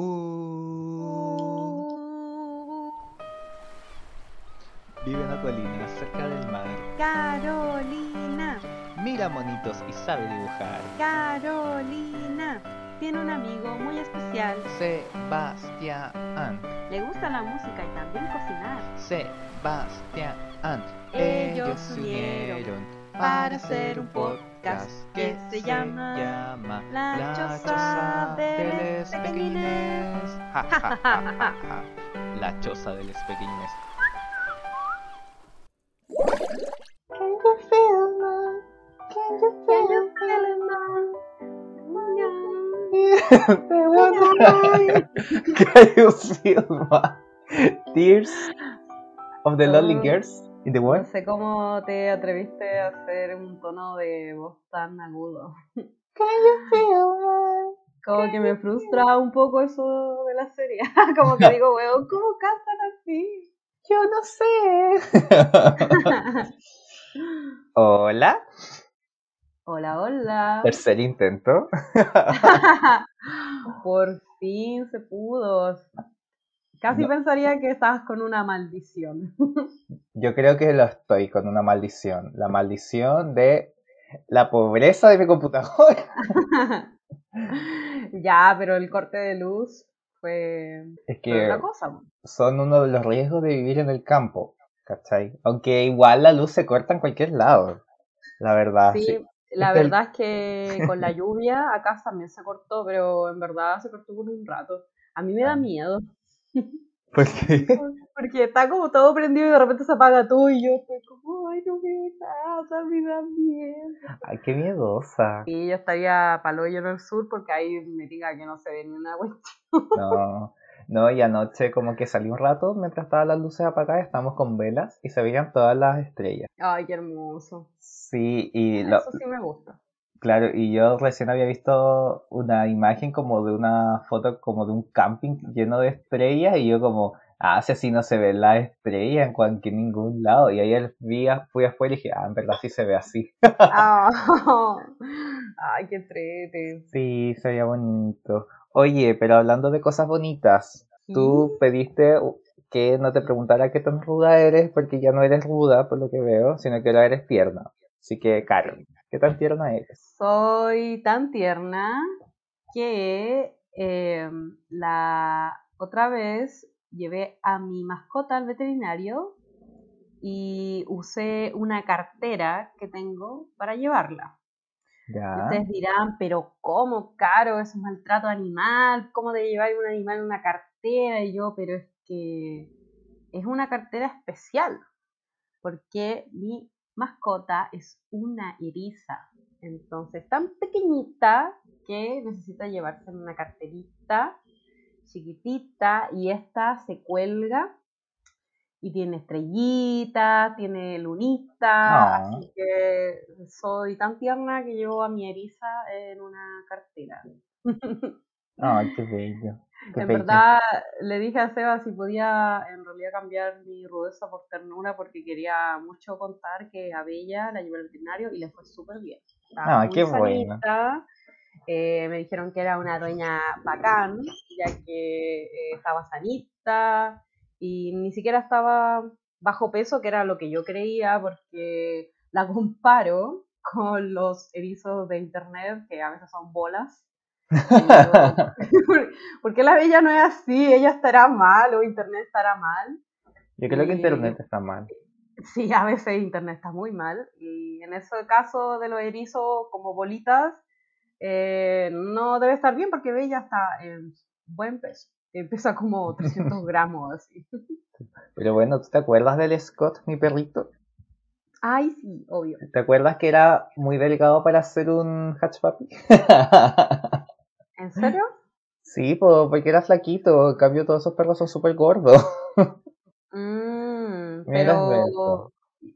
Uh. Vive en una colina cerca del mar. Carolina, Mira monitos y sabe dibujar. Carolina, tiene un amigo muy especial. Sebastián. Le gusta la música y también cocinar. Sebastián. Ellos se unieron para hacer un podcast que se llama La Choza de los Pequeñines. Ja, ja, ja, ja, ja. La choza de los pequeñines. Can you feel me? Can you feel Can you feel my tears of the lonely Oh. girls the No sé cómo te atreviste a hacer un tono de voz tan agudo. Como que me frustra un poco eso de la serie. Como que digo, weón, ¿cómo cantan así? Yo no sé. Hola, Hola, hola. tercer intento. Por fin se pudo. Casi No. pensaría que estabas con una maldición. Yo creo que lo estoy con una maldición. La maldición de la pobreza de mi computadora. ya, pero el corte de luz fue, Es fue que una cosa. son uno de los riesgos de vivir en el campo, ¿cachai? Aunque igual la luz se corta en cualquier lado, la verdad. Sí, sí. la Este el- verdad es que con la lluvia acá también se cortó, pero en verdad se cortó por un rato. A mí me da Ah. miedo, Porque porque está como todo prendido y de repente se apaga todo y yo estoy como, ay, no veo nada, me da miedo. Ay, qué miedosa. Y yo estaría paloyo en el sur porque ahí me diga que no se ve ni una cuestión. No, no, y anoche como que salí un rato mientras estaban las luces apagadas, estábamos con velas y se veían todas las estrellas. Ay, qué hermoso. Sí, y lo, Eso sí me gusta. Claro, y yo recién había visto una imagen como de una foto como de un camping lleno de estrellas y yo como, ah, si así no se ven las estrellas en cualquier ningún lado. Y ayer vi, fui afuera y dije, ah, en verdad sí se ve así. Ah, Ay, qué trete. Sí, se veía bonito. Oye, pero hablando de cosas bonitas, tú pediste que no te preguntara qué tan ruda eres, porque ya no eres ruda, por lo que veo, sino que ahora eres tierna. Así que, Carol, ¿qué tan tierna eres? Soy tan tierna que eh, la otra vez llevé a mi mascota al veterinario y usé una cartera que tengo para llevarla. Ya. Ustedes dirán, pero ¿cómo caro? Es maltrato animal. ¿Cómo de llevar un animal en una cartera? Y yo, pero es que es una cartera especial. Porque mi mascota es una eriza. Entonces, tan pequeñita que necesita llevarse en una carterita chiquitita. Y esta se cuelga y tiene estrellitas, tiene lunita, Ah. así que soy tan tierna que llevo a mi eriza en una cartera. Ay, qué bello. Qué en verdad le dije a Seba si podía en realidad cambiar mi rudeza por ternura porque quería mucho contar que a Bella la llevé al veterinario y le fue súper bien. Estaba Ah, qué bueno. eh, me dijeron que era una dueña bacán, ya que eh, estaba sanita y ni siquiera estaba bajo peso, que era lo que yo creía, porque la comparo con los erizos de internet, que a veces son bolas. Y yo, ¿Por- ¿Por qué la bella no es así? Ella estará mal o internet estará mal. Yo creo que internet está mal. Sí, a veces internet está muy mal. Y en ese caso de los erizos como bolitas, eh, no debe estar bien porque Bella está en buen peso. Pesa como 300 gramos así. Pero bueno, ¿tú te acuerdas del Scott, mi perrito? Ay, sí, obvio. ¿Te acuerdas que era muy delgado para ser un hatch puppy? ¿En serio? Sí, po, porque era flaquito. En cambio, todos esos perros son súper gordos. Mm, pero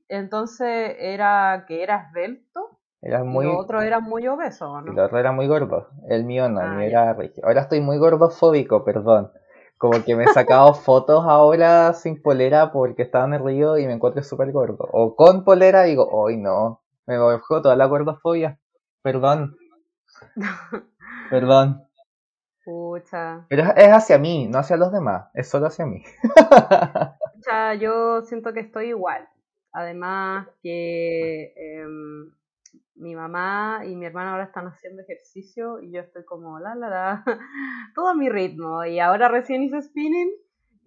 entonces era que era esbelto Era y muy... lo otro era muy obeso, ¿o y ¿no? el otro era muy gordo. El mío no, el Ah, mío era rígido. Ahora estoy muy gordofóbico, perdón. Como que me he sacado fotos ahora sin polera porque estaba en el río y me encuentro súper gordo. O con polera digo, hoy no, me bajó toda la gordofobia. Perdón, perdón. Pucha. Pero es- hacia mí, no hacia los demás, es solo hacia mí. Pucha, yo siento que estoy igual. Además que em, mi mamá y mi hermana ahora están haciendo ejercicio y yo estoy como la la la, todo a mi ritmo. Y ahora recién hice spinning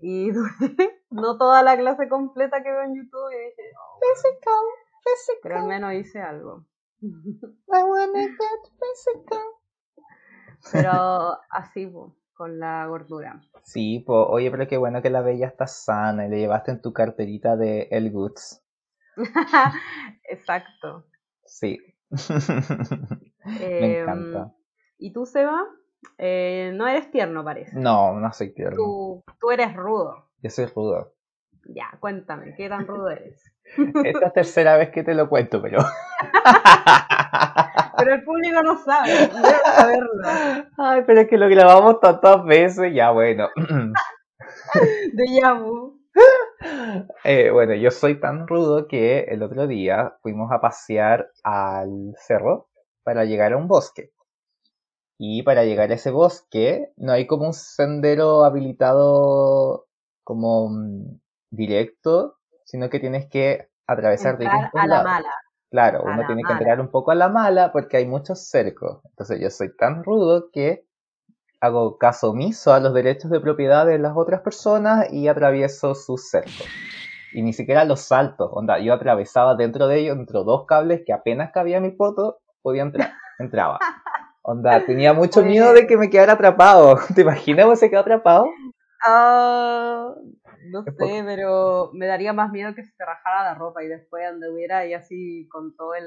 y no toda la clase completa que veo en YouTube y dije, "Oh", Physical, physical, pero al menos hice algo. I wanna get physical. Pero así, con la gordura. Sí, pues, oye, pero qué bueno que la bella está sana y le llevaste en tu carterita de El Goods. Exacto. Sí. Me Em, encanta. ¿Y tú, Seba? Eh, no eres tierno, parece. No, no soy tierno. Tú, tú eres rudo. Yo soy rudo. Ya, cuéntame, ¿qué tan rudo eres? Esta es tercera vez que te lo cuento, pero. Pero el público no sabe, debe saberlo. Ay, pero es que lo grabamos tantas veces, ya bueno. De Yabu. Eh, bueno, yo soy tan rudo que el otro día fuimos a pasear al cerro para llegar a un bosque. Y para llegar a ese bosque no hay como un sendero habilitado como mm, directo, sino que tienes que atravesar Entrar distintos a la mala. Claro, A uno tiene que entrar un poco a la mala porque hay muchos cercos. Entonces yo soy tan rudo que hago caso omiso a los derechos de propiedad de las otras personas y atravieso sus cercos. Y ni siquiera los saltos. Onda, yo atravesaba dentro de ellos, entre dos cables que apenas cabía mi foto, podía entrar. Entraba. Onda, tenía mucho miedo de que me quedara atrapado. ¿Te imaginas que se quedó atrapado? Ah, no sé, pero me daría más miedo que se te rajara la ropa y después anduviera ahí así con todo el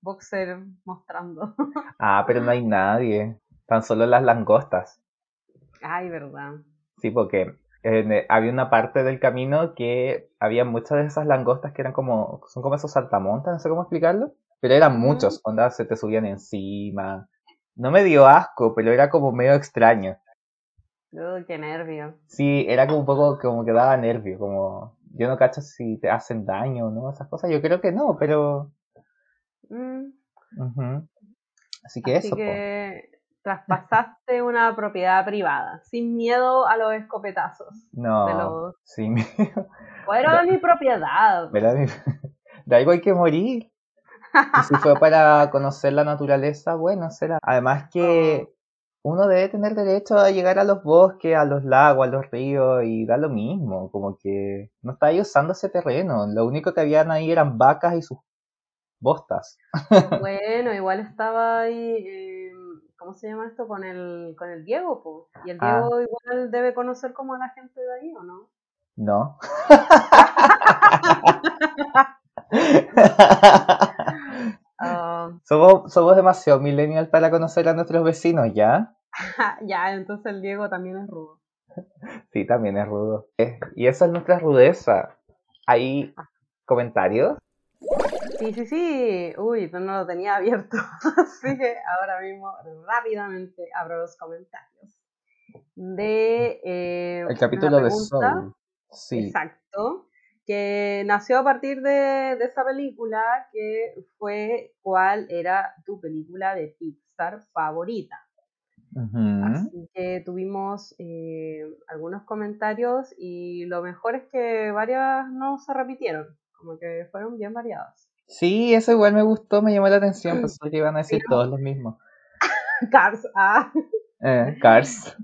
boxer mostrando. Ah, pero no hay nadie. Tan solo las langostas. Ay, verdad. Sí, porque eh, había una parte del camino que había muchas de esas langostas que eran como, son como esos saltamontes, no sé cómo explicarlo, pero eran muchos, onda se te subían encima. No me dio asco, pero era como medio extraño. Uy, qué nervio. Sí, era como un poco como que daba nervio, como yo no cacho si te hacen daño o no, esas cosas, yo creo que no, pero Mm. Así que Así eso, po. que traspasaste una propiedad privada, sin miedo a los escopetazos. No, de los- sí, me- Fuera de mi propiedad. ¿verdad? De algo hay que morir. Y si fue para conocer la naturaleza, bueno, será. Además que uno debe tener derecho a llegar a los bosques, a los lagos, a los ríos y da lo mismo, como que no está ahí usando ese terreno. Lo único que habían ahí eran vacas y sus bostas. Bueno, igual estaba ahí, eh, ¿cómo se llama esto? Con el, con el Diego, po. Y el Ah. Diego igual debe conocer como a la gente de ahí, ¿o no? ¿No? Somos, somos demasiado millennial para conocer a nuestros vecinos, ¿ya? ya, entonces el Diego también es rudo. Sí, también es rudo. Eh, Y esa es nuestra rudeza. ¿Hay comentarios? Sí, sí, sí. Uy, pero no lo tenía abierto. Así que ahora mismo rápidamente abro los comentarios. De eh, El capítulo de Soul. Sí. Exacto. Que nació a partir de, de esa película que fue cuál era tu película de Pixar favorita. Así que tuvimos eh, algunos comentarios y lo mejor es que varias no se repitieron, como que fueron bien variadas. Sí, eso igual me gustó, me llamó la atención, pensé que iban a decir todos los mismos. Cars, ah, Eh, Cars.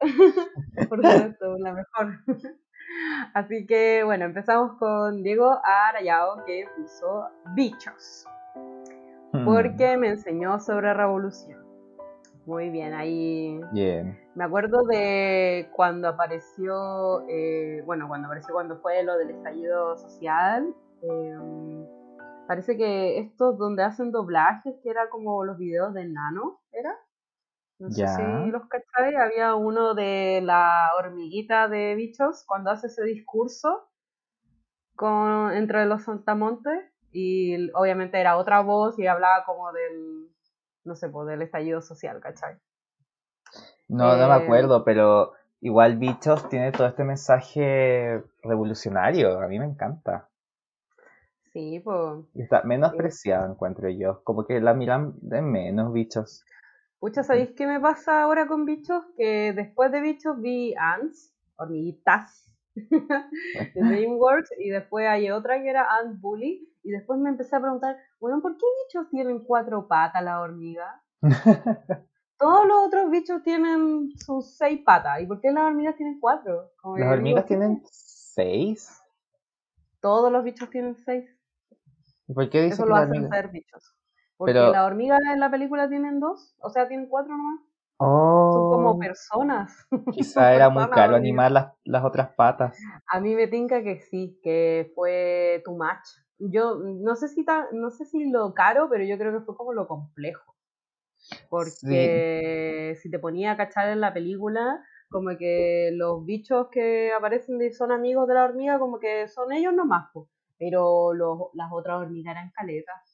por supuesto, la mejor. Así que bueno, empezamos con Diego Arayao que puso bichos, Hmm, porque me enseñó sobre revolución. Muy bien, ahí Bien. Me acuerdo de cuando apareció, eh, bueno, cuando apareció cuando fue lo del estallido social. eh, parece que estos donde hacen doblajes, que era como los videos de Nano, ¿era? No sé si los cachai. Había uno de la hormiguita de bichos cuando hace ese discurso con, entre los saltamontes y obviamente era otra voz y hablaba como del, no sé, pues del estallido social, ¿cachai? No, no me Eh, acuerdo, pero igual Bichos tiene todo este mensaje revolucionario, a mí me encanta. Sí, pues Y está menospreciado, encuentro yo. Como que la miran de menos, Bichos. Pucha, ¿sabéis qué me pasa ahora con bichos? Que después de bichos vi ants, hormiguitas, de DreamWorks, y después hay otra que era Ant Bully, y después me empecé a preguntar, bueno, ¿por qué bichos tienen cuatro patas la hormiga? Todos los otros bichos tienen sus seis patas, ¿y por qué las hormigas tienen cuatro? Como ¿Las hormigas tienen seis? Todos los bichos tienen seis. ¿Y ¿Por qué dice Eso que lo hacen ser bichos. Porque Pero- las hormigas en la película tienen dos, o sea, tienen cuatro nomás. Son Oh, como personas. quizá era muy caro animar las, las otras patas. A mí me tinca que sí, que fue too much. Yo no sé si ta- no sé si lo caro, pero yo creo que fue como lo complejo. Porque si te ponía a cachar en la película, como que los bichos que aparecen y son amigos de la hormiga, como que son ellos nomás, pero los, las otras hormigas eran caletas.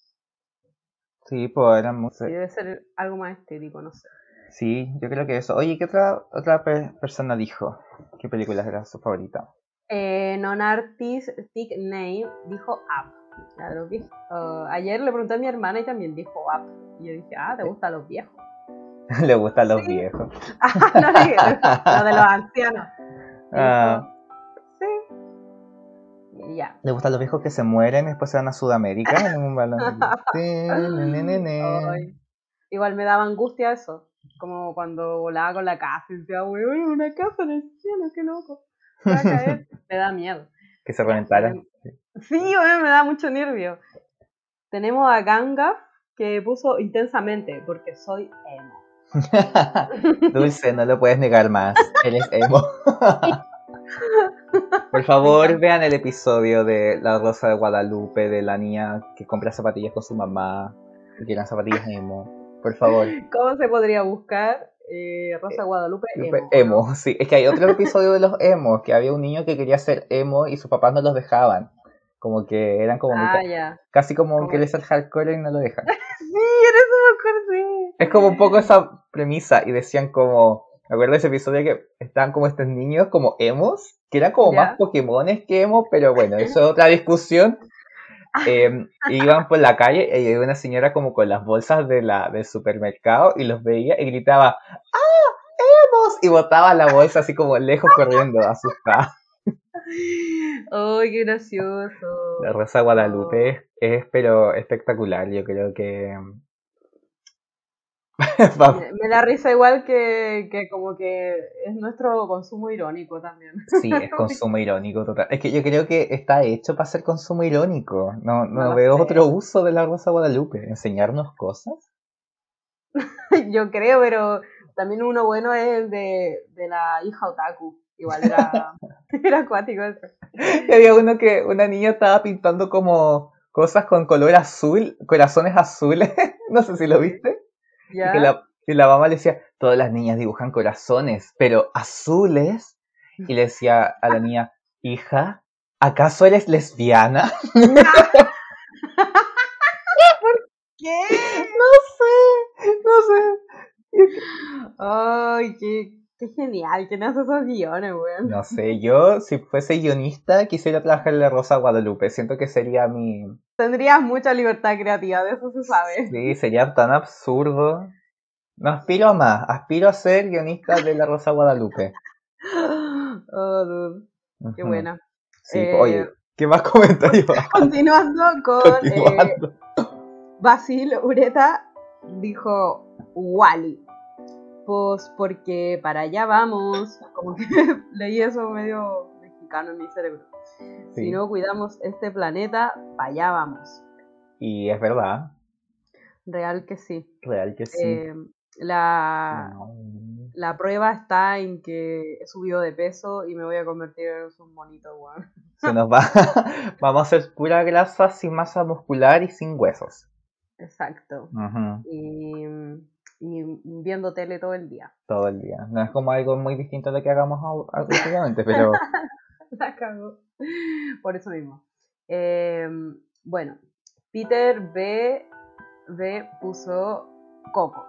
Sí, pues eran muy... Sí, debe ser algo más estético, no sé. Sí, yo creo que eso. Oye, ¿qué otra, otra pe- persona dijo? ¿Qué película era su favorita? Eh, Non-Artistic Name dijo Up. Viejos. Uh, ayer le pregunté a mi hermana y también dijo Up. Y yo dije, ah, ¿te gustan los viejos? Le gustan los Sí. viejos. Ah, no dije, lo de los ancianos. Ah. Y ya. le gustan los viejos que se mueren y después se van a Sudamérica en un balón. Igual me daba angustia eso. Como cuando volaba con la casa y decía, weón, una casa en el cielo, qué loco. Caer. me da miedo. Que se reventara. Sí, weón, me da mucho nervio. Tenemos a Ganga que puso intensamente porque soy emo. Dulce, no lo puedes negar más. Él es emo. Por favor, vean el episodio de La Rosa de Guadalupe, de la niña que compra zapatillas con su mamá y que eran zapatillas emo. Por favor. ¿Cómo se podría buscar? Eh, Rosa Guadalupe emo. Emo, sí. Es que hay otro episodio de los emos, que había un niño que quería ser emo y sus papás no los dejaban. Como que eran como muy Ah, ya. casi como Como- que él es el hardcore y no lo dejan. Sí, eso me acordé. Es como un poco esa premisa y decían como, me acuerdo de ese episodio que estaban como estos niños como emos, que eran como Ya. más Pokémones que emos, pero bueno, eso es otra discusión. Eh, iban por la calle y había una señora como con las bolsas de la, del supermercado y los veía y gritaba, ¡Ah! ¡Emos! Y botaba la bolsa así como lejos corriendo, asustada. Ay, qué gracioso. La Rosa Guadalupe es pero espectacular, yo creo que... Me, da risa igual que, que como que es nuestro consumo irónico también. Sí, es consumo irónico total. Es que yo creo que está hecho para ser consumo irónico. No, no, veo sé. otro uso de la Rosa Guadalupe. ¿Enseñarnos cosas? Yo creo, pero también uno bueno es el de, de la hija otaku. Igual era, era acuático eso. Y había uno que una niña estaba pintando como cosas con color azul, corazones azules. no sé si lo viste. ¿Ya? Y, que la, mamá le decía, todas las niñas dibujan corazones, pero azules. Y le decía a la niña, hija, ¿acaso eres lesbiana? ¿Qué? No sé, no sé. Ay, qué, qué genial. ¿Quién hace esos guiones, weón? No sé, yo si fuese guionista quisiera trabajar en la Rosa Guadalupe. Siento que sería mi... Tendrías mucha libertad creativa, de eso se sabe. Sí, sería tan absurdo. No aspiro a más, aspiro a ser guionista de la Rosa Guadalupe. Oh, dude, qué buena. Sí, Eh, oye, ¿qué más comentarios? Continuando con eh, Continuando. Basil Ureta dijo Wally. Porque para allá vamos. Como que leí eso medio mexicano en mi cerebro. Si no cuidamos este planeta, para allá vamos. Y es verdad, Real que sí. real que sí. Eh, la, la prueba está en que he subido de peso y me voy a convertir en un monito, weón. Se nos va. Vamos a hacer pura grasa sin masa muscular y sin huesos. Exacto. Y, y viendo tele todo el día. Todo el día. No es como algo muy distinto a lo que hagamos últimamente, pero La cagó. Por eso mismo. Eh, bueno, Peter B, B puso coco.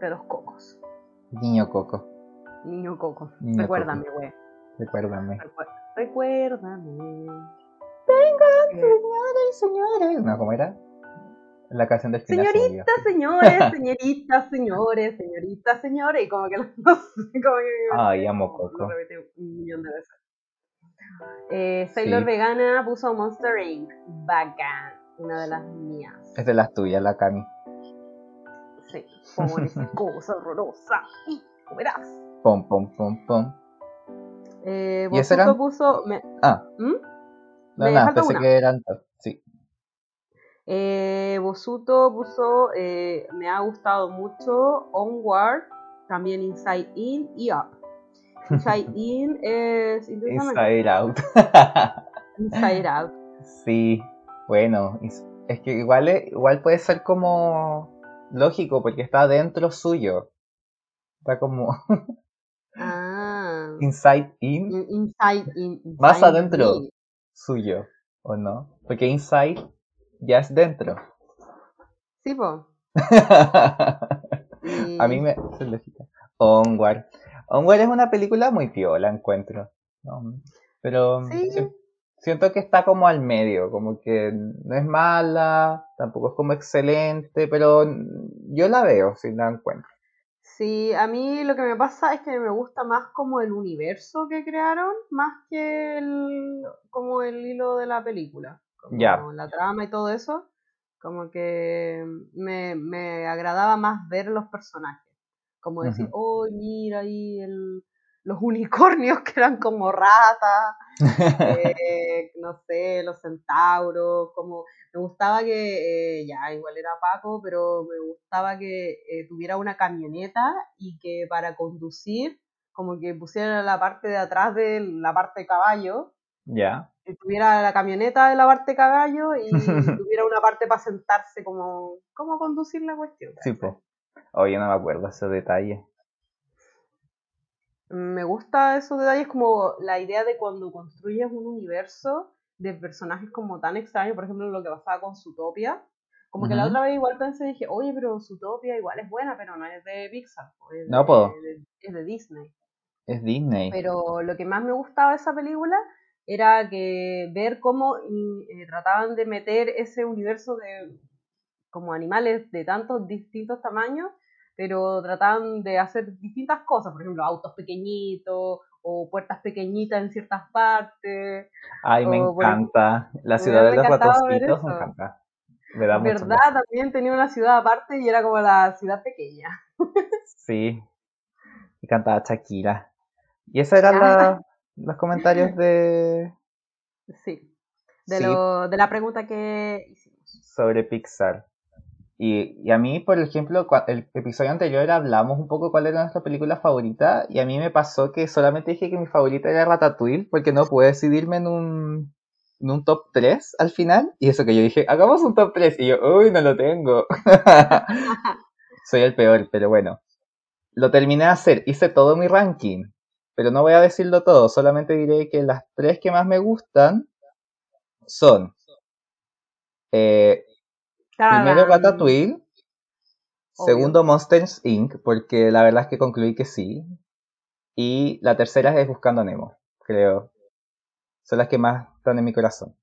De los cocos. niño coco, Niño coco. Niño Recuérdame, güey. recuérdame. Recu- Recuérdame. Vengan, Eh, señores y señores. No, ¿cómo era? La canción del final. Señoritas, señores, señoritas, señores, señoritas, señores, y como que no sé, como que. Ay, amo lo Coco. repetí un millón de veces. Eh, Sailor Sí. Vegana puso Monster Inc. Bacán, una de las mías. Es de las tuyas, la Cami. Sí, pobre cosa horrorosa. Verás. Pom, pom, pom, pom. Eh, ¿Y ese Bosuto era? puso. me- Ah, ¿Mm? no, Me falta pensé una. que eran. Eh, Bosuto puso. eh, me ha gustado mucho Onward, también Inside In y Up. Inside In es. Inside Out. Inside Out. sí, bueno, es que igual, es- igual puede ser como lógico porque está dentro suyo. Está como Ah. inside in In- Inside In. Más Inside adentro. In. suyo, ¿o no? Porque inside ya es dentro. Sí, po. Y- A mí me... Onward. Onward es una película muy piola, encuentro. ¿no? Pero Sí. si- siento que está como al medio, como que no es mala, tampoco es como excelente, pero yo la veo si la encuentro. Sí, a mí lo que me pasa es que me gusta más como el universo que crearon, más que el, como el hilo de la película. Como la trama y todo eso. Como que me, me agradaba más ver los personajes. Como decir, oh, mira ahí el- los unicornios que eran como ratas, eh, no sé, los centauros, como me gustaba que, eh, ya igual era Paco, pero me gustaba que eh, tuviera una camioneta y que para conducir, como que pusiera la parte de atrás de la parte de caballo, ya. que tuviera la camioneta de la parte caballo y tuviera una parte para sentarse, como, como conducir la cuestión. Sí, pues. Oye, no me acuerdo ese detalle. Me gusta esos detalles como la idea de cuando construyes un universo de personajes como tan extraños, por ejemplo lo que pasaba con Zootopia, como que la otra vez igual pensé, dije, oye, pero Zootopia igual es buena, pero no es de Pixar, es, No, de, po. de- es de Disney. Es Disney. Pero lo que más me gustaba de esa película era que ver cómo y, eh, trataban de meter ese universo de como animales de tantos distintos tamaños, pero trataban de hacer distintas cosas, por ejemplo, autos pequeñitos o puertas pequeñitas en ciertas partes. Ay, me o, encanta. La ciudad de los ratoncitos me encanta. Me da mucho ¿Verdad? También tenía una ciudad aparte y era como la ciudad pequeña. Sí. Me cantaba Shakira. Y esos eran Ah. la- los comentarios de Sí. De, Sí. lo, de la pregunta que hicimos. sobre Pixar. Y, y a mí, por ejemplo, el episodio anterior hablamos un poco cuál era nuestra película favorita y a mí me pasó que solamente dije que mi favorita era Ratatouille porque no pude decidirme en un, en un top 3 al final. Y eso que yo dije, hagamos un top 3 y yo, uy, no lo tengo. Soy el peor, pero bueno. Lo terminé de hacer, hice todo mi ranking, pero no voy a decirlo todo, solamente diré que las tres que más me gustan son eh, Primero. Ratatouille. Segundo Monsters Inc. Porque la verdad es que concluí que sí. Y la tercera es Buscando a Nemo. Creo. Son las que más están en mi corazón.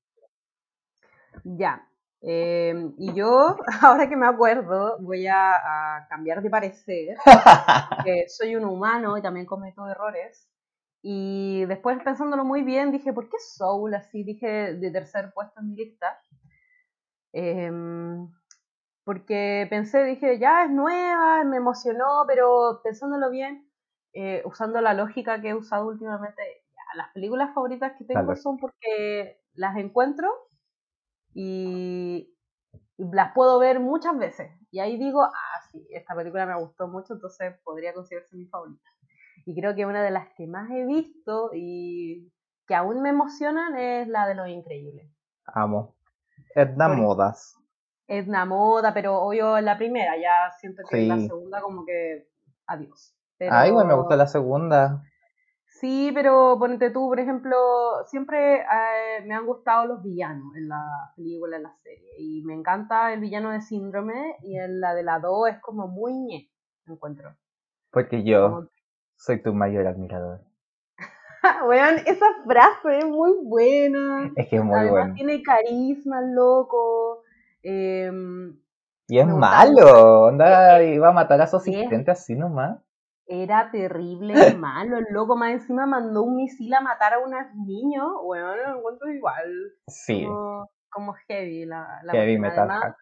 Ya. Eh, y yo, ahora que me acuerdo, voy a, a cambiar de parecer. que soy un humano y también cometo errores. Y después pensándolo muy bien, dije, ¿por qué Soul así? Dije de tercer puesto en mi lista. Em, porque pensé, dije, ya es nueva, me emocionó, pero pensándolo bien, eh, usando la lógica que he usado últimamente, ya, las películas favoritas que tengo Dale. son porque las encuentro y, las puedo ver muchas veces. Y ahí digo, ah, sí, esta película me gustó mucho, entonces podría considerarse mi favorita. Y creo que una de las que más he visto y que aún me emocionan es la de Los Increíbles. Amo. Edna Por- Modas. Edna Moda, pero obvio en la primera, ya siento que en la Sí. segunda como que adiós. Pero- Ay, igual me gusta la segunda. Sí, pero ponete tú, por ejemplo, siempre eh, me han gustado los villanos en la película, en la serie. Y me encanta el villano de Síndrome y en la de la 2 es como muy ñe, encuentro. Porque yo Como- soy tu mayor admirador. Weón, esa frase es muy buena. Es que es muy Además bueno. tiene carisma, loco. em, Y es malo, onda, Eh, iba a matar a su asistente así nomás. Era terrible malo. El loco más encima mandó un misil a matar a unos niños. Bueno, lo encuentro igual. Sí, Como, como heavy la, la heavy metal Además,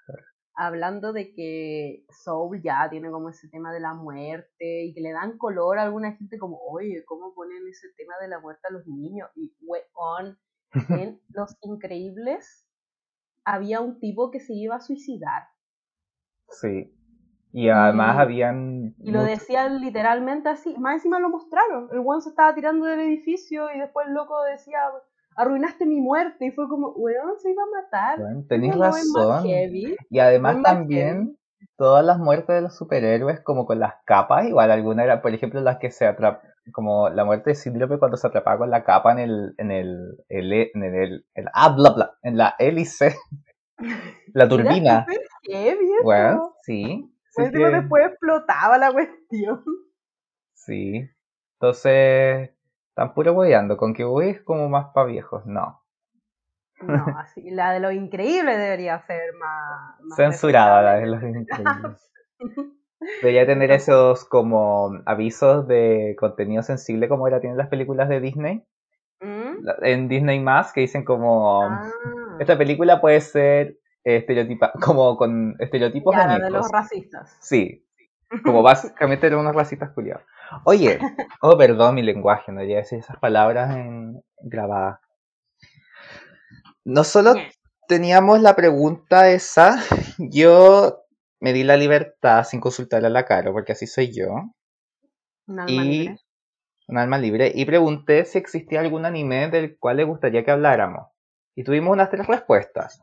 hablando de que Soul ya tiene como ese tema de la muerte y que le dan color a alguna gente como, oye, ¿cómo ponen ese tema de la muerte a los niños? Y weón, en Los Increíbles había un tipo que se iba a suicidar. Sí. Y además Y- habían Y lo decían literalmente así. Más encima lo mostraron. El weón se estaba tirando del edificio y después el loco decía, arruinaste mi muerte. Y fue como, weón, se iba a matar. Bueno, tenéis razón. Y además No también todas las muertes de los superhéroes como con las capas, igual alguna era, por ejemplo, las que se atrapan, como la muerte de Cíclope cuando se atrapaba con la capa en el, en el, el- en el, el- ah, bla, bla, en la hélice, la turbina. Bueno, sí. Que- después explotaba la cuestión. Sí. Entonces, están puro hueveando. Con que Boy es como más para viejos. No. No, así, la de lo increíble debería ser más... más Censurada la de los increíbles. Debería tener esos como avisos de contenido sensible como la tienen las películas de Disney. ¿Mm? En Disney más que dicen como Ah, esta película puede ser estereotipa como con estereotipos ya, de los racistas. Sí. Como básicamente eran unos racistas culiados. Oye, oh perdón mi lenguaje, no debería decir esas palabras en grabadas. No solo teníamos la pregunta esa, yo me di la libertad sin consultar a la Caro, porque así soy yo, Un alma y libre. un alma libre, y pregunté si existía algún anime del cual le gustaría que habláramos. Y tuvimos unas tres respuestas.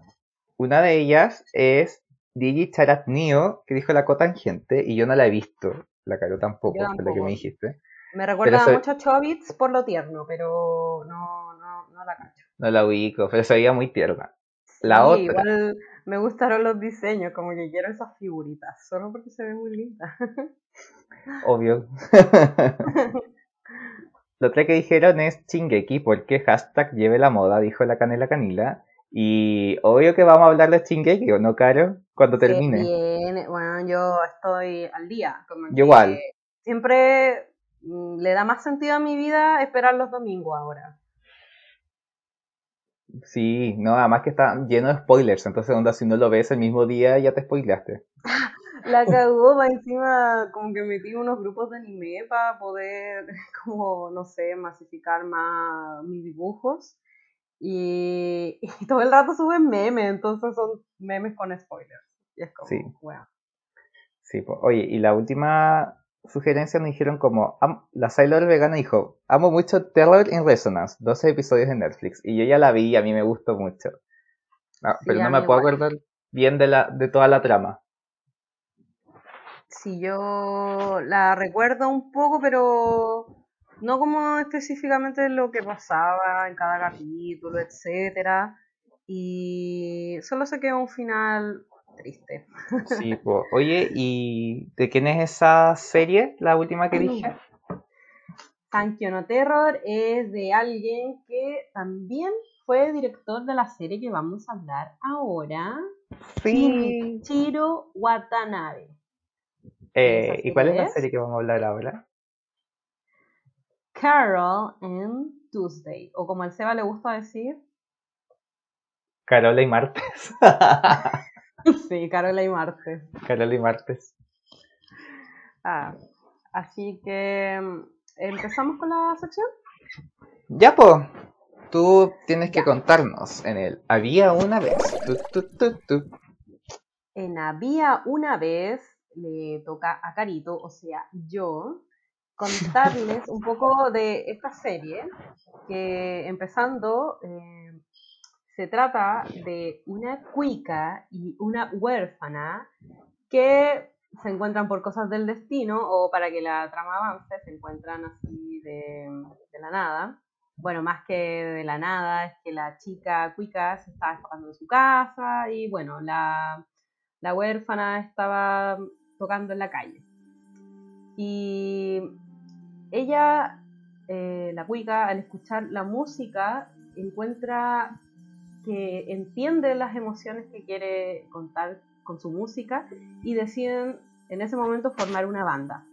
Una de ellas es Digi Charat Neo, que dijo la cotangente, y yo no la he visto. La Caro tampoco, fue lo que tampoco. me dijiste. Me recuerda soy- mucho a Chobits por lo tierno, pero no, no, no la cacho. No la ubico, pero se veía muy tierna. La Sí, otra. Igual me gustaron los diseños, como que quiero esas figuritas, solo porque se ven muy lindas. Obvio. La otra que dijeron es Chingeki, porque hashtag lleve la moda, dijo la canela canila. Y obvio que vamos a hablar de Chingeki, ¿o no, Caro? Cuando termine. viene, bueno, yo estoy al día. Como Yo igual. Siempre mm, le da más sentido a mi vida esperar los domingos ahora. Sí, no, además que está lleno de spoilers, entonces onda, si no lo ves el mismo día ya te spoileaste. La cagó, va encima como que metí unos grupos de anime para poder, como, no sé, masificar más mis dibujos. Y, y todo el rato suben memes, entonces son memes con spoilers. Y es como, Sí. bueno. Sí, po. Oye, y la última sugerencia nos dijeron como, la Sailor Vegana dijo, amo mucho Terror in Resonance, 12 episodios de Netflix, y yo ya la vi y a mí me gustó mucho. Ah, Sí, pero no me puedo igual. acordar bien de la de toda la trama. Sí, yo la recuerdo un poco, pero no como específicamente lo que pasaba en cada capítulo, etcétera. Y solo sé que es un final triste. Sí, po. Oye, ¿y de quién es esa serie, la última que dije? Sankyo no Terror es de alguien que también fue director de la serie que vamos a hablar ahora, Sí. Chiro Watanabe. Eh, ¿Esa ¿y cuál es la serie que vamos a hablar ahora? Carol and Tuesday, o como al Seba le gusta decir, Carola y Martes. sí, Carola y Marte. Carola y Martes. Ah, así que mm, empezamos con la sección. Ya, po. Tú tienes que contarnos en el Había una vez. Tu, tu, tu, tu. En Había una vez le toca a Carito, o sea, yo, contarles un poco de esta serie, que empezando eh, se trata de una cuica y una huérfana que se encuentran por cosas del destino o para que la trama avance, se encuentran así de, de la nada. Bueno, más que de la nada, es que la chica cuica se estaba escapando de su casa y bueno, la, la huérfana estaba tocando en la calle. Y ella, eh, la cuica, al escuchar la música, encuentra que entiende las emociones que quiere contar con su música y deciden en ese momento formar una banda.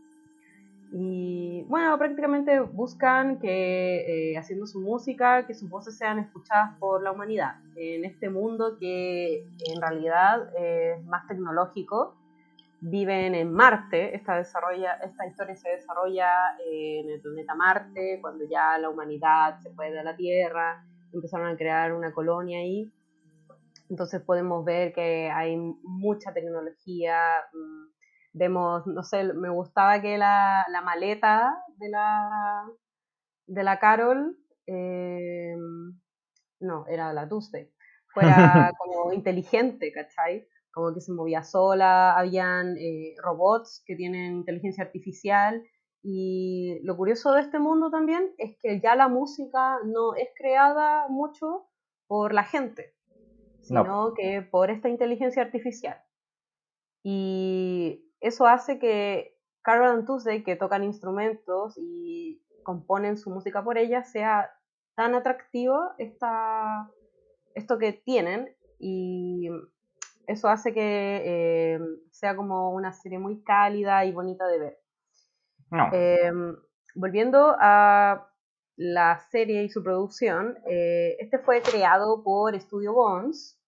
Y bueno, prácticamente buscan que eh, haciendo su música, que sus voces sean escuchadas por la humanidad en este mundo que en realidad es más tecnológico. Viven en Marte, esta, desarrolla, esta historia se desarrolla en el planeta Marte, cuando ya la humanidad se fue de la Tierra, empezaron a crear una colonia ahí. Entonces podemos ver que hay mucha tecnología, mm, Vemos, no sé, me gustaba que la, la maleta de la, de la Carol, eh, no, era la Tuesday, fuera como inteligente, ¿cachai? Como que se movía sola, habían eh, robots que tienen inteligencia artificial y lo curioso de este mundo también es que ya la música no es creada mucho por la gente, sino que por esta inteligencia artificial. Y eso hace que Carol and Tuesday, que tocan instrumentos y componen su música por ella, sea tan atractivo esta, esto que tienen y eso hace que eh, sea como una serie muy cálida y bonita de ver. Em, volviendo a la serie y su producción, eh, este fue creado por Studio Bones,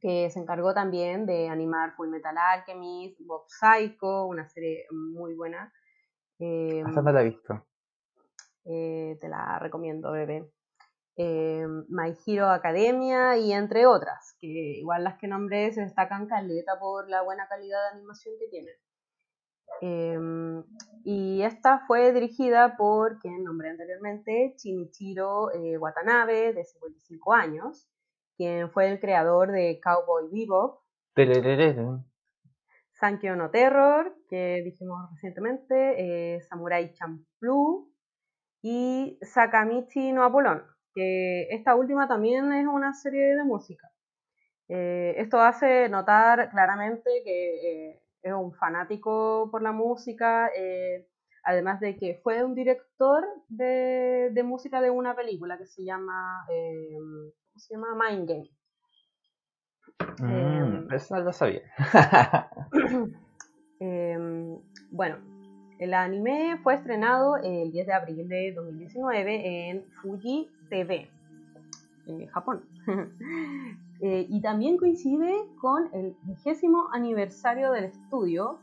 que se encargó también de animar Full Metal Alchemist, Bob Psycho, una serie muy buena. Eh, no la he visto. Eh, te la recomiendo, bebé. Eh, My Hero Academia y entre otras, que igual las que nombré se destacan caleta por la buena calidad de animación que tienen. Em, y esta fue dirigida por quien nombré anteriormente, Chinichiro eh, Watanabe, de 55 años, quien fue el creador de Cowboy Bebop. Sankyo no Terror, que dijimos recientemente, eh, Samurai Champloo y Sakamichi no Apolón, que esta última también es una serie de música. Eh, esto hace notar claramente que eh, es un fanático por la música, además de que fue un director de, de, música de una película que se llama se llama Mind Game. Mm, em, eso lo sabía. Em, bueno, el anime fue estrenado el 10 de abril de 2019 en Fuji TV, en Japón. Eh, y también coincide con el vigésimo aniversario del estudio,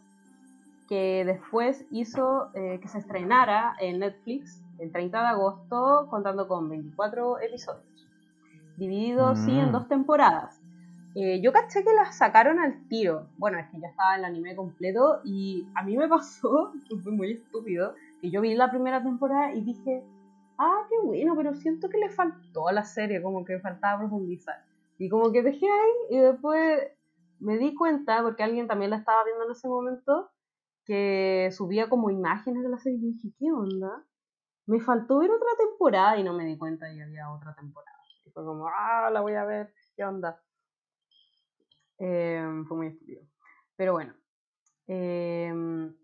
que después hizo eh, que se estrenara en Netflix el 30 de agosto, contando con 24 episodios dividido sí en mm. dos temporadas. Eh, yo caché que las sacaron al tiro. Bueno, es que ya estaba el anime completo y a mí me pasó, que fue muy estúpido, que yo vi la primera temporada y dije, ah, qué bueno, pero siento que le faltó a la serie, como que faltaba profundizar. Y como que dejé ahí y después me di cuenta, porque alguien también la estaba viendo en ese momento, que subía como imágenes de la serie y dije, ¿qué onda? Me faltó ver otra temporada y no me di cuenta y había otra temporada fue como, ah, la voy a ver, ¿qué onda? Em, fue muy estúpido. Pero bueno. Em,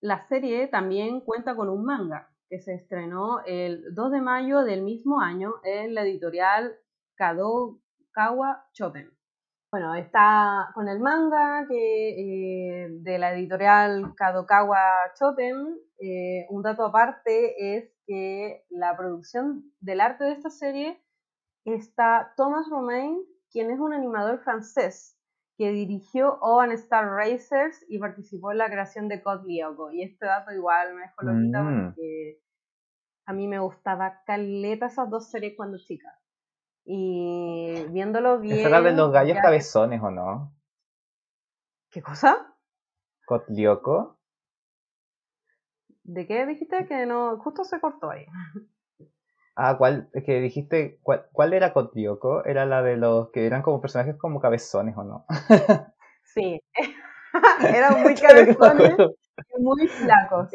la serie también cuenta con un manga que se estrenó el 2 de mayo del mismo año en la editorial Kadokawa Choten. Bueno, está con el manga eh, de la editorial Kadokawa Choten. Eh, un dato aparte es que la producción del arte de esta serie está Thomas Romain, quien es un animador francés que dirigió Owen Star Racers y participó en la creación de Lyoko. Y este dato igual me dejó loquita mm. porque a mí me gustaba caleta esas dos series cuando chica. Y viéndolo bien. ¿Esa era de los gallos cabezones o no? ¿Qué cosa? ¿Kotlioco? ¿De qué dijiste? Que no, justo se cortó ahí. Ah, ¿cuál? Es que dijiste, ¿cuál, cuál era Kotlioco? Era la de los que eran como personajes como cabezones o no? sí, eran muy cabezones y muy flacos.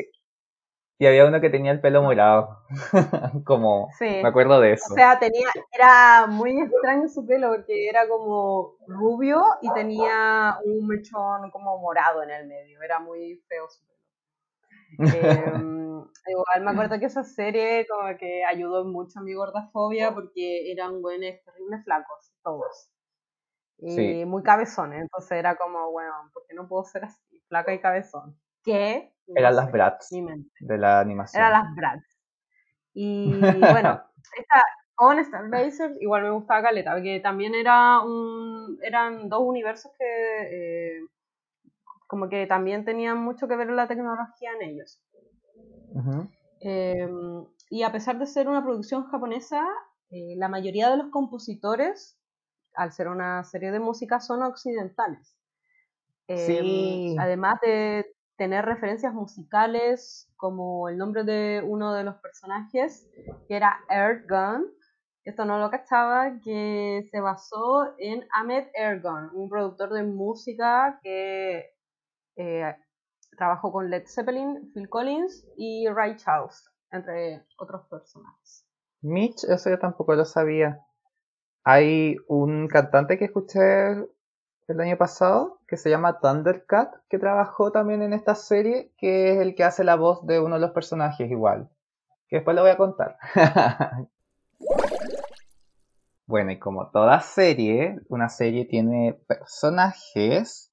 Y había uno que tenía el pelo morado. como, me acuerdo de eso. O sea, tenía, era muy extraño su pelo porque era como rubio y tenía un mechón como morado en el medio. Era muy feo su pelo. Em, igual me acuerdo que esa serie como que ayudó mucho a mi gordafobia porque eran buenos terribles flacos, todos. y Sí. muy cabezones. Entonces era como, bueno, ¿por qué no puedo ser así? Flaca y cabezón. ¿Qué? No Eran sé, las mente. de la animación. Eran las Bratz. Y bueno, esta On Starbasers igual me gustaba Caleta, porque también era un, eran dos universos que eh, como que también tenían mucho que ver la tecnología en ellos. Eh, y a pesar de ser una producción japonesa, eh, la mayoría de los compositores, al ser una serie de música, son occidentales. Eh, Sí. Además de tener referencias musicales, como el nombre de uno de los personajes, que era Ergun. Esto no lo cachaba, que se basó en Ahmed Ergun, un productor de música que eh, trabajó con Led Zeppelin, Phil Collins y Ray Charles, entre otros personajes. Mitch, eso yo tampoco lo sabía. Hay un cantante que escuché el año pasado que se llama Thundercat, que trabajó también en esta serie, que es el que hace la voz de uno de los personajes igual. Que después lo voy a contar. bueno, y como toda serie, una serie tiene personajes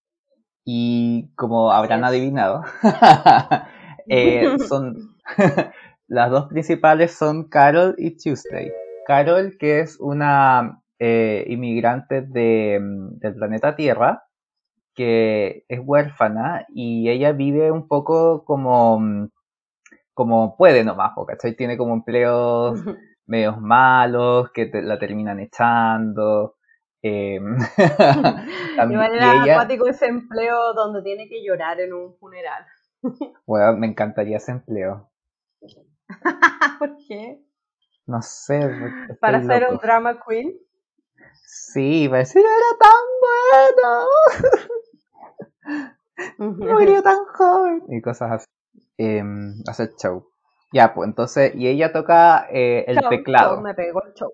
y como habrán adivinado, eh, son las dos principales son Carol y Tuesday. Carol, que es una eh, inmigrante de, mm, del planeta Tierra, que es huérfana y ella vive un poco como, mm, como puede nomás, ¿cachai? Tiene como empleos medios malos que te- la terminan echando. Eh, también- Igual era ella, acuático ese empleo donde tiene que llorar en un funeral. bueno, me encantaría ese empleo. ¿Por qué? No sé, Para ser un drama queen. Sí, va a decir, era tan bueno, murió tan joven. Y cosas así. Em, hacer show. Ya, pues entonces, y ella toca eh, el Show, teclado. show, me pegó el show.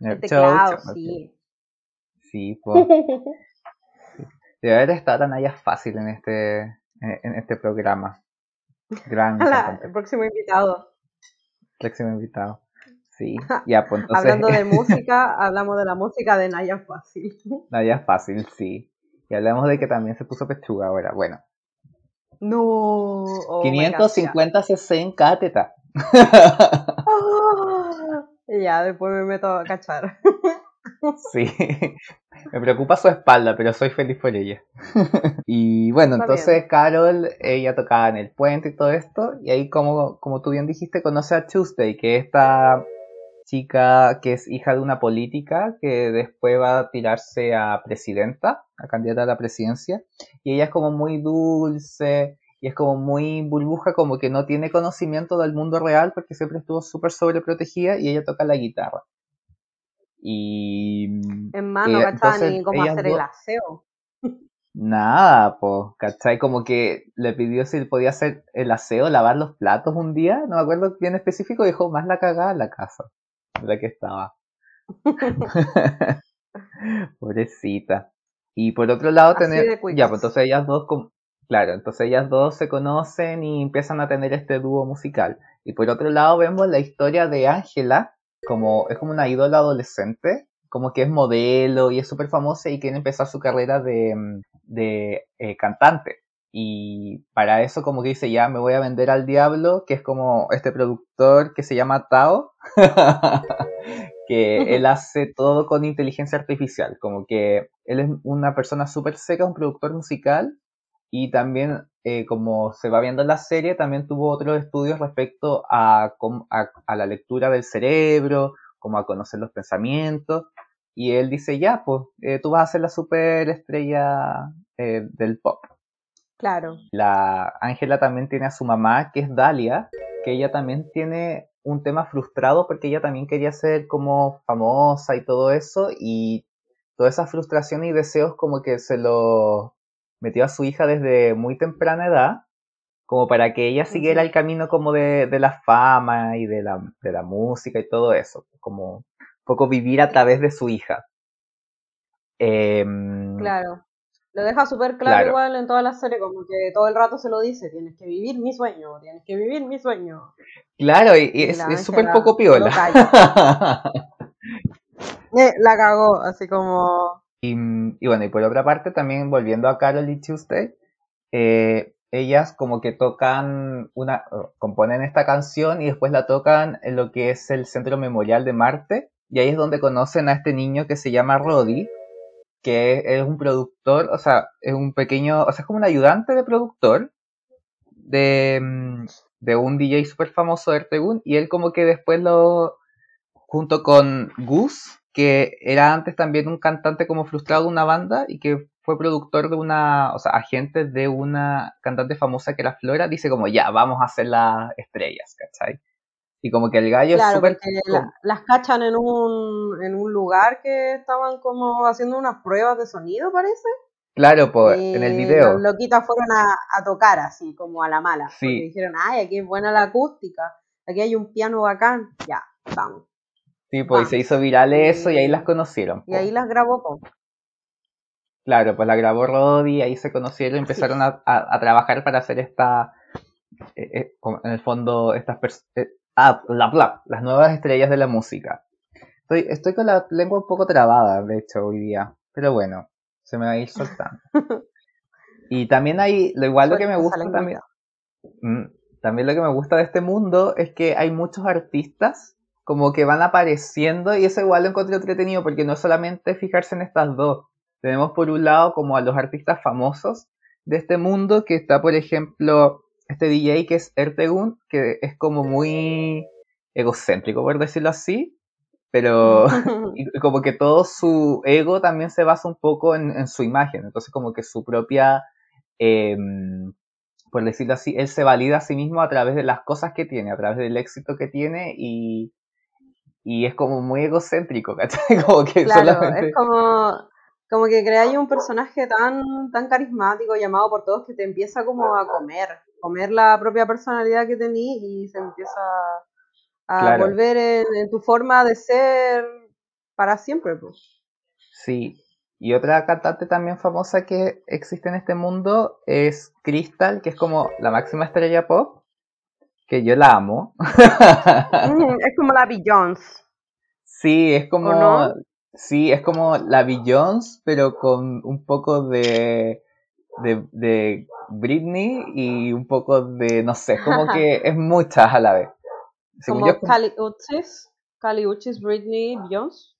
El El teclado, show, sí. Sí, pues. Debe haber estado tan allá fácil en este, en, este programa. Gran cantante, el próximo invitado. próximo invitado. Sí, ya, pues entonces. Hablando de música, hablamos de la música de Naya Fácil. Allá fácil, sí. Y hablamos de que también se puso pechuga ahora. Bueno, No. oh my God, 550 cc en cada teta. ya. Ah, Ya, después me meto a cachar. Sí, me preocupa su espalda, pero soy feliz por ella. Y bueno, Está entonces bien. Carol, ella tocaba en el puente y todo esto, y ahí como, como tú bien dijiste, conoce a Tuesday, que es esta chica que es hija de una política que después va a tirarse a presidenta, a candidata a la presidencia, y ella es como muy dulce, y es como muy burbuja, como que no tiene conocimiento del mundo real porque siempre estuvo súper sobreprotegida y ella toca la guitarra. Y En mano, Eh, ¿cachai? Ni cómo hacer el aseo. Nada, pues, ¿cachai? Como que le pidió si podía hacer el aseo, lavar los platos un día, no me acuerdo bien específico, dijo más la cagada en la casa en la que estaba. Pobrecita. Y por otro lado, Así tener, ya, pues entonces ellas dos, com- claro, entonces ellas dos se conocen y empiezan a tener este dúo musical. Y por otro lado vemos la historia de Ángela, como, es como una ídola adolescente, como que es modelo y es súper famosa y quiere empezar su carrera de, mm, de eh, cantante. Y para eso como que dice, ya me voy a vender al diablo, que es como este productor que se llama Tao, que él hace todo con inteligencia artificial, como que él es una persona súper seca, un productor musical, y también eh, como se va viendo en la serie, también tuvo otros estudios respecto a, a la lectura del cerebro, como a conocer los pensamientos, y él dice, ya, pues eh, tú vas a ser la superestrella eh, del pop. Claro. La Ángela también tiene a su mamá, que es Dalia, que ella también tiene un tema frustrado porque ella también quería ser como famosa y todo eso, y toda esa frustración y deseos como que se lo metió a su hija desde muy temprana edad, como para que ella siguiera el camino como de, de la fama y de la, de la música y todo eso, como un poco vivir a través de su hija. Em, Claro. Lo deja súper claro, Claro. igual en toda la serie, como que todo el rato se lo dice, tienes que vivir mi sueño, tienes que vivir mi sueño. Claro, y, y es súper poco piola. Eh, la cagó, así como... y, bueno, y por otra parte, también volviendo a Carol y Tuesday, eh, ellas como que tocan una, componen esta canción y después la tocan en lo que es el Centro Memorial de Marte, y ahí es donde conocen a este niño que se llama Roddy, que es un productor, o sea, es un pequeño, o sea, es como un ayudante de productor de, de un DJ súper famoso de Ertegun, y él como que después lo, junto con Gus, que era antes también un cantante como frustrado de una banda y que fue productor de una, o sea, agente de una cantante famosa que era Flora, dice como, ya, vamos a hacer las estrellas, ¿cachai? Y como que el gallo claro, es súper... las cachan en un, en un lugar que estaban como haciendo unas pruebas de sonido, parece. Claro, pues, en el video. Los loquitas fueron a, a, tocar así, como a la mala. Sí. Porque dijeron, ay, aquí es buena la acústica, aquí hay un piano bacán, ya, vamos. Sí, pues se hizo viral eso y ahí las conocieron. Y ahí las grabó. Po. Claro, pues la grabó Roddy, ahí se conocieron y empezaron a, a, trabajar para hacer esta, eh, eh, en el fondo, estas eh, ah, la, bla, las nuevas estrellas de la música. Estoy, estoy con la lengua un poco trabada, de hecho, hoy día, pero bueno, se me va a ir soltando. y también hay, lo igual lo que me gusta también, mm, también lo que me gusta de este mundo es que hay muchos artistas como que van apareciendo y eso igual lo encontré entretenido porque no solamente fijarse en estas dos. Tenemos por un lado como a los artistas famosos de este mundo que está por ejemplo este DJ que es Ertegun que es como muy egocéntrico por decirlo así pero como que todo su ego también se basa un poco en, su imagen entonces como que su propia em, por decirlo así, él se valida a sí mismo a través de las cosas que tiene, a través del éxito que tiene y, y es como muy egocéntrico, ¿cachai? Como que claro, es como, como que creáis un personaje tan, tan carismático, llamado por todos, que te empieza como a comer, comer la propia personalidad que tenís y se empieza a volver en, tu forma de ser para siempre. Pues. Sí, y otra cantante también famosa que existe en este mundo es Crystal, que es como la máxima estrella pop que yo la amo. Es como la Beyoncé. Sí, es como. Sí, es como la Beyoncé, pero con un poco de, de, de Britney y un poco de, no sé, como que es muchas a la vez. como yo, Cali Uchis, Cali Uchis, Britney, Beyoncé.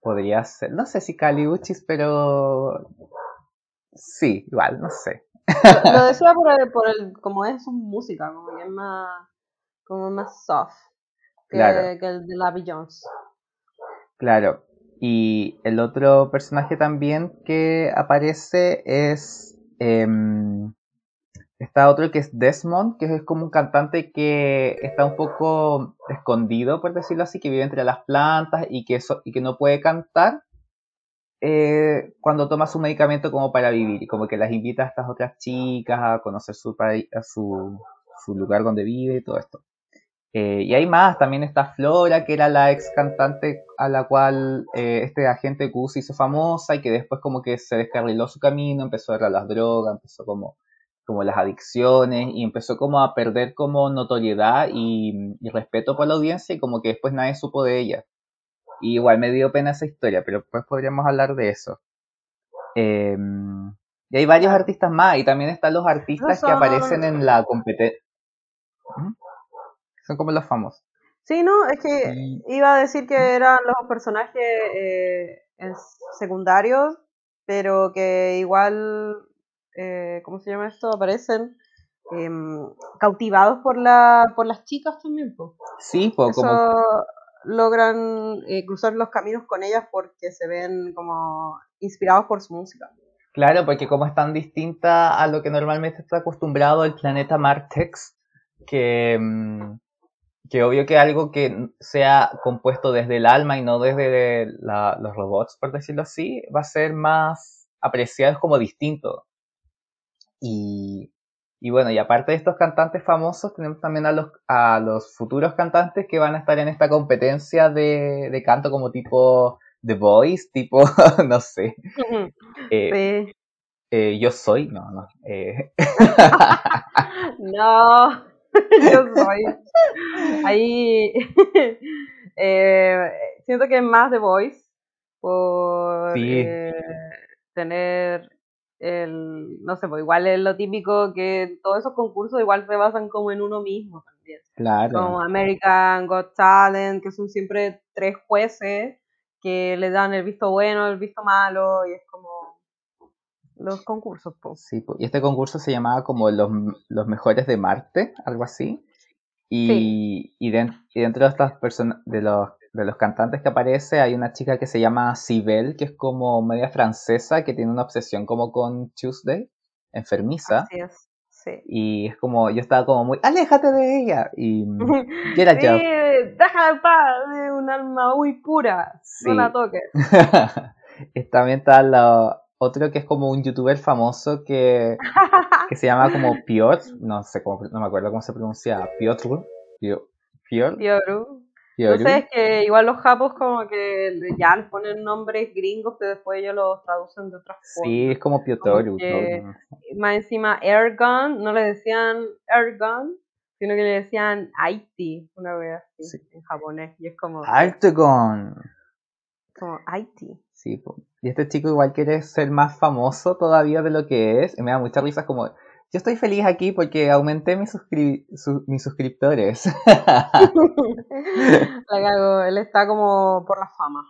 Podría ser, no sé si Cali Uchis, pero sí, igual, no sé. Lo, decía por el, por el, como es su música, como que es más, como más soft que, el de la Beyoncé. Claro. Y el otro personaje también que aparece es. Eh, está otro que es Desmond, que es como un cantante que está un poco escondido, por decirlo así, que vive entre las plantas y que, y que no puede cantar, eh, cuando toma su medicamento como para vivir, como que las invita a estas otras chicas a conocer su, a su, lugar donde vive y todo esto. Eh, y hay más, también está Flora, que era la ex cantante a la cual eh, este agente Q se hizo famosa y que después como que se descarriló su camino, empezó a ver las drogas, empezó como, como las adicciones y empezó como a perder como notoriedad y, y respeto por la audiencia y como que después nadie supo de ella. Y igual me dio pena esa historia, pero después podríamos hablar de eso. Em, y hay varios artistas más, y también están los artistas que aparecen en la competencia. ¿Mm? Son como los famosos. Sí, no, es que iba a decir que eran los personajes eh, secundarios, pero que igual, eh, ¿cómo se llama esto? Aparecen em, cautivados por, la, por las chicas también. Sí, pues como logran eh, cruzar los caminos con ellas porque se ven como inspirados por su música. Claro, porque como es tan distinta a lo que normalmente está acostumbrado el planeta Martex, que, mm, que obvio que algo que sea compuesto desde el alma y no desde los robots, por decirlo así, va a ser más apreciado como distinto. Y, y bueno, y aparte de estos cantantes famosos, tenemos también a los, a los futuros cantantes que van a estar en esta competencia de, de canto como tipo The Voice, tipo, no sé. Eh, eh, yo soy, no, no. Eh. no, yo soy. Ahí siento que es más The Voice, por Sí. eh, tener el, no sé, pues igual es lo típico que todos esos concursos igual se basan como en uno mismo también. Claro. Como American Got Talent, que son siempre tres jueces que le dan el visto bueno, el visto malo, y es como los concursos, pues. Sí, po. y este concurso se llamaba como los, los mejores de Marte, algo así. Y, y dentro de estas personas, de los, de los cantantes que aparece, hay una chica que se llama Sibel, que es como media francesa, que tiene una obsesión como con Tuesday, enfermiza. Así es, sí. Y es como, yo estaba como muy, aléjate de ella. Y get a Sí, job. déjala en paz, es un alma muy pura, Sí. no la toques. También está la- otro que es como un youtuber famoso que, que se llama como Piotr, no sé cómo, no me acuerdo cómo se pronuncia, Piotr, Pio- Piotr. Piotr. Entonces es que igual los japos como que ya les ponen nombres gringos, pero después ellos los traducen de otras formas. Sí, es como Piotr. que- ¿no? Más encima, Airgun, no le decían Airgun, sino que le decían Haiti, una vez así, Sí. en japonés. Y es como, Artagon. como Haiti. Sí, y este chico igual quiere ser más famoso todavía de lo que es. Y me da mucha risa como, yo estoy feliz aquí porque aumenté mis, suscri- su- mis suscriptores. La cago, él está como por la fama.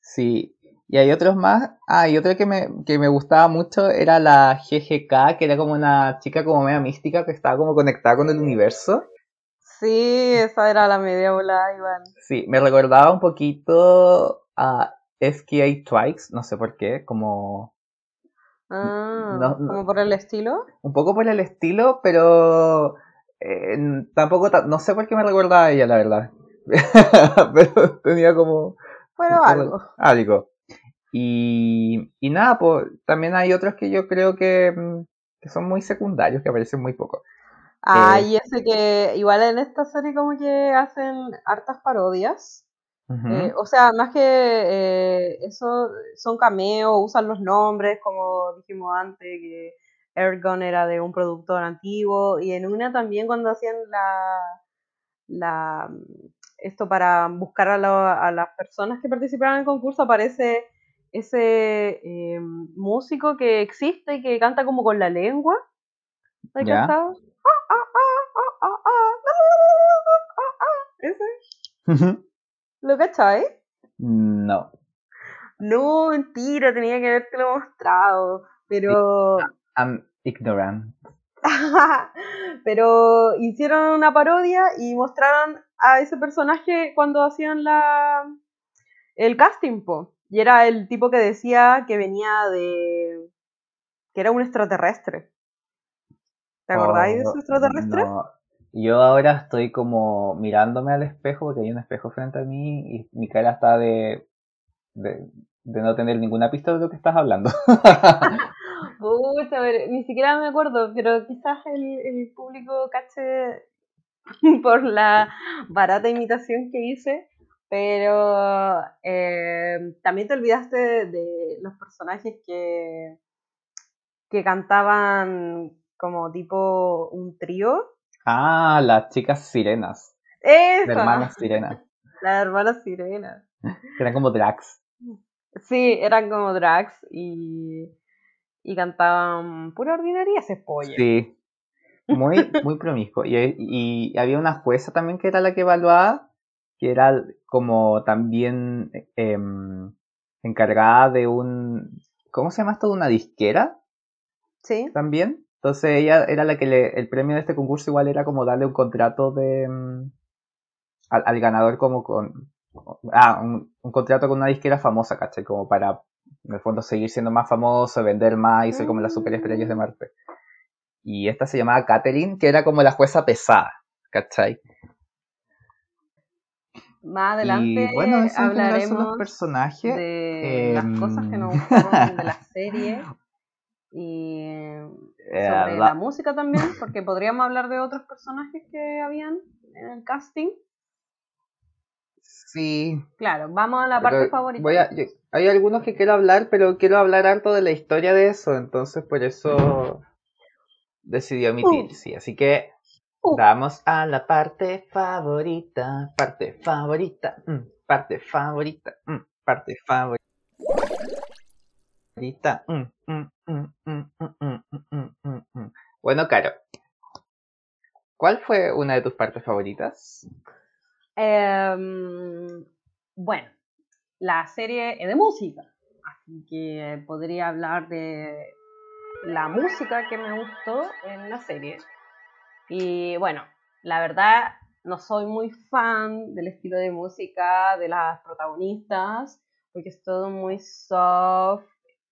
Sí, y hay otros más. Ah, y otro que me, que me gustaba mucho era la GGK, que era como una chica como media mística que estaba como conectada con el universo. Sí, esa era la media volada, Iván. Sí, me recordaba un poquito a SKA Twice, no sé por qué, como Ah, No, no. como por el estilo. un poco por el estilo, pero eh, tampoco, ta- no sé por qué me recordaba a ella, la verdad. pero tenía como... Pero algo. algo. Y, y nada, pues también hay otros que yo creo que, mm, que son muy secundarios, que aparecen muy poco. Ah, Eh, y ese que igual en esta serie como que hacen hartas parodias. Eh, o sea, más que eh, eso, son cameos, usan los nombres, como dijimos antes, que Airgun era de un productor antiguo, y en una también cuando hacían la, la esto para buscar a, las personas que participaban en el concurso, aparece ese eh, músico que existe y que canta como con la lengua. Ah, ah, ah, ah, ah, ah, ah, ah, Ese, ¿lo cachai? no. No, mentira, tenía que habértelo mostrado. Pero. I'm ignorant. pero hicieron una parodia y mostraron a ese personaje cuando hacían la el casting, po. Y era el tipo que decía que venía de. que era un extraterrestre. ¿Te acordáis de Oh, ese extraterrestre? no. Yo ahora estoy como mirándome al espejo, porque hay un espejo frente a mí y mi cara está de, de, no tener ninguna pista de lo que estás hablando. Pucha, a ver, ni siquiera me acuerdo, pero quizás el, el público cache por la barata imitación que hice, pero eh, también te olvidaste de, de los personajes que, que cantaban como tipo un trío. Ah, las chicas sirenas, ¡Esa! las hermanas sirenas, Las hermanas sirenas. que eran como drags. Sí, eran como drags y, y cantaban pura ordinaria ese pollo. Sí, muy, muy promiscuo. Y, y había una jueza también que era la que evaluaba, que era como también em, encargada de un, ¿cómo se llama esto? De una disquera ¿Sí? también. Entonces ella era la que le, el premio de este concurso igual era como darle un contrato de mm, al, al ganador como con ah, un, un contrato con una disquera famosa, ¿cachai? Como para en el fondo seguir siendo más famoso, vender más y ser como las superestrellas de Marte. Y esta se llamaba Catherine, que era como la jueza pesada, ¿cachai? Más adelante y bueno, general son los hablaremos personajes. de las Em, cosas que nos gustaron de la serie y Eh, sobre la- la música también, porque podríamos hablar de otros personajes que habían en el casting. Sí, Claro, vamos a la Pero parte favorita. voy a- yo- hay algunos que quiero hablar, pero quiero hablar harto de la historia de eso, entonces por eso decidí omitir, Uh. sí. Así que Uh. vamos a la parte favorita, parte favorita, mm, parte favorita, mm, parte favorita. Bueno, Caro, ¿cuál fue una de tus partes favoritas? Em, bueno, la serie es de música. Así que podría hablar de la música que me gustó en la serie. Y bueno, la verdad, no soy muy fan del estilo de música de las protagonistas, porque es todo muy soft,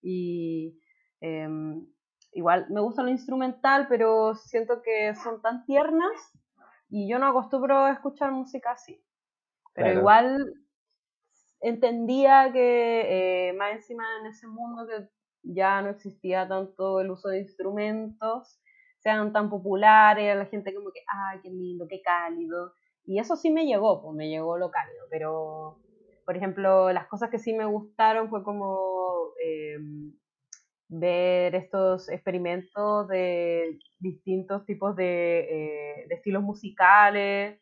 y em, igual me gusta lo instrumental, pero siento que son tan tiernas y yo no acostumbro a escuchar música así. Pero Claro. igual entendía que eh, más encima en ese mundo que ya no existía tanto el uso de instrumentos, sean tan populares, la gente como que, ay, qué lindo, qué cálido. Y eso sí me llegó, pues me llegó lo cálido, pero por ejemplo, las cosas que sí me gustaron fue como eh, ver estos experimentos de distintos tipos de, eh, de estilos musicales.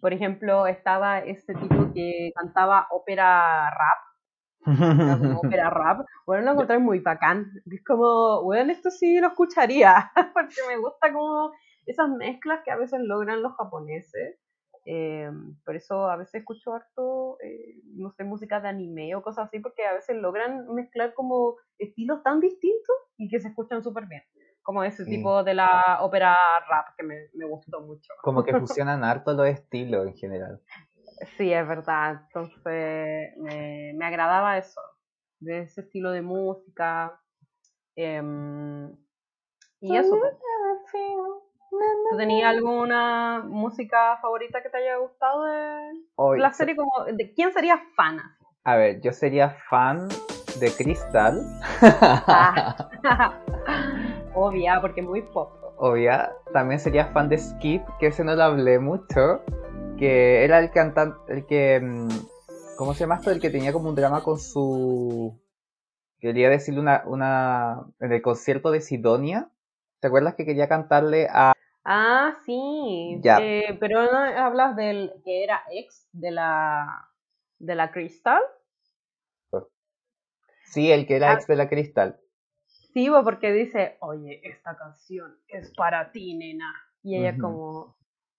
Por ejemplo, estaba este tipo que cantaba ópera rap, como ópera rap. Bueno, lo encontré muy bacán. Es como, bueno, esto sí lo escucharía, porque me gusta como esas mezclas que a veces logran los japoneses. Eh, por eso a veces escucho harto, eh, no sé, música de anime o cosas así, porque a veces logran mezclar como estilos tan distintos y que se escuchan súper bien. Como ese tipo de la ópera rap que me, me gustó mucho. Como que fusionan harto los estilos en general. Sí, es verdad. Entonces me, me agradaba eso, de ese estilo de música. em, y eso. pues. ¿Tú tenías alguna música favorita que te haya gustado de Hoy, la serie? Como, ¿De quién serías fan? A ver, yo sería fan de Crystal. Ah. Obvia, porque muy pop. Obvia. También sería fan de Skip, que ese no lo hablé mucho. Que era el cantante, el que... mm, ¿Cómo se llama esto? El que tenía como un drama con su... Quería decirle una... una en el concierto de Sidonia. ¿Te acuerdas que quería cantarle a... Ah, sí. Ya. eh, pero no hablas del que era ex de la de la Crystal. Sí, el que era Ah. ex de la Crystal. Sí, porque dice, oye, esta canción es para ti, nena. Y ella como,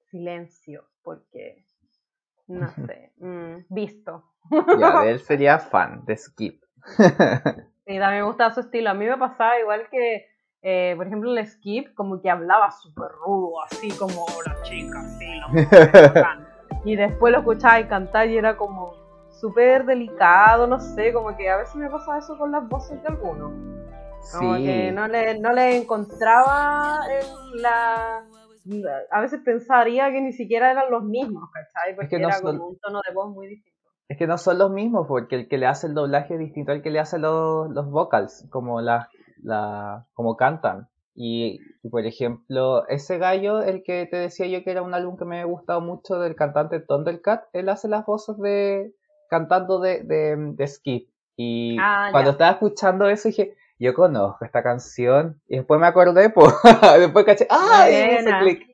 silencio, porque, no sé, mm, visto. Ya, de él sería fan, de Skip. Sí, también me gusta su estilo. A mí me pasaba igual que, eh, por ejemplo, el Skip, como que hablaba súper rudo, así como la chica, así, lo bacán". Y después lo escuchaba y cantar y era como súper delicado, no sé, como que a veces me pasa eso con las voces de algunos. Como que Sí. no le, no le encontraba el- la, la- A veces pensaría que ni siquiera eran los mismos, ¿cachai? Porque que no era son- como un tono de voz muy distinto. Es que no son los mismos, porque el que le hace el doblaje es distinto al que le hace los, los vocals, como la, la, como cantan. Y, y, por ejemplo, ese gallo, el que te decía yo que era un álbum que me ha gustado mucho del cantante Thundercat, él hace las voces de cantando de, de, de Skip. Y Ah, cuando ya. estaba escuchando eso dije, yo conozco esta canción. Y después me acordé, pues, después caché, ¡ah! Y me hizo Buena. clic.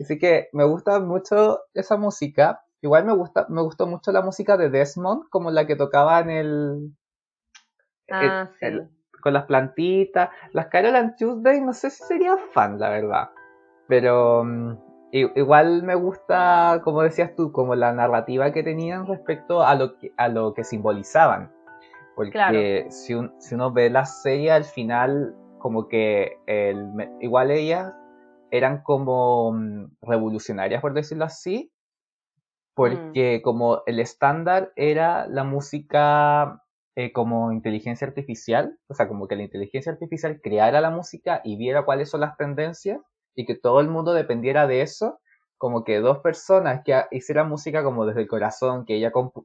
Así que me gusta mucho esa música. Igual me gusta, me gustó mucho la música de Desmond, como la que tocaba en el, Ah, sí. el- con las plantitas. Las Carol and Tuesday, no sé si sería fan, la verdad. Pero mm, igual me gusta, como decías tú, como la narrativa que tenían respecto a lo que, a lo que simbolizaban. Porque Claro. si, un- si uno ve la serie, al final, como que el, igual ellas eran como mm, revolucionarias, por decirlo así, porque como el estándar era la música eh, como inteligencia artificial, o sea, como que la inteligencia artificial creara la música y viera cuáles son las tendencias y que todo el mundo dependiera de eso, como que dos personas que hicieran música como desde el corazón, que,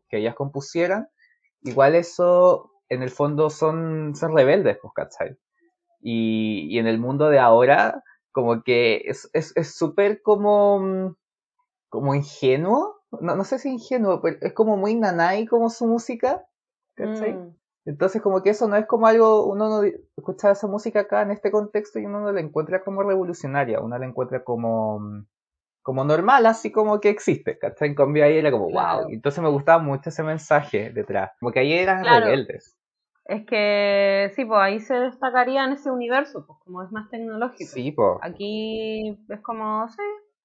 que ellas compusieran, igual eso en el fondo son, son rebeldes, pues, ¿cachai? Y, y en el mundo de ahora, como que es es- es súper como, mm, como ingenuo, no, no sé si ingenuo, pero es como muy nanay como su música, ¿cachai? Mm, Entonces como que eso no es como algo, uno no escucha esa música acá en este contexto y uno no la encuentra como revolucionaria, uno la encuentra como, mm, como normal, así como que existe, ¿cachai? En cambio ahí era como, Claro. wow. Entonces me gustaba mucho ese mensaje detrás. Como que ahí eran Claro. rebeldes. Es que sí, pues ahí se destacaría en ese universo, pues como es más tecnológico. Sí, po. Aquí es como, sí,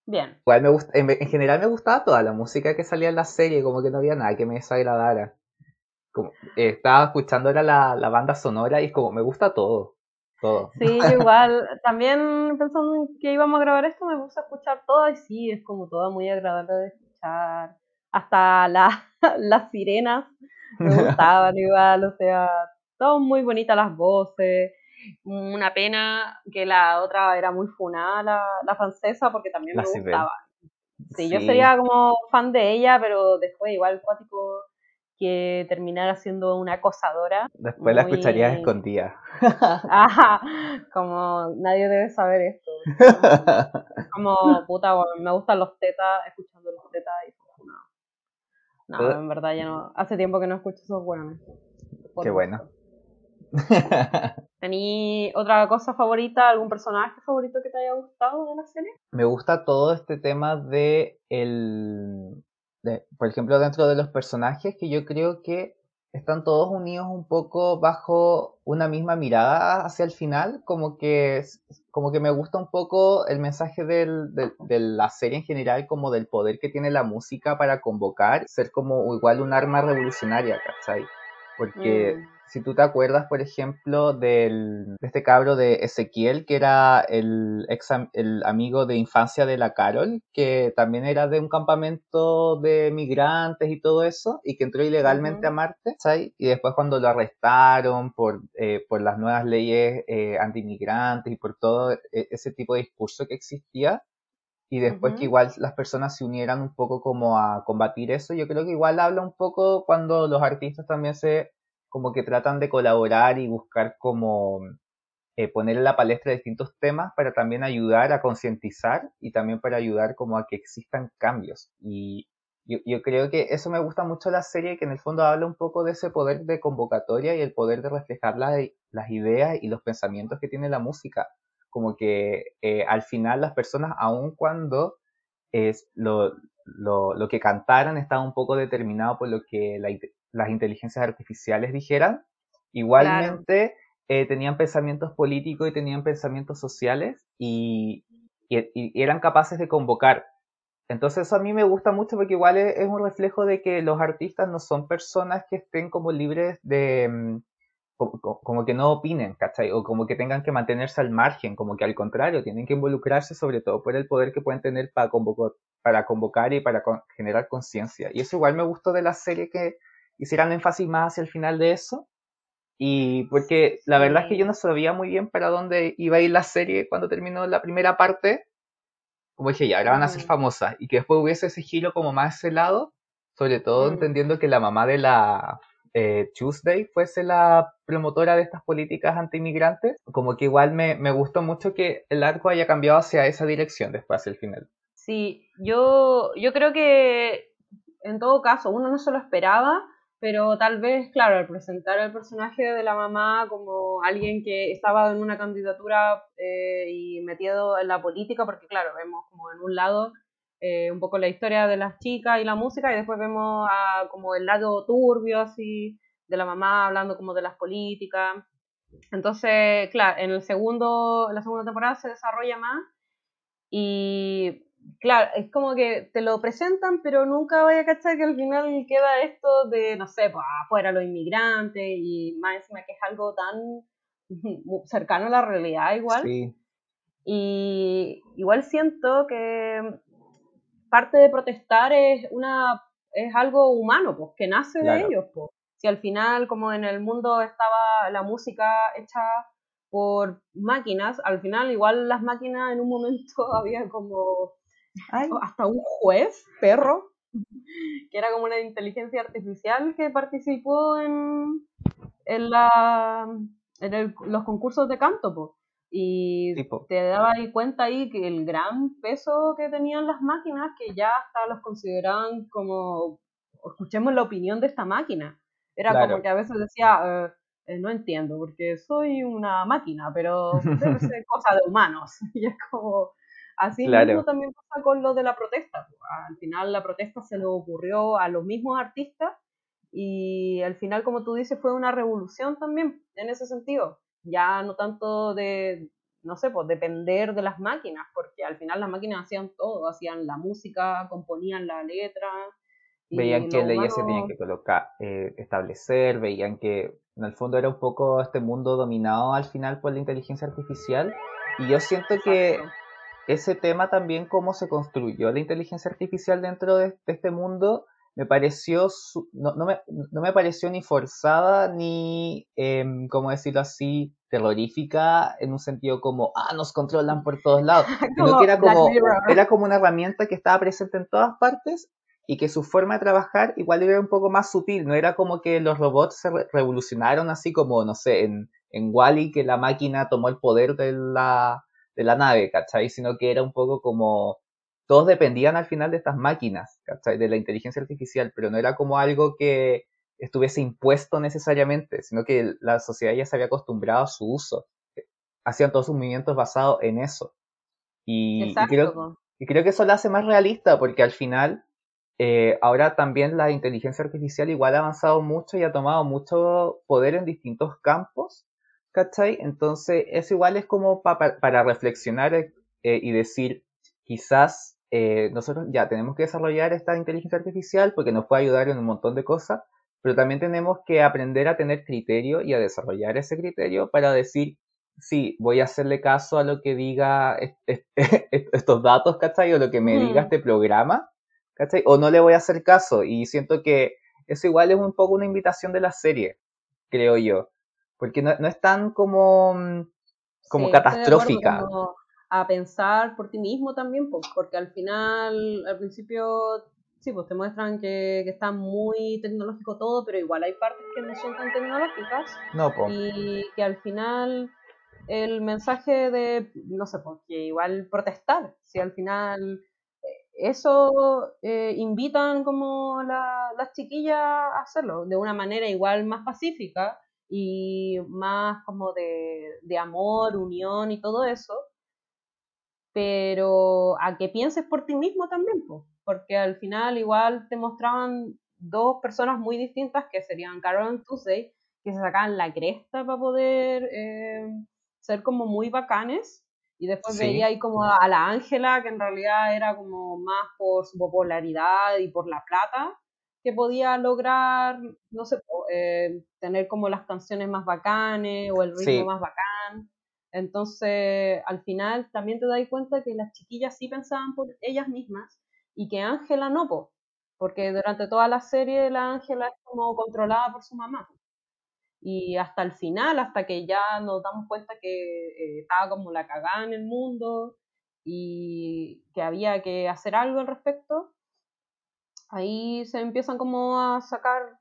bien. Igual me gusta, en, en general me gustaba toda la música que salía en la serie, como que no había nada que me desagradara. Como, eh, estaba escuchando era la, la banda sonora y es como, me gusta todo. Todo. Sí, yo igual, también pensando en que íbamos a grabar esto, me puse a escuchar todo y sí, es como todo muy agradable de escuchar. Hasta la- las sirenas me gustaban igual, o sea, todo muy bonitas las voces. Una pena que la otra era muy funada, la, la francesa, porque también La me gustaba. Sí, yo Sí. sería como fan de ella, pero después igual cuático que terminara siendo una acosadora. Después la Muy- escucharías escondida. Ajá, como nadie debe saber esto. Como puta, bueno, me gustan los tetas, escuchando los tetas y no. No, Todo- en verdad ya no. Hace tiempo que no escucho esos hueones. Qué bueno. ¿Tení otra cosa favorita, algún personaje favorito que te haya gustado de la serie? me gusta todo este tema de el de- por ejemplo dentro de los personajes que yo creo que están todos unidos un poco bajo una misma mirada hacia el final como que como que me gusta un poco el mensaje del, del- de la serie en general como del poder que tiene la música para convocar ser como igual un arma revolucionaria ¿cachai? Porque Mm. si tú te acuerdas, por ejemplo, del, de este cabro de Ezequiel, que era el, ex, el amigo de infancia de la Carol, que también era de un campamento de migrantes y todo eso, y que entró ilegalmente a Marte, ¿sabes? Y después cuando lo arrestaron por, eh, por las nuevas leyes eh, antimigrantes y por todo e- ese tipo de discurso que existía, y después que igual las personas se unieran un poco como a combatir eso, yo creo que igual habla un poco cuando los artistas también se como que tratan de colaborar y buscar como eh, poner en la palestra distintos temas para también ayudar a concientizar y también para ayudar como a que existan cambios. Y yo, yo creo que eso me gusta mucho la serie, que en el fondo habla un poco de ese poder de convocatoria y el poder de reflejar la- las ideas y los pensamientos que tiene la música. Como que eh, al final las personas, aun cuando es lo, lo, lo que cantaran estaba un poco determinado por lo que la las inteligencias artificiales dijeran, igualmente eh, tenían pensamientos políticos y tenían pensamientos sociales y, y- y eran capaces de convocar. Entonces eso a mí me gusta mucho porque igual es, es un reflejo de que los artistas no son personas que estén como libres de... co- co- como que no opinen, ¿cachai? O como que tengan que mantenerse al margen, como que al contrario, tienen que involucrarse sobre todo por el poder que pueden tener para convocar, para convocar y para con- generar conciencia. Y eso igual me gustó de la serie que hicieran énfasis más hacia el final de eso. Y porque la verdad es que yo no sabía muy bien para dónde iba a ir la serie cuando terminó la primera parte. Como dije, ya, ahora van a ser famosas. Y que después hubiese ese giro como más ese lado. Sobre todo Mm. entendiendo que la mamá de la eh, Tuesday fuese la promotora de estas políticas anti-inmigrantes. Como que igual me, me gustó mucho que el arco haya cambiado hacia esa dirección después, hacia el final. Sí, yo, yo creo que en todo caso uno no se lo esperaba, pero tal vez, claro, al presentar el personaje de la mamá como alguien que estaba en una candidatura eh, y metido en la política, porque claro, vemos como en un lado eh, un poco la historia de las chicas y la música y después vemos a, como el lado turbio así de la mamá hablando como de las políticas. Entonces, claro, en el segundo, la segunda temporada se desarrolla más y claro, es como que te lo presentan, pero nunca vaya a cachar que al final queda esto de, no sé, pues afuera los inmigrantes y más encima que es algo tan cercano a la realidad igual. Sí, Y igual siento que parte de protestar es una es algo humano, pues, que nace Claro. de ellos, pues. Si al final, como en el mundo estaba la música hecha por máquinas, al final igual las máquinas en un momento había como hasta un juez, perro, que era como una inteligencia artificial que participó en, en, la, en el- los concursos de canto, po. Y tipo. te dabas ahí cuenta ahí que el gran peso que tenían las máquinas, que ya hasta los consideraban como, escuchemos la opinión de esta máquina. Era Claro. como que a veces decía, eh, eh, no entiendo, porque soy una máquina, pero debe ser cosa de humanos. Y es como, Así Claro. mismo también pasa con lo de la protesta. Al final la protesta se le ocurrió a los mismos artistas y al final, como tú dices, fue una revolución también en ese sentido. Ya no tanto de, no sé, pues depender de las máquinas, porque al final las máquinas hacían todo, hacían la música, componían la letra. Veían qué leyes se tenían que colocar, eh, establecer, veían que en el fondo era un poco este mundo dominado al final por la inteligencia artificial. Y yo siento que ese tema también, cómo se construyó la inteligencia artificial dentro de, de este mundo, me pareció, su- no, no me, no me pareció ni forzada ni, em, ¿cómo decirlo así?, terrorífica en un sentido como, ah, nos controlan por todos lados, sino Como que era como, era como una herramienta que estaba presente en todas partes y que su forma de trabajar igual era un poco más sutil, no era como que los robots se re- revolucionaron así como, no sé, en, en Wall-E que la máquina tomó el poder de la, de la nave, ¿cachai? Sino que era un poco como, todos dependían al final de estas máquinas, ¿cachai? De la inteligencia artificial, pero no era como algo que estuviese impuesto necesariamente, sino que la sociedad ya se había acostumbrado a su uso. Hacían todos sus movimientos basados en eso. Y, y creo, po. y creo que eso lo hace más realista porque al final eh, ahora también la inteligencia artificial igual ha avanzado mucho y ha tomado mucho poder en distintos campos, ¿cachai? Entonces eso igual es como pa- pa- para reflexionar eh, y decir, quizás eh, nosotros ya tenemos que desarrollar esta inteligencia artificial porque nos puede ayudar en un montón de cosas, pero también tenemos que aprender a tener criterio y a desarrollar ese criterio para decir, sí, voy a hacerle caso a lo que diga est- est- estos datos, ¿cachai? O lo que me diga Ujú. este programa, ¿cachai? O no le voy a hacer caso. Y siento que eso igual es un poco una invitación de la serie, creo yo. Porque no, no es tan como, mm, como Sí, catastrófica. como a pensar por ti mismo también, pues, porque al final, al principio, sí, pues te muestran que, que está muy tecnológico todo, pero igual hay partes que no son tan tecnológicas No, po. y que al final el mensaje de, no sé, pues que igual protestar, si al final eh, eso eh, invitan como la- las chiquillas a hacerlo de una manera igual más pacífica y más como de, de amor, unión y todo eso, pero a que pienses por ti mismo también, po, porque al final igual te mostraban dos personas muy distintas que serían Carol y Tuesday, que se sacaban la cresta para poder eh, ser como muy bacanes. Y después Sí. veía ahí como a la Ángela, que en realidad era como más por su popularidad y por la plata, que podía lograr, no sé, eh, tener como las canciones más bacanes o el ritmo Sí. más bacán. Entonces, al final también te das cuenta que las chiquillas sí pensaban por ellas mismas y que Ángela no, po, porque durante toda la serie la Ángela es como controlada por su mamá. Y hasta el final, hasta que ya nos damos cuenta que eh, estaba como la cagada en el mundo y que había que hacer algo al respecto, ahí se empiezan como a sacar,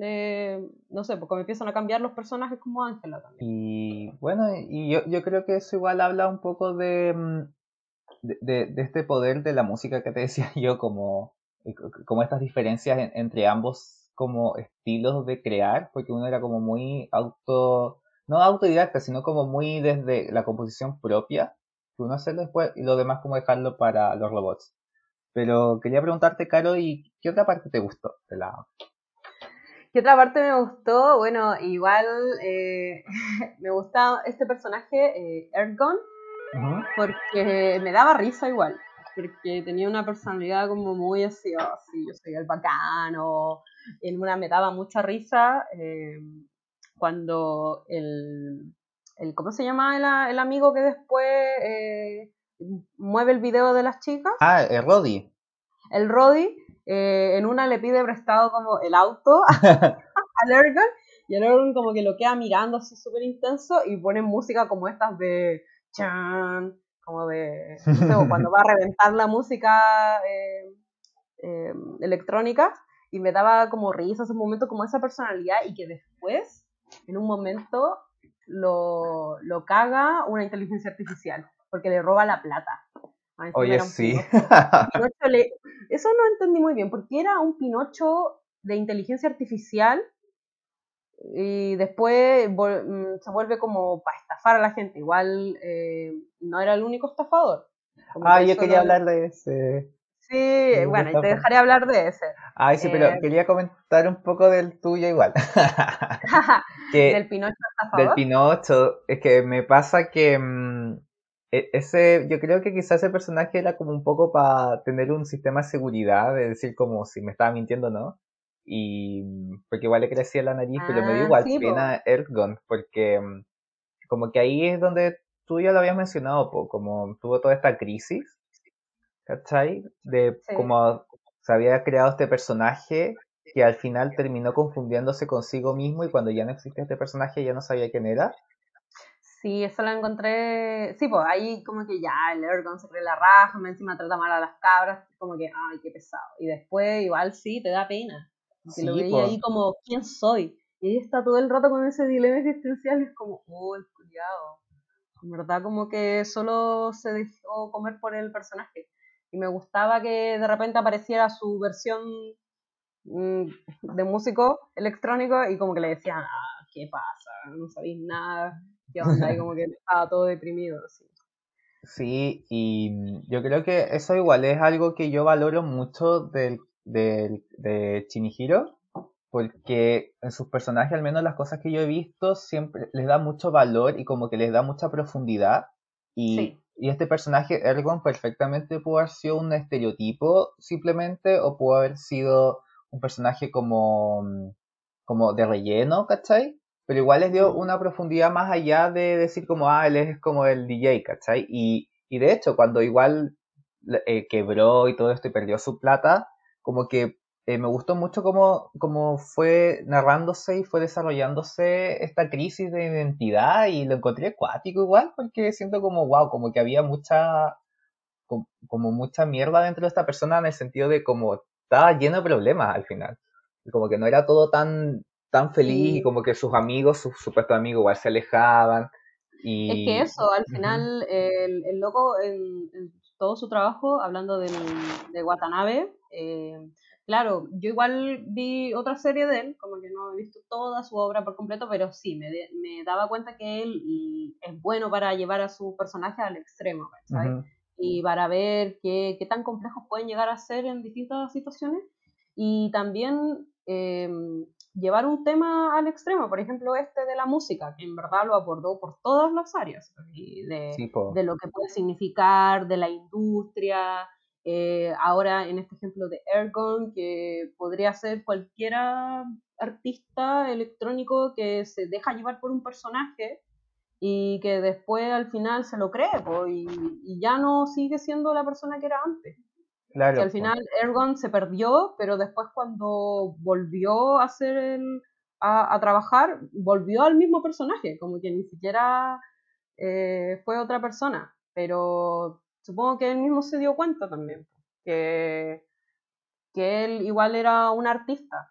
eh, no sé, porque empiezan a cambiar los personajes como Ángela también. Y bueno, y yo, yo creo que eso igual habla un poco de, mm, de, de- este poder de la música que te decía yo, como, eh, como estas diferencias en- entre ambos como estilos de crear, porque uno era como muy auto, no autodidacta, sino como muy desde la composición propia, que uno hace después y lo demás como dejarlo para los robots. Pero quería preguntarte, Caro, ¿y qué otra parte te gustó de la... ¿Qué otra parte me gustó? Bueno, igual eh, me gusta este personaje, eh, Ergon, porque me daba risa igual, porque tenía una personalidad como muy así, oh, sí, yo soy el bacano, en una me daba mucha risa eh, cuando el, el, ¿cómo se llama el, el amigo que después eh, mueve el video de las chicas? Ah, eh, Roddy. El Roddy, eh, en una le pide prestado como el auto al Ergon y el Ergon como que lo queda mirando así súper intenso y pone música como estas de chan, como de, cuando va a reventar la música eh, eh, electrónica y me daba como risa ese momento, como esa personalidad y que después, en un momento, lo, lo caga una inteligencia artificial porque le roba la plata. Ah, Oye, sí. Le- Eso no entendí muy bien, porque era un Pinocho de inteligencia artificial y después mm, se vuelve como para estafar a la gente. Igual eh, no era el único estafador. Como Ah, que yo quería lo- hablar de ese. Sí, de bueno, y esta te dejaré hablar de ese. Ay, sí, pero Eh, quería comentar un poco del tuyo igual. que Del Pinocho del estafador. Pinocho, es que me pasa que mm, ese, yo creo que quizás ese personaje era como un poco para tener un sistema de seguridad, de decir como si me estaba mintiendo o no. Y porque igual le crecía la nariz, pero me dio Ah, igual sí, pena Ergon, porque mm, como que ahí es donde tú ya lo habías mencionado, po, como tuvo toda esta crisis, ¿cachai? De Sí. como se había creado este personaje que al final terminó confundiéndose consigo mismo y cuando ya no existía este personaje ya no sabía quién era. Sí, eso lo encontré. Sí, pues ahí como que ya el Ergon se cree la raja, más encima trata mal a las cabras, como que, ay, qué pesado. Y después, igual sí, te da pena. Porque lo Sí, veía po. ahí como, ¿quién soy? Y ahí está todo el rato con ese dilema existencial y es como, oh, el culiado. En verdad, como que solo se dejó comer por el personaje. Y me gustaba que de repente apareciera su versión mm, de músico electrónico y como que le decían, ah, ¿qué pasa? No sabéis nada, ¿qué onda? Y como que estaba todo deprimido. así. Sí, y yo creo que eso igual es algo que yo valoro mucho del, del, de Chihiro, porque en sus personajes, al menos las cosas que yo he visto, siempre les da mucho valor y como que les da mucha profundidad. Y, Sí. y este personaje, Ergon, perfectamente pudo haber sido un estereotipo simplemente, o pudo haber sido un personaje como, como de relleno, ¿cachai? Pero igual les dio una profundidad más allá de decir como, ah, él es como el DJ, ¿cachai? Y, y de hecho, cuando igual eh, quebró y todo esto y perdió su plata, como que eh, me gustó mucho cómo, cómo fue narrándose y fue desarrollándose esta crisis de identidad y lo encontré acuático igual, porque siento como, wow, como que había mucha, como, como mucha mierda dentro de esta persona en el sentido de como estaba lleno de problemas al final. Y como que no era todo tan, tan feliz Sí. y como que sus amigos, sus supuestos amigos igual se alejaban. Y... Es que eso, al final, el, el loco en, en todo su trabajo, hablando del, de Watanabe, eh, claro, yo igual vi otra serie de él, como que no he visto toda su obra por completo, pero sí, me, de- me daba cuenta que él y es bueno para llevar a su personaje al extremo, ¿cachai? Ujú. y para ver qué, qué tan complejos pueden llegar a ser en distintas situaciones y también eh, llevar un tema al extremo, por ejemplo este de la música, que en verdad lo abordó por todas las áreas, y de, Sí, po. de lo que puede significar, de la industria, eh, ahora en este ejemplo de Ergon, que podría ser cualquiera artista electrónico que se deja llevar por un personaje y que después al final se lo cree po, y, y ya no sigue siendo la persona que era antes. Claro, Que al final Ergon se perdió, pero después cuando volvió a hacer el, a, a trabajar, volvió al mismo personaje, como que ni siquiera eh, fue otra persona. Pero supongo que él mismo se dio cuenta también, que, que él igual era un artista.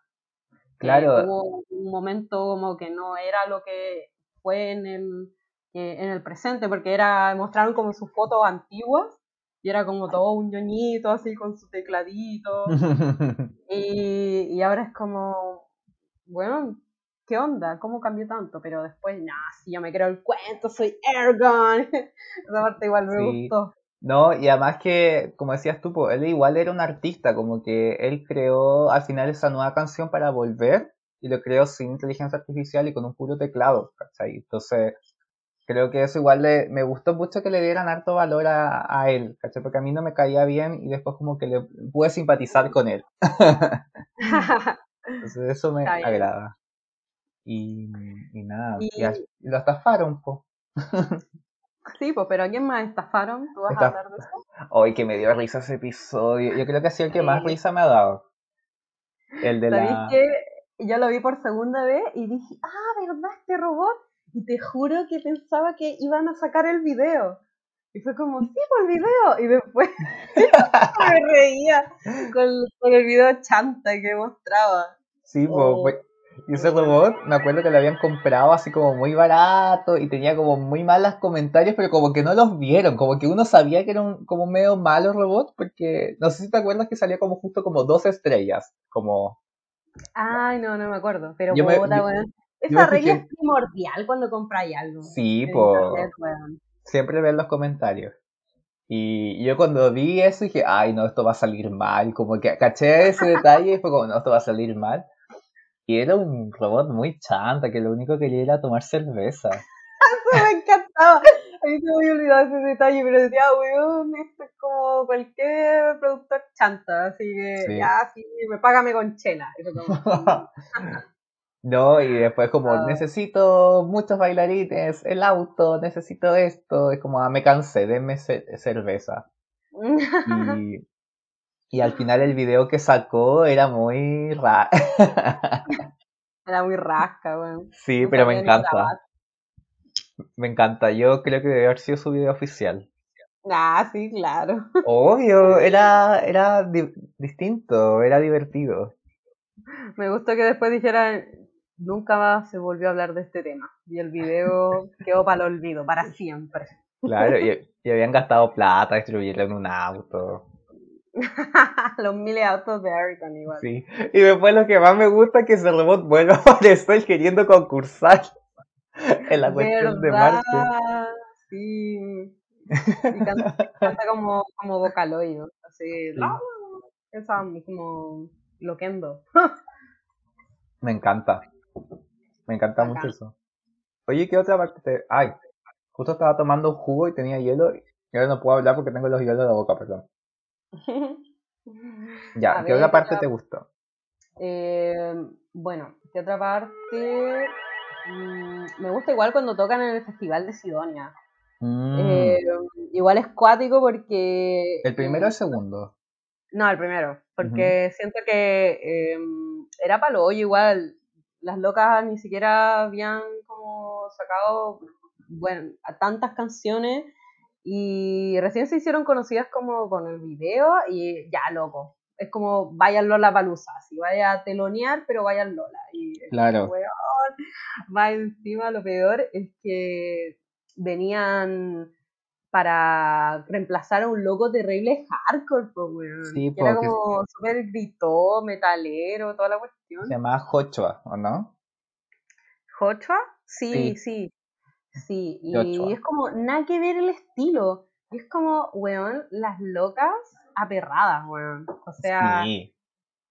Claro. Hubo un momento como que no era lo que fue en el, en el presente, porque era mostraron como sus fotos antiguas y era como todo un ñoñito así con su tecladito. Y, y ahora es como, bueno, ¿qué onda? ¿Cómo cambió tanto? Pero después, nah, si yo me creo el cuento, soy Ergon. Esa parte igual me Sí. gustó. No, y además que, como decías tú, él igual era un artista, como que él creó al final esa nueva canción para volver y lo creó sin inteligencia artificial y con un puro teclado, ¿cachai? Entonces, creo que eso igual le, me gustó mucho que le dieran harto valor a, a él, ¿cachai? Porque a mí no me caía bien y después como que le pude simpatizar con él. Entonces, eso me agrada. Y, y nada, Y- y, a- y lo estafaron, po. sí, pues, pero ¿a quién más estafaron? ¿Tú vas a hablar de eso? Hoy que me dio risa ese episodio. Yo creo que ha sido el que más risa me ha dado. El de ¿Sabéis la... que yo lo vi por segunda vez y dije, ah, ¿verdad este robot? Y te juro que pensaba que iban a sacar el video. Y fue como, sí, por el video. Y después me reía con, con el video chanta que mostraba. Sí, Oh. fue- Y ese robot, me acuerdo que lo habían comprado así como muy barato y tenía como muy malos comentarios, pero como que no los vieron, como que uno sabía que era un como medio malo robot, porque no sé si te acuerdas que salía como justo como dos estrellas, como... Ay, no, no me acuerdo. Pero Yo me- yo-. Esa regla es primordial cuando compráis algo. Sí, en po, internet, weón. siempre ver los comentarios. Y yo cuando vi eso dije, ay no, esto va a salir mal, como que caché ese detalle y fue como, no, esto va a salir mal. Y era un robot muy chanta, que lo único que quería era tomar cerveza. Eso me encantaba. A mí se me había olvidado ese detalle, pero decía, weón, esto es como cualquier productor chanta, así que Sí. ya, sí, me págame con chela. Eso como, No, y después como, Ah. necesito muchos bailarines, el auto, necesito esto, es como, ah, me cansé, denme ce- cerveza. Y, y al final el video que sacó era muy raro. Era muy rasca, weón. Sí, pero me encanta, me encanta. Yo creo que debe haber sido su video oficial. Ah, sí, claro. Obvio, era, era di- distinto, era divertido. Me gustó que después dijeran, nunca más se volvió a hablar de este tema. Y el video quedó para el olvido, para siempre. Claro, y, y habían gastado plata distribuirlo en un auto. Los miles de autos de Ayrton igual. Sí. Y después lo que más me gusta es que ese robot vuelve a aparecer queriendo concursar en la cuestión de. Marte. Sí. Y canta, canta como, como Vocaloid, ¿no? Así, la, esa como loquendo. Me encanta. Me encanta mucho eso. Oye, ¿qué otra parte te... Ay, justo estaba tomando un jugo y tenía hielo y ahora no puedo hablar porque tengo los hielos en la boca, perdón. Ya, A ¿qué ver, otra parte otra- te gustó? Eh, bueno, ¿qué otra parte? Mm, me gusta igual cuando tocan en el Festival de Sidonia. Mm, Eh, igual es cuático porque... ¿El primero o el segundo? No, el primero, porque siento que eh, era palo hoyo igual. Las locas ni siquiera habían como sacado bueno, a tantas canciones y recién se hicieron conocidas como con el video y ya loco. Es como vayan Lola Palusa, si vaya a telonear, pero vayan Lola. Y Claro. weón, va encima lo peor es que venían para reemplazar a un loco terrible hardcore, pues, weón. Sí, que era como súper gritó, metalero, toda la cuestión. Se llamaba Joshua, ¿o no? ¿Joshua? Sí, Sí. sí. Sí, y Joshua. es como nada que ver el estilo. Y es como, weón, las locas aperradas, weón. O sea, Sí.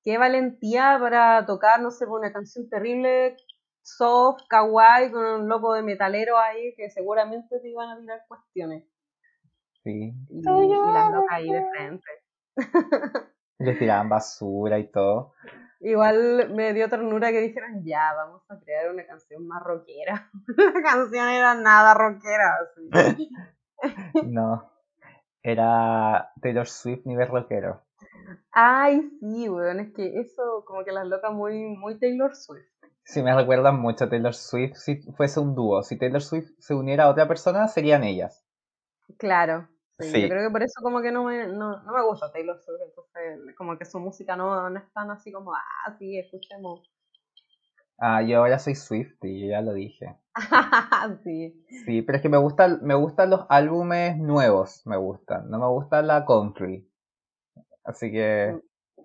qué valentía para tocar, no sé, una canción terrible, soft, kawaii, con un loco de metalero ahí que seguramente te iban a tirar cuestiones. Sí. Y, y las locas ahí de frente. Les tiraban basura y todo. Igual me dio ternura que dijeran, ya, vamos a crear una canción más rockera. La canción era nada rockera. así. No. Era Taylor Swift nivel rockero. Ay, sí, weón, es que eso, como que las locas muy, muy Taylor Swift. Sí, me recuerdan mucho a Taylor Swift si fuese un dúo. Si Taylor Swift se uniera a otra persona, serían ellas. Claro. Sí, Sí. Yo creo que por eso como que no me, no, no me gusta Taylor Swift, entonces como que su música no, no es tan así como, ah, sí, escuchemos. Ah, yo ahora soy Swift y ya lo dije. sí. Sí, pero es que me gustan, me gustan los álbumes nuevos, me gustan. No me gusta la country. Así que,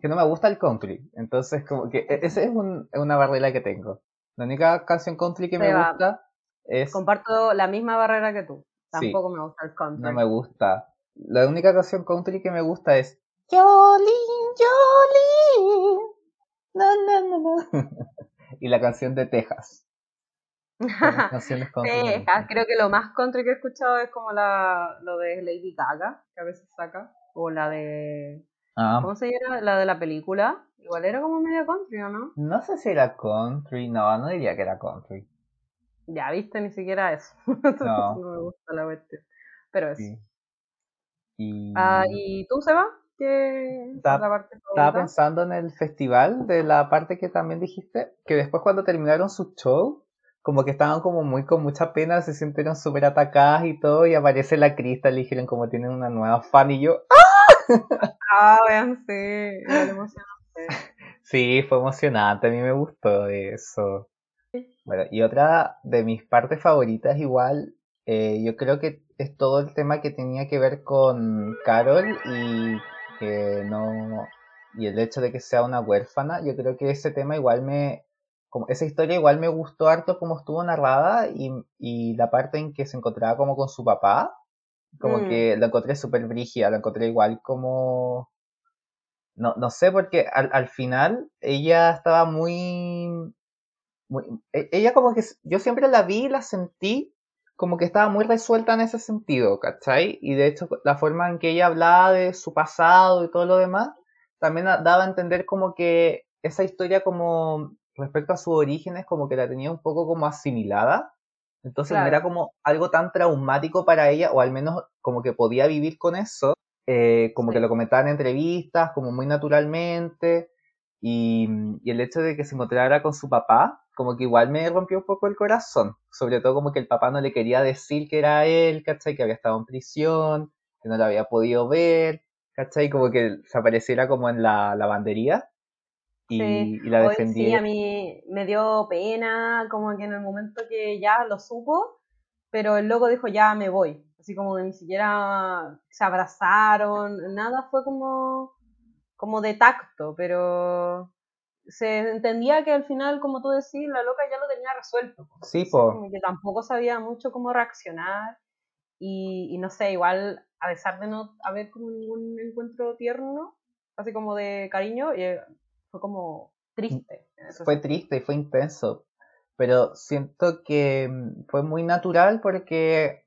que no me gusta el country. Entonces, como que e- esa es un- una barrera que tengo. La única canción country que me gusta es Comparto la misma barrera que tú. Sí. Tampoco me gusta el country. No me gusta. La única canción country que me gusta es Jolene, Jolene. Na, na, na, na. y la canción de Texas. Canciones country Texas, creo que lo más country que he escuchado es como la, lo de Lady Gaga, que a veces saca, o la de, Ah, ¿cómo se llama? La de la película, igual era como medio country, ¿o no? no sé si era country, no, no diría que era country. Ya, viste, ni siquiera eso. No. me gusta la cuestión. Pero eso. Sí. Y Ah, ¿y tú, Seba? ¿Qué es Estaba- la parte estaba favorita? pensando en el festival de la parte que también dijiste, que después cuando terminaron su show, como que estaban como muy con mucha pena, se sintieron súper atacadas y todo, y aparece la Crystal y dijeron como tienen una nueva fan y yo, Ah, vean, sí, emocionante. Sí, fue emocionante, a mí me gustó eso. Bueno, y otra de mis partes favoritas igual, eh, yo creo que es todo el tema que tenía que ver con Carol y que no, y el hecho de que sea una huérfana, yo creo que ese tema igual me, como, esa historia igual me gustó harto como estuvo narrada y, y la parte en que se encontraba como con su papá, Como Mm. que lo encontré súper brígida, lo encontré igual como... No, no sé, porque al, al final ella estaba muy, muy... e- Ella como que... Yo siempre la vi y la sentí como que estaba muy resuelta en ese sentido, ¿cachai? Y de hecho la forma en que ella hablaba de su pasado y todo lo demás, también daba a entender como que esa historia como respecto a sus orígenes como que la tenía un poco como asimilada. Entonces no era como algo tan traumático para ella, o al menos como que podía vivir con eso, eh, como que lo comentaba en entrevistas, como muy naturalmente, y, y el hecho de que se encontrara con su papá, como que igual me rompió un poco el corazón, sobre todo como que el papá no le quería decir que era él, ¿cachai? Que había estado en prisión, que no lo había podido ver, ¿cachai? Como que se apareciera como en la lavandería y, Sí, y la defendía. sí, a mí me dio pena, como que en el momento que ya lo supo, pero el loco dijo, ya me voy. Así como que ni siquiera se abrazaron, nada, fue como, como de tacto, pero se entendía que al final, como tú decís, la loca ya lo tenía resuelto. Sí, Entonces, po. como que tampoco sabía mucho cómo reaccionar y, y no sé, igual a pesar de no haber como ningún encuentro tierno, así como de cariño, eh, fue como triste. fue triste y fue intenso, pero siento que mm, fue muy natural porque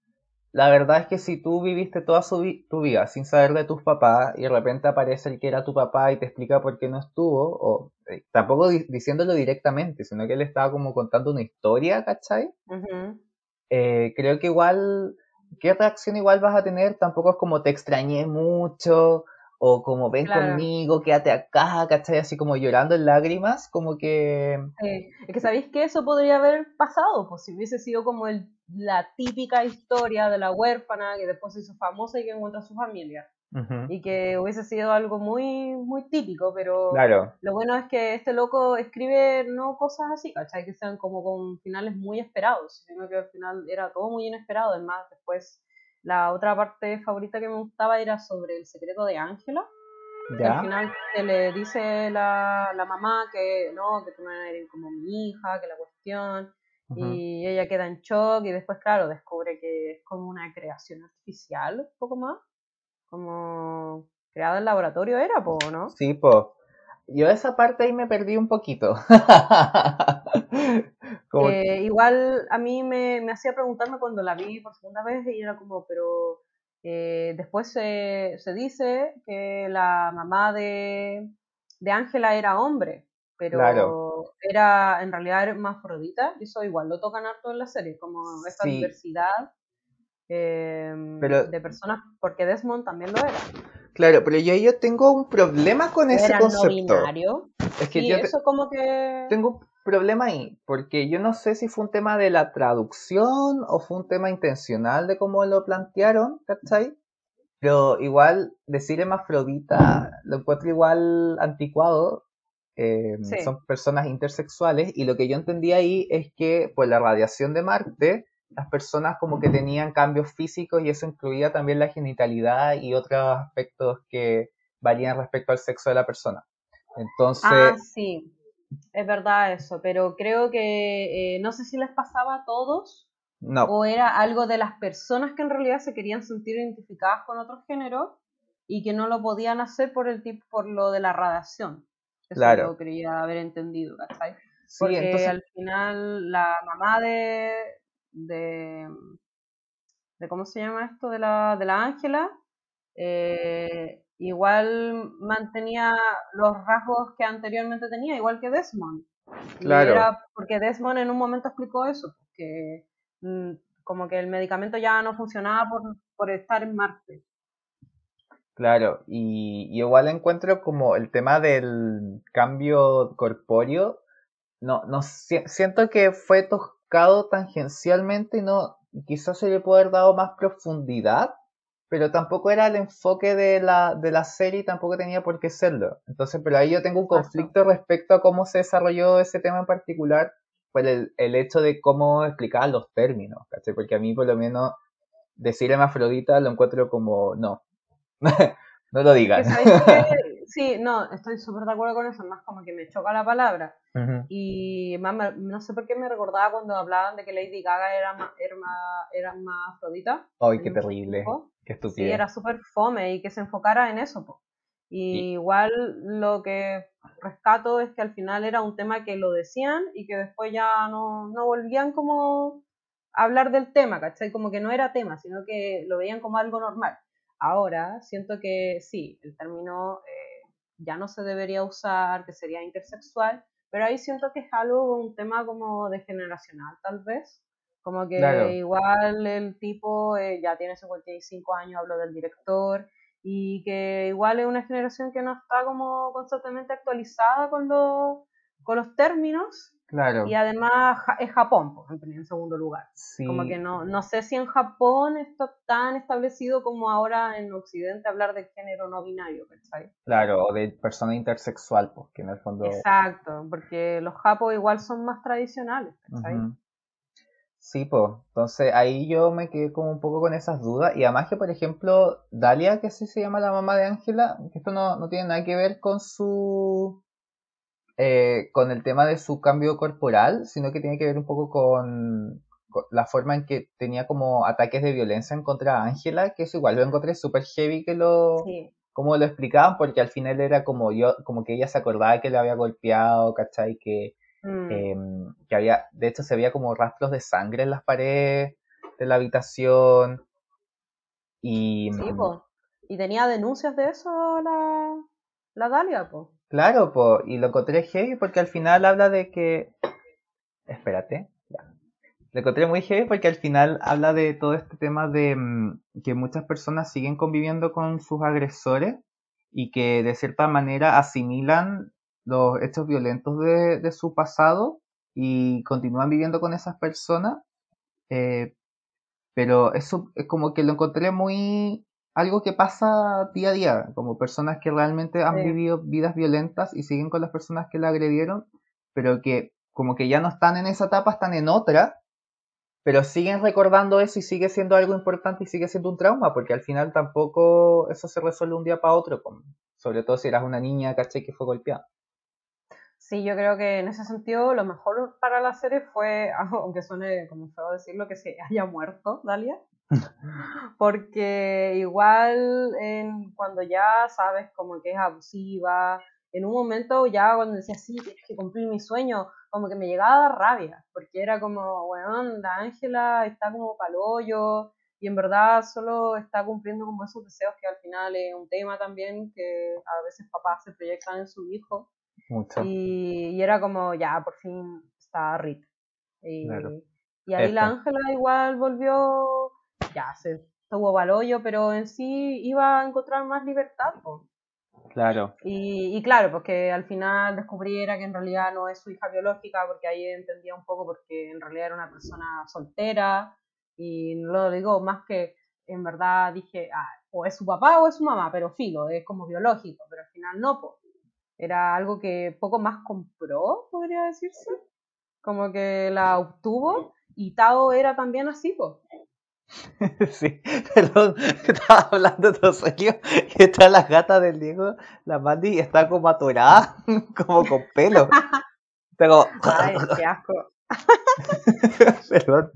la verdad es que si tú viviste toda su vi- tu vida sin saber de tus papás y de repente aparece el que era tu papá y te explica por qué no estuvo, o eh, tampoco di- diciéndolo directamente, sino que él estaba como contando una historia, ¿cachai? Ujú. Eh, creo que igual, ¿qué reacción igual vas a tener? Tampoco es como te extrañé mucho, o como ven Claro. conmigo, quédate acá, ¿cachai? Así como llorando en lágrimas, como que... Sí, Es que sabéis que eso podría haber pasado, pues si hubiese sido como el, la típica historia de la huérfana que después se hizo famosa y que encuentra a su familia. Ujú. Y que hubiese sido algo muy, muy típico, pero Claro, lo bueno es que este loco escribe no cosas así, ¿cachai? Que sean como con finales muy esperados, sino que al final era todo muy inesperado. Además, después la otra parte favorita que me gustaba era sobre el secreto de Ángela. que al final se le dice la, la mamá que no, que tú no eres como mi hija, que la cuestión, Ujú. y ella queda en shock y después, claro, descubre que es como una creación artificial, un poco más, como creada en laboratorio era, po, ¿no? Sí, po. Yo esa parte ahí me perdí un poquito. Como- Eh, igual a mí me, me hacía preguntarme cuando la vi por segunda vez y era como, pero eh, después se, se dice que la mamá de de Ángela era hombre, pero Claro. Era en realidad hermafrodita y eso igual lo tocan harto en la serie, como esta Sí. diversidad eh, Pero- de personas, porque Desmond también lo era. Claro, pero yo, yo tengo un problema con ese era no concepto. binario. Es que Y yo te- eso como que... tengo un problema ahí, porque yo no sé si fue un tema de la traducción o fue un tema intencional de cómo lo plantearon, ¿cachai? Pero igual decir hermafrodita lo encuentro igual anticuado. Eh, Sí. Son personas intersexuales y lo que yo entendí ahí es que por la radiación de Marte, las personas como que tenían cambios físicos y eso incluía también la genitalidad y otros aspectos que varían respecto al sexo de la persona. Entonces, Ah, sí, es verdad eso, pero creo que eh, no sé si les pasaba a todos no. o era algo de las personas que en realidad se querían sentir identificadas con otro género y que no lo podían hacer por el tipo, por lo de la radiación. Eso Claro. lo quería haber entendido, ¿cachai? Sí, Porque entonces, al final la mamá de, de, de ¿cómo se llama esto? De la, de la Ángela, eh, igual mantenía los rasgos que anteriormente tenía, igual que Desmond. Y Claro. era porque Desmond en un momento explicó eso, que mm, como que el medicamento ya no funcionaba por, por estar en Marte. Claro, y, y igual encuentro como el tema del cambio corpóreo, no, no si- siento que fue tocado tangencialmente y no, quizás se le puede haber dado más profundidad, pero tampoco era el enfoque de la, de la serie y tampoco tenía por qué serlo. Entonces, pero ahí yo tengo un conflicto respecto a cómo se desarrolló ese tema en particular, por el, el hecho de cómo explicaban los términos, ¿cachai? Porque a mí por lo menos decir hermafrodita lo encuentro como, no, no lo que sí, no, estoy súper de acuerdo con eso, más como que me choca la palabra. Y más me- no sé por qué me recordaba cuando hablaban de que Lady Gaga era más, era más, era más afrodita. Ay, qué terrible. tiempo. Qué Sí, estupidez. era súper fome y que se enfocara en eso. po. Y Y- igual lo que rescato es que al final era un tema que lo decían y que después ya no, no volvían como a hablar del tema, ¿cachai? Como que no era tema, sino que lo veían como algo normal. Ahora siento que sí, el término eh, ya no se debería usar, que sería intersexual, pero ahí siento que es algo, un tema como de generacional tal vez. Como que Claro. igual el tipo eh, ya tiene 55 años, hablo del director, y que igual es una generación que no está como constantemente actualizada con los, con los términos, Claro. y además es Japón, ejemplo, en segundo lugar. Sí. Como que no, no sé si en Japón está tan establecido como ahora en Occidente hablar de género no binario. Claro, o de persona intersexual, pues que en el fondo. Exacto, porque los japos igual son más tradicionales. Sí, pues. Entonces ahí yo me quedé como un poco con esas dudas. Y además que, por ejemplo, Dalia, que así se llama la mamá de Ángela, que esto no, no tiene nada que ver con su. Eh, con el tema de su cambio corporal, sino que tiene que ver un poco con, con la forma en que tenía como ataques de violencia en contra de Ángela, que eso igual lo encontré súper heavy que lo. Sí, como lo explicaban, porque al final era como yo, como que ella se acordaba que le había golpeado, ¿cachai? Que, mm, em, que había, de hecho se veía como rastros de sangre en las paredes de la habitación. Y sí, mm, po. Y tenía denuncias de eso la, la Dalia, po. Claro, po, y lo encontré heavy porque al final habla de que. Espérate, ya. Lo encontré muy heavy porque al final habla de todo este tema de mm, que muchas personas siguen conviviendo con sus agresores y que de cierta manera asimilan los hechos violentos de, su pasado y continúan viviendo con esas personas. eh, pero eso es como que lo encontré muy algo que pasa día a día, como personas que realmente han Sí. vivido vidas violentas y siguen con las personas que la agredieron, pero que como que ya no están en esa etapa, están en otra, pero siguen recordando eso y sigue siendo algo importante y sigue siendo un trauma, porque al final tampoco eso se resuelve un día para otro, sobre todo si eras una niña, caché, que fue golpeada. Sí, yo creo que en ese sentido lo mejor para la serie fue, aunque suene como feo decirlo, que se haya muerto Dalia. Porque igual en, cuando ya sabes como que es abusiva, en un momento ya cuando decía, sí, tienes que cumplir mi sueño, como que me llegaba a dar rabia, porque era como, weón, la Ángela está como palollo y en verdad solo está cumpliendo como esos deseos que al final es un tema también que a veces papás se proyectan en su hijo Mucho. y, y era como, ya, por fin está Rita. Y, Claro. y ahí la. Ángela igual volvió, ya, se estuvo balollo, pero en sí iba a encontrar más libertad. po. Claro. Y, y claro, porque al final descubriera que en realidad no es su hija biológica, porque ahí entendía un poco porque en realidad era una persona soltera, y no lo digo más que en verdad dije, ah, o es su papá o es su mamá, pero filo, es como biológico, pero al final no, po. Era algo que poco más compró, podría decirse. Como que la obtuvo, y Tao era también así, po. Sí, perdón, estaba hablando todo serio y está la gata del Diego, la Mandy, y está como atorada, como con pelo. Está como, Ay, qué asco. perdón,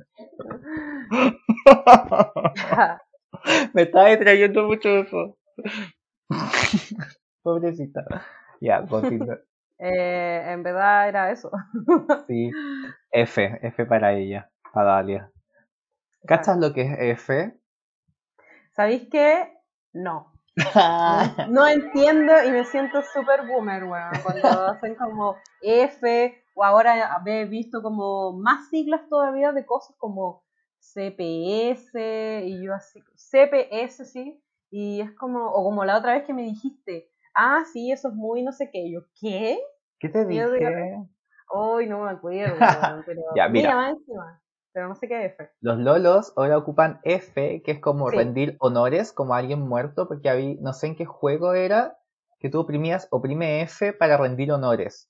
me está distrayendo mucho eso. Pobrecita. Ya, continúa. Eh, en verdad era eso. Sí, F, F para ella, para Dalia. ¿Cachas lo que es F? ¿Sabéis qué? No. No, no entiendo y me siento súper boomer, weón. Cuando hacen como F, o ahora he visto como más siglas todavía de cosas como CPS, y yo así, CPS, sí, y es como, o como la otra vez que me dijiste, ah, sí, eso es muy no sé qué, yo, ¿qué? ¿Qué te dije? Hoy no me acuerdo, weón, pero Ya, mira. más encima, pero no sé qué F. Los lolos ahora ocupan F, que es como Sí. rendir honores como a alguien muerto, porque había, no sé en qué juego era, que tú oprimías, oprime F para rendir honores.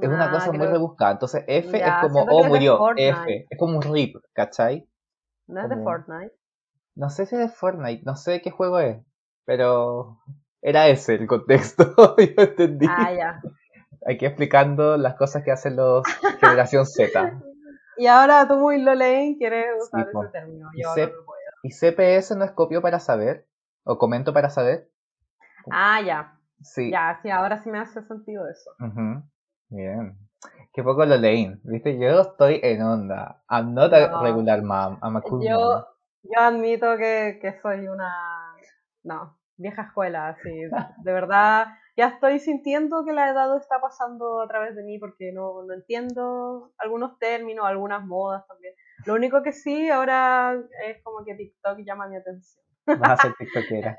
Es una Ah, cosa muy rebuscada. Entonces F Ya, es como, oh, es murió. F. Es como un RIP, ¿cachai? No es de Fortnite. No sé si es de Fortnite, no sé qué juego es, pero era ese el contexto, yo entendí. Ah, ya. Aquí explicando las cosas que hacen los generación Z. Y ahora tú muy Lolain quieres usar ese término. Y Yo sé- no lo puedo. ¿Y CPS no es copio para saber? ¿O comento para saber? Ah, ya. Sí. Ya, sí, ahora sí me hace sentido eso. Bien. Qué poco lo leí. ¿Viste? Yo estoy en onda. I'm not a No. regular mom. I'm a cool mom. Yo, yo admito que, que soy una. No, vieja escuela, así. De verdad, ya estoy sintiendo que la edad está pasando a través de mí porque no, no entiendo algunos términos, algunas modas también. Lo único que sí ahora es como que TikTok llama mi atención. Vas a ser tiktokera.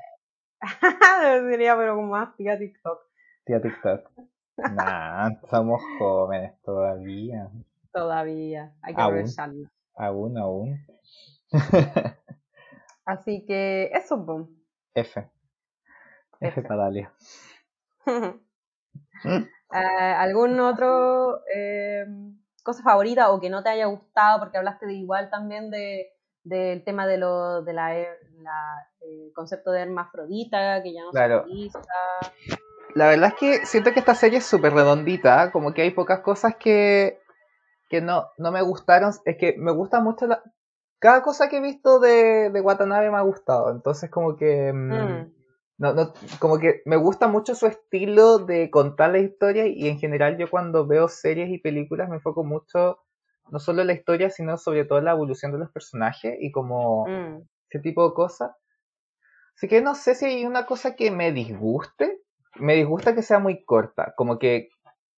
Diría, pero como más tía TikTok Tía TikTok. Nah, somos jóvenes todavía. todavía. Hay que Aún. aprovecharlo. Aún, aún. Así que eso, boom. F. F F. para Dalia. Eh, ¿Algún otro eh, cosa favorita o que no te haya gustado? Porque hablaste de igual también de del tema de lo de la, her- la, eh, concepto de hermafrodita que ya no Claro. se utiliza. La verdad es que siento que esta serie es súper redondita, como que hay pocas cosas que, que no, no me gustaron. Es que me gusta mucho la... Cada cosa que he visto de, de Watanabe me ha gustado, entonces como que... mm, Mm. No, no, como que me gusta mucho su estilo de contar la historia y en general yo cuando veo series y películas me enfoco mucho no solo en la historia, sino sobre todo en la evolución de los personajes y como Mm. ese tipo de cosas. Así que no sé si hay una cosa que me disguste. Me disgusta que sea muy corta, como que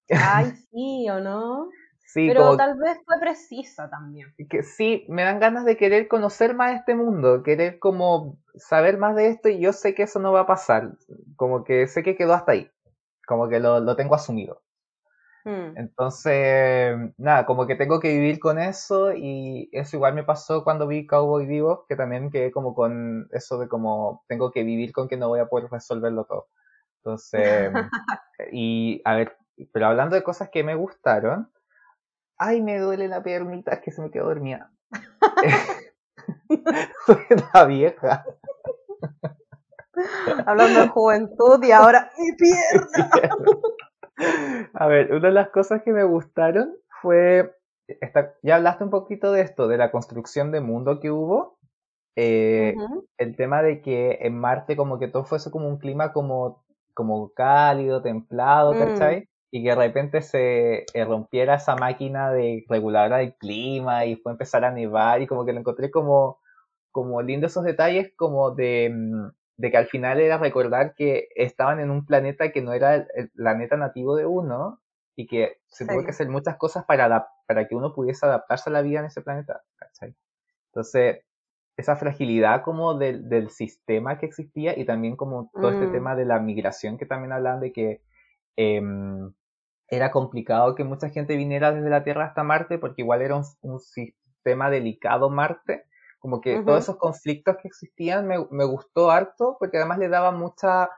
Ay, sí o no. Sí, Pero tal vez fue precisa también. que sí, me dan ganas de querer conocer más este mundo, querer como saber más de esto y yo sé que eso no va a pasar, como que sé que quedó hasta ahí, como que lo, lo tengo asumido. Mm. Entonces, nada, como que tengo que vivir con eso y eso igual me pasó cuando vi Cowboy Vivo, que también quedé como con eso de como tengo que vivir con que no voy a poder resolverlo todo. Entonces, y a ver, pero hablando de cosas que me gustaron, ay, me duele la piernita, es que se me quedó dormida. Soy una vieja. Hablando de juventud y ahora mi pierna. A ver, una de las cosas que me gustaron fue, esta- ya hablaste un poquito de esto, de la construcción de mundo que hubo, eh, el tema de que en Marte como que todo fuese como un clima como, como cálido, templado, Mm. Y que de repente se eh, rompiera esa máquina de reguladora del clima y fue empezar a nevar y como que lo encontré como, como lindo esos detalles como de, mm, de que al final era recordar que estaban en un planeta que no era el, el planeta nativo de uno y que se tuvo Sí. que hacer muchas cosas para, para que uno pudiese adaptarse a la vida en ese planeta, ¿cachai? Entonces, esa fragilidad como del, del sistema que existía y también como todo este Mm. tema de la migración que también hablan de que em, era complicado que mucha gente viniera desde la Tierra hasta Marte porque igual era un, un sistema delicado Marte, como que todos esos conflictos que existían me, me gustó harto porque además le daba mucha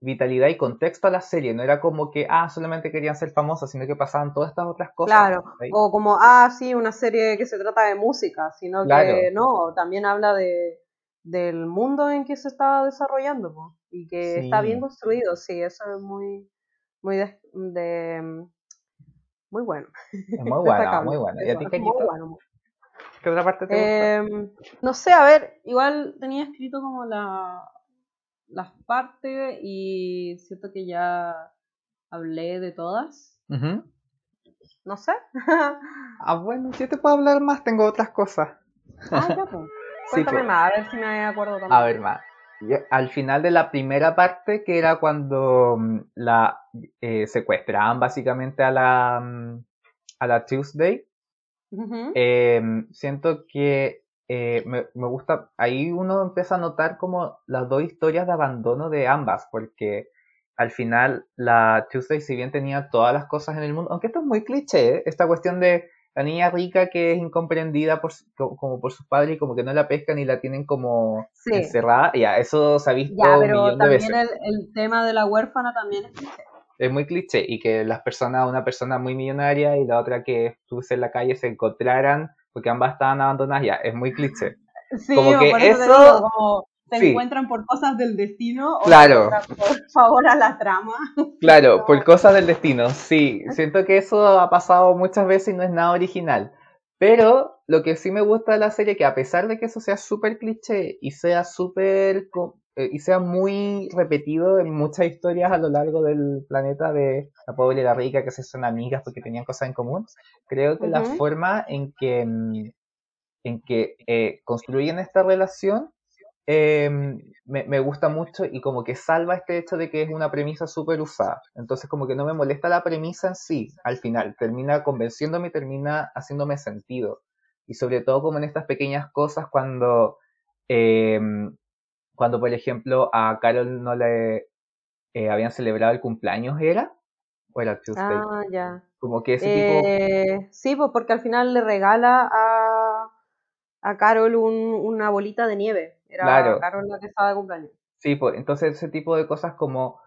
vitalidad y contexto a la serie, no era como que, ah, solamente querían ser famosos, sino que pasaban todas estas otras cosas. Claro, o como, ah, sí, una serie que se trata de música, sino que no, también habla de, del mundo en que se está desarrollando po, y que está bien construido, sí, eso es muy, muy de, de- muy bueno. Es muy destacable, muy buena. ¿Y a ti, muy bueno, ¿Qué otra parte te? Em, no sé, a ver, igual tenía escrito como la, las partes y siento que ya hablé de todas, no sé. Ah, bueno, yo te puedo hablar más, tengo otras cosas. ah, ya, pues. Sí, Cuéntame pues. más, a ver si me acuerdo también. A ver, más. Yo- al final de la primera parte, que era cuando mm, la eh, secuestraban básicamente a la, mm, a la Tuesday, eh, siento que eh, me, me gusta, ahí uno empieza a notar como las dos historias de abandono de ambas, porque al final la Tuesday, si bien tenía todas las cosas en el mundo, aunque esto es muy cliché, ¿eh? esta cuestión de la niña rica que es incomprendida por, como por sus padres y como que no la pescan y la tienen como Sí. encerrada, ya, eso se ha visto Ya, un pero millón de veces. también el, el tema de la huérfana también es cliché. Es muy cliché y que las personas, una persona muy millonaria y la otra que estuviese en la calle se encontraran porque ambas estaban abandonadas, ya, es muy cliché. Sí, Como que eso- digo, como se encuentran por cosas del destino o claro. por favor a la trama. Claro, por cosas del destino, sí. Siento que eso ha pasado muchas veces y no es nada original. Pero lo que sí me gusta de la serie, que a pesar de que eso sea súper cliché y sea súper eh, y sea muy repetido en muchas historias a lo largo del planeta de la pobre y la rica que se son amigas porque tenían cosas en común, creo que la forma en que, mm, en que eh, construyen esta relación em, me, me, gusta mucho y como que salva este hecho de que es una premisa súper usada. Entonces como que no me molesta la premisa en sí, al final, termina convenciéndome y termina haciéndome sentido. Y sobre todo como en estas pequeñas cosas cuando eh, cuando, por ejemplo, a Carol no le eh, habían celebrado el cumpleaños, ¿era? ¿O era Tuesday? Ah, ya. Como que ese tipo... Eh, sí, pues porque al final le regala a, a Carol un, una bolita de nieve. Era claro. Carol la que estaba de cumpleaños. Sí, pues entonces ese tipo de cosas como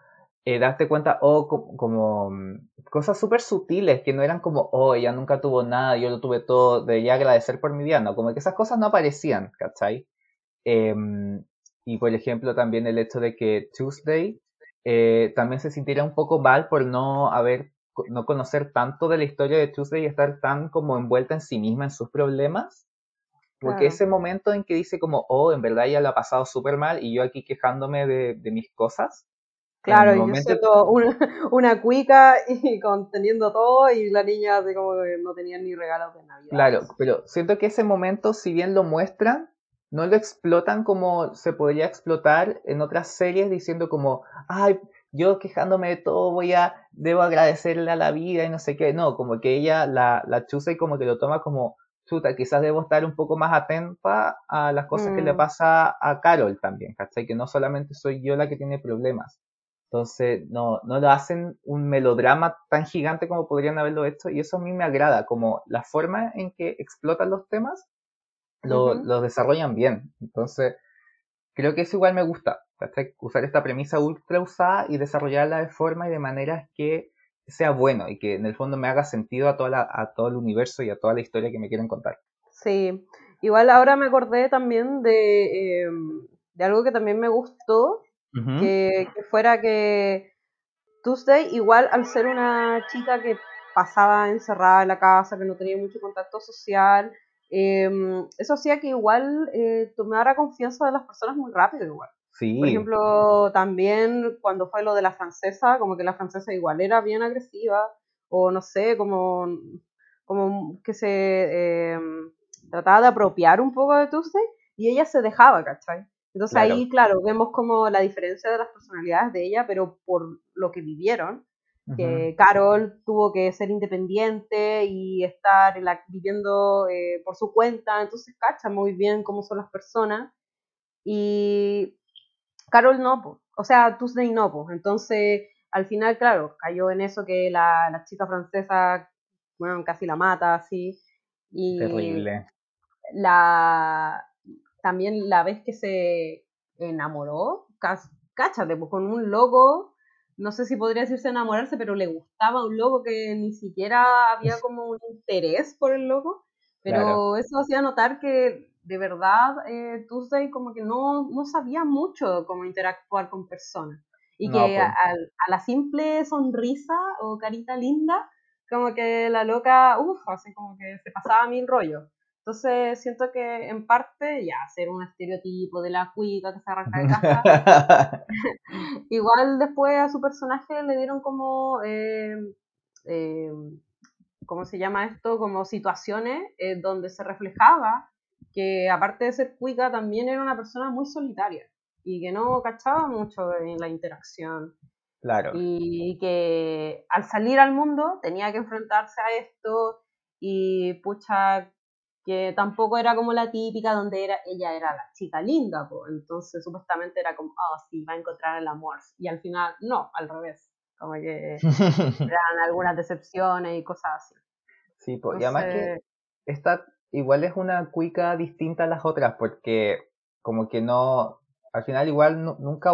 eh, darte cuenta, o oh, como, mm, cosas súper sutiles que no eran como, oh, ella nunca tuvo nada, yo lo tuve todo, debería agradecer por mi vida, no, como que esas cosas no aparecían, ¿cachai? Eh, y por ejemplo también el hecho de que Tuesday eh, también se sintiera un poco mal por no haber, no conocer tanto de la historia de Tuesday y estar tan como envuelta en sí misma, en sus problemas. Porque ese momento en que dice como, oh, en verdad ella lo ha pasado súper mal y yo aquí quejándome de, de mis cosas. Claro, y momento... yo una, una cuica y conteniendo todo y la niña así como que no tenía ni regalos de Navidad. Claro, pero siento que ese momento, si bien lo muestran, no lo explotan como se podría explotar en otras series diciendo como, ay, yo quejándome de todo voy a, debo agradecerle a la vida y no sé qué. No, como que ella la, la chusa y como que lo toma como, chuta, quizás debo estar un poco más atenta a las cosas que le mm. pasa a Carol también, ¿cachai? Que no solamente soy yo la que tiene problemas. Entonces, no, no lo hacen un melodrama tan gigante como podrían haberlo hecho y eso a mí me agrada, como la forma en que explotan los temas lo, desarrollan bien. Entonces, creo que eso igual me gusta. Usar esta premisa ultra usada y desarrollarla de forma y de manera que sea bueno y que en el fondo me haga sentido a, toda a todo el universo y a toda la historia que me quieren contar. Sí, igual ahora me acordé también de, de algo que también me gustó, que, que, fuera que Tuesday, igual al ser una chica que pasaba encerrada en la casa, que no tenía mucho contacto social, Em, eso hacía que igual eh, tomara confianza de las personas muy rápido igual. Por ejemplo, también cuando fue lo de la francesa, como que la francesa igual era bien agresiva, o no sé, como, como que se em, trataba de apropiar un poco de Tuesday, y ella se dejaba, ¿cachai? Entonces ahí, claro, vemos como la diferencia de las personalidades de ella, pero por lo que vivieron, que Carol tuvo que ser independiente y estar viviendo eh, por su cuenta, entonces cacha muy bien cómo son las personas. Y Carol no, o sea, Tuesday no, entonces al final, claro, cayó en eso que la, la chica francesa, bueno, casi la mata, así. Y Terrible. La, también la vez que se enamoró, cáchate, pues con un loco no sé si podría decirse enamorarse, pero le gustaba un loco que ni siquiera había como un interés por el loco, pero eso hacía notar que de verdad eh, Tuesday como que no, no sabía mucho cómo interactuar con personas y que a, la simple sonrisa o carita linda, como que la loca, uff, así como que se pasaba mil rollos. Entonces siento que en parte ya ser un estereotipo de la cuica que se arranca de casa. Igual después a su personaje le dieron como, eh, eh, ¿cómo se llama esto? Como situaciones eh, donde se reflejaba que aparte de ser cuica también era una persona muy solitaria y que no cachaba mucho en la interacción. Claro. Y que al salir al mundo tenía que enfrentarse a esto y pucha, que tampoco era como la típica donde era, ella era la chica linda, pues. entonces supuestamente era como, oh, sí, va a encontrar el amor, y al final, no, al revés, como que eran algunas decepciones y cosas así. Sí, pues, y además que esta igual es una cuica distinta a las otras, porque como que no, al final igual nunca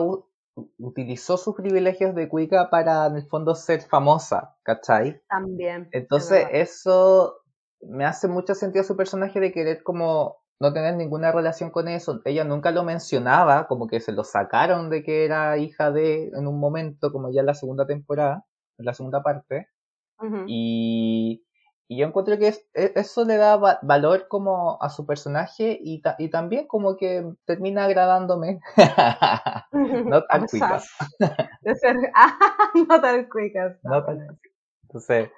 utilizó sus privilegios de cuica para en el fondo ser famosa, ¿cachai? También. Entonces eso me hace mucho sentido su personaje de querer como no tener ninguna relación con eso. Ella nunca lo mencionaba, como que se lo sacaron de que era hija de en un momento, como ya en la segunda temporada, en la segunda parte. Y, y yo encuentro que es- e- eso le da va- valor como a su personaje y, ta- y también como que termina agradándome. no tan cuicas. de ser, ah, no tan cuicas. No tan Entonces,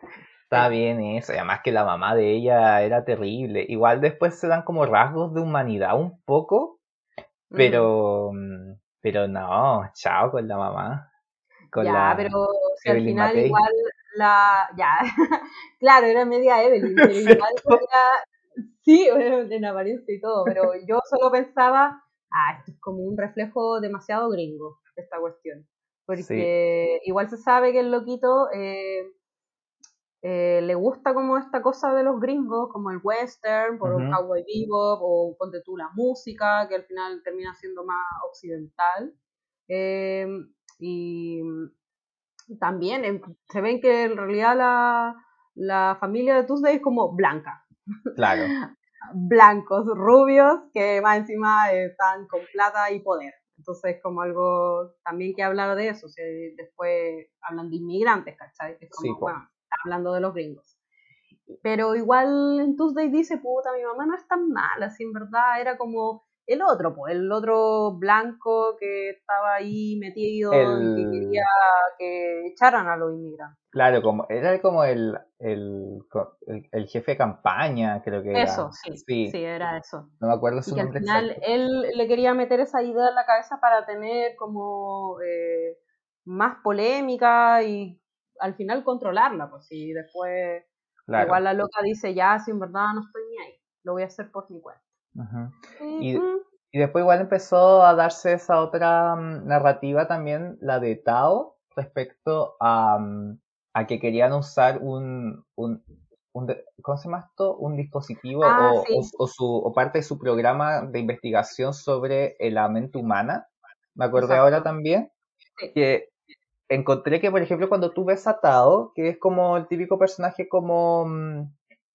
está bien eso. Además que la mamá de ella era terrible. Igual después se dan como rasgos de humanidad un poco, pero, mm, pero no, chao con la mamá. Con ya, la pero si al final Matei. igual la, ya, claro, era media Evelyn, pero igual era, sí, en apariencia y todo, pero yo solo pensaba, ah, esto es como un reflejo demasiado gringo, esta cuestión, porque igual se sabe que el loquito eh, eh, le gusta como esta cosa de los gringos, como el western, por un cowboy bebop, o ponte tú la música, que al final termina siendo más occidental. Eh, y también eh, se ven que en realidad la, la familia de Tuesday es como blanca, Claro, blancos, rubios, que más encima están con plata y poder. Entonces, como algo también que hablar de eso, si después hablan de inmigrantes, ¿cachai? Es como, Sí, bueno, está hablando de los gringos. Pero igual en Tuesday dice, puta, mi mamá no es tan mala, si en verdad era como el otro, pues, el otro blanco que estaba ahí metido y que quería que echaran a los inmigrantes. claro, como, era como el, el, el, el jefe de campaña, creo que era. Eso, sí, sí, Sí, era eso. no me acuerdo Y su al nombre final exacto. él le quería meter esa idea en la cabeza para tener como eh, más polémica y al final controlarla, pues si después Claro. igual la loca dice, ya, si en verdad no estoy ni ahí, lo voy a hacer por mi cuenta. Y-. Y después igual empezó a darse esa otra mm, narrativa también, la de Tao, respecto a, mm, a que querían usar un, un, un ¿cómo se llama esto? Un dispositivo Ah, o, sí. o- o su, o parte de su programa de investigación sobre eh, la mente humana. Me acordé Exacto. ahora también Sí. que encontré que, por ejemplo, cuando tú ves a Tao, que es como el típico personaje como, mm,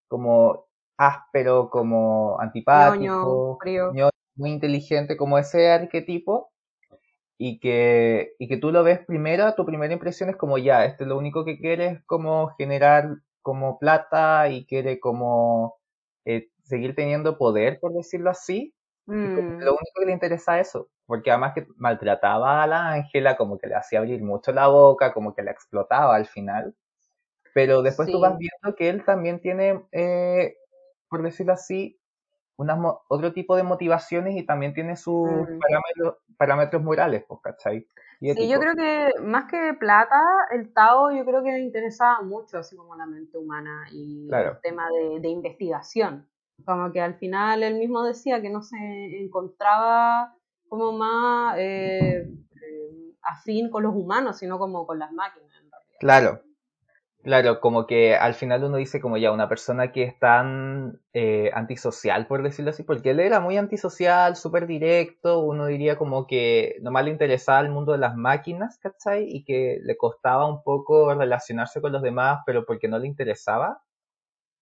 como áspero, como antipático, ñoño, muy inteligente, como ese arquetipo, y que, y que tú lo ves primero, tu primera impresión es como ya, este lo único que quiere es como generar como plata y quiere como eh, seguir teniendo poder, por decirlo así, Mm, lo único que le interesa es eso, porque además que maltrataba a la Ángela, como que le hacía abrir mucho la boca, como que la explotaba al final, pero después tú vas viendo que él también tiene, eh, por decirlo así, unas otro tipo de motivaciones y también tiene sus Mm. parámetros, parámetros morales, pues, ¿cachai? Y Sí, yo creo que más que plata, el Tao yo creo que interesaba mucho, así como la mente humana y Claro. el tema de, de investigación. Como que al final él mismo decía que no se encontraba como más eh, eh, afín con los humanos, sino como con las máquinas, en realidad. Claro, claro, como que al final uno dice como ya una persona que es tan eh, antisocial, por decirlo así, porque él era muy antisocial, súper directo, uno diría como que nomás le interesaba el mundo de las máquinas, ¿cachai? Y que le costaba un poco relacionarse con los demás, pero porque no le interesaba.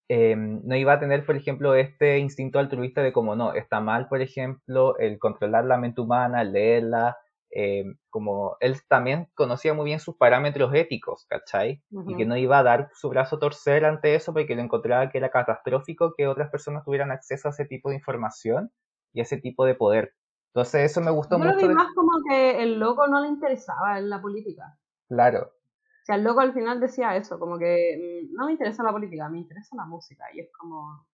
eh, no iba a tener, por ejemplo, este instinto altruista de como no, está mal, por ejemplo, el controlar la mente humana, leerla, eh, como él también conocía muy bien sus parámetros éticos, ¿cachai? Y que no iba a dar su brazo a torcer ante eso porque le encontraba que era catastrófico que otras personas tuvieran acceso a ese tipo de información y a ese tipo de poder. Entonces eso me gustó Yo lo mucho. vi de- más como que el loco no le interesaba en la política. Claro, O sea, el loco al final decía eso, como que mm, no me interesa la política, me interesa la música. Y es como,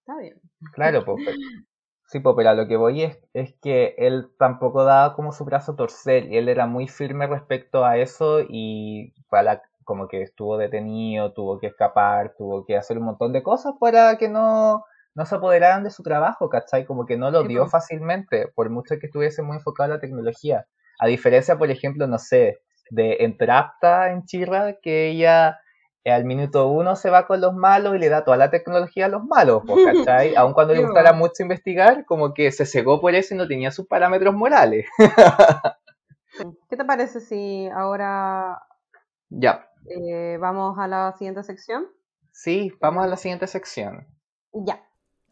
está bien. claro, pero- sí, po, pero a lo que voy es, es que él tampoco daba como su brazo a torcer y él era muy firme respecto a eso y para, como que estuvo detenido, tuvo que escapar, tuvo que hacer un montón de cosas para que no, no se apoderaran de su trabajo, ¿cachai? Como que no lo dio fácilmente, por mucho que estuviese muy enfocado en la tecnología. A diferencia, por ejemplo, no sé, de Entrapta en Chirra, que ella al minuto uno se va con los malos y le da toda la tecnología a los malos, po, ¿cachai? Aun cuando le gustara mucho investigar, como que se cegó por eso y no tenía sus parámetros morales. ¿Qué te parece si ahora Ya, eh, vamos a la siguiente sección? sí, vamos a la siguiente sección. Ya.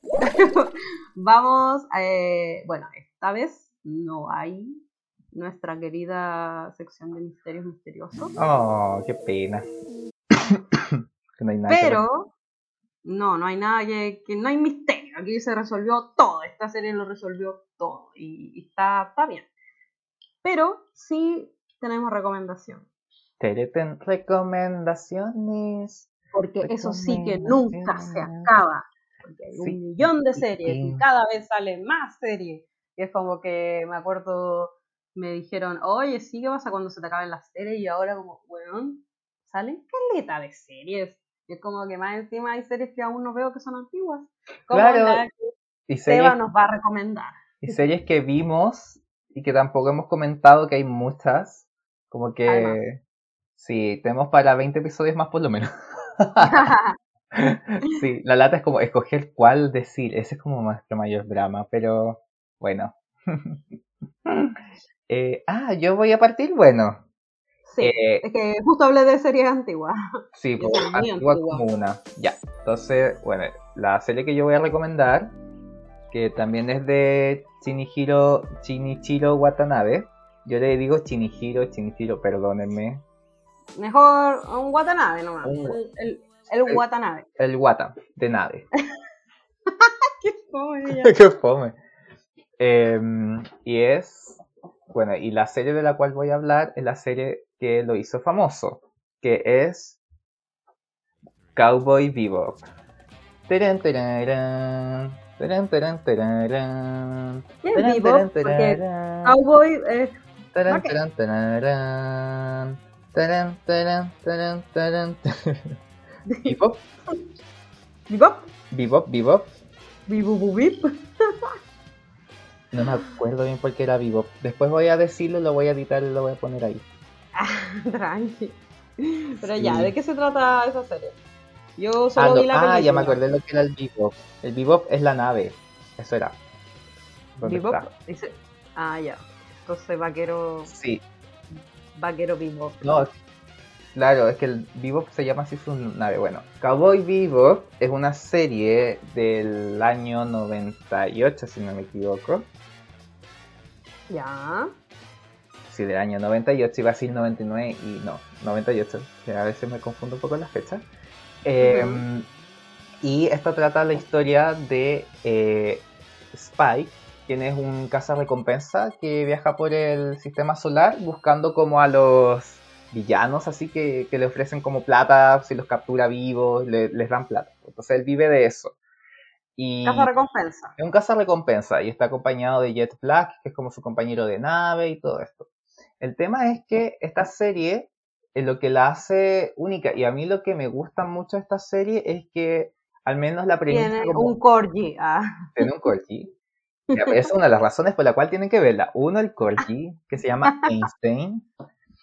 Vamos, eh, bueno, esta vez no hay nuestra querida sección de misterios misteriosos. Oh, qué pena. Que no hay nada que. Pero, no, no hay nada que, que no hay misterio. Aquí se resolvió todo. Esta serie lo resolvió todo. Y, y está, está bien. Pero sí tenemos recomendación. Teleten recomendaciones. Porque eso sí que nunca se acaba. Porque hay un Sí. millón de series y Y- cada vez salen más series. Y es como que me acuerdo, me dijeron, oye, sí, ¿qué pasa cuando se te acaben las series? Y ahora como, weón, salen caleta de series. Y es como que más encima hay series que aún no veo que son antiguas. Como Claro, la que Y Seba series, nos va a recomendar. y series que vimos y que tampoco hemos comentado que hay muchas. Como que. Además. Sí, tenemos para 20 episodios más por lo menos. Sí, la lata es como escoger cuál decir. Ese es como nuestro mayor drama, pero bueno. Eh, ah, yo voy a partir, bueno. Sí, Eh, es que justo hablé de series antiguas. Sí, pues, antigua antigua. como una. Ya. Entonces, bueno, la serie que yo voy a recomendar, que también es de Shinichiro, Shinichiro Watanabe. Yo le digo Shinichiro, Shinichiro, perdónenme. Mejor un Watanabe nomás. Un- El, el, el el- Watanabe. El Wata, de nave. Qué fome ella. Qué fome. Em, y es, bueno, y la serie de la cual voy a hablar es la serie que lo hizo famoso, que es Cowboy Bebop. Tarán, tararán, tarán, tarán, tararán, ¿Qué es Bebop? Cowboy es. Bebop, Bebop. Bebop, Bebop. Bibububip. No me acuerdo bien por qué era Bebop. Después voy a decirlo, lo voy a editar y lo voy a poner ahí. Ah, tranqui. Pero Sí. ya, ¿de qué se trata esa serie? Yo Ah, solo no, vi la película. ah, ya me acordé lo que era el Bebop. El Bebop es la nave. Eso era. ¿Dónde Bebop. Dice... Ah, ya. Entonces vaquero, Sí, vaquero Bebop. no, claro, es que el Bebop se llama así su nave. Bueno, Cowboy Bebop es una serie del año 98, si no me equivoco. Ya. Sí, del año 98, iba a decir 99 y no, 98, que a veces me confundo un poco las fechas. Eh, Y esta trata la historia de eh, Spike, quien es un recompensa que viaja por el sistema solar buscando como a los villanos, así que, que le ofrecen como plata si los captura vivos, le- les dan plata. Entonces él vive de eso. Y Casa recompensa. es un recompensa y está acompañado de Jet Black, que es como su compañero de nave y todo esto. El tema es que esta serie, eh, lo que la hace única, y a mí lo que me gusta mucho de esta serie es que al menos la premisa Tiene como un corgi. Ah. tiene un corgi. Ya, Esa es una de las razones por la cual tienen que verla. Uno, el corgi, que se llama Einstein.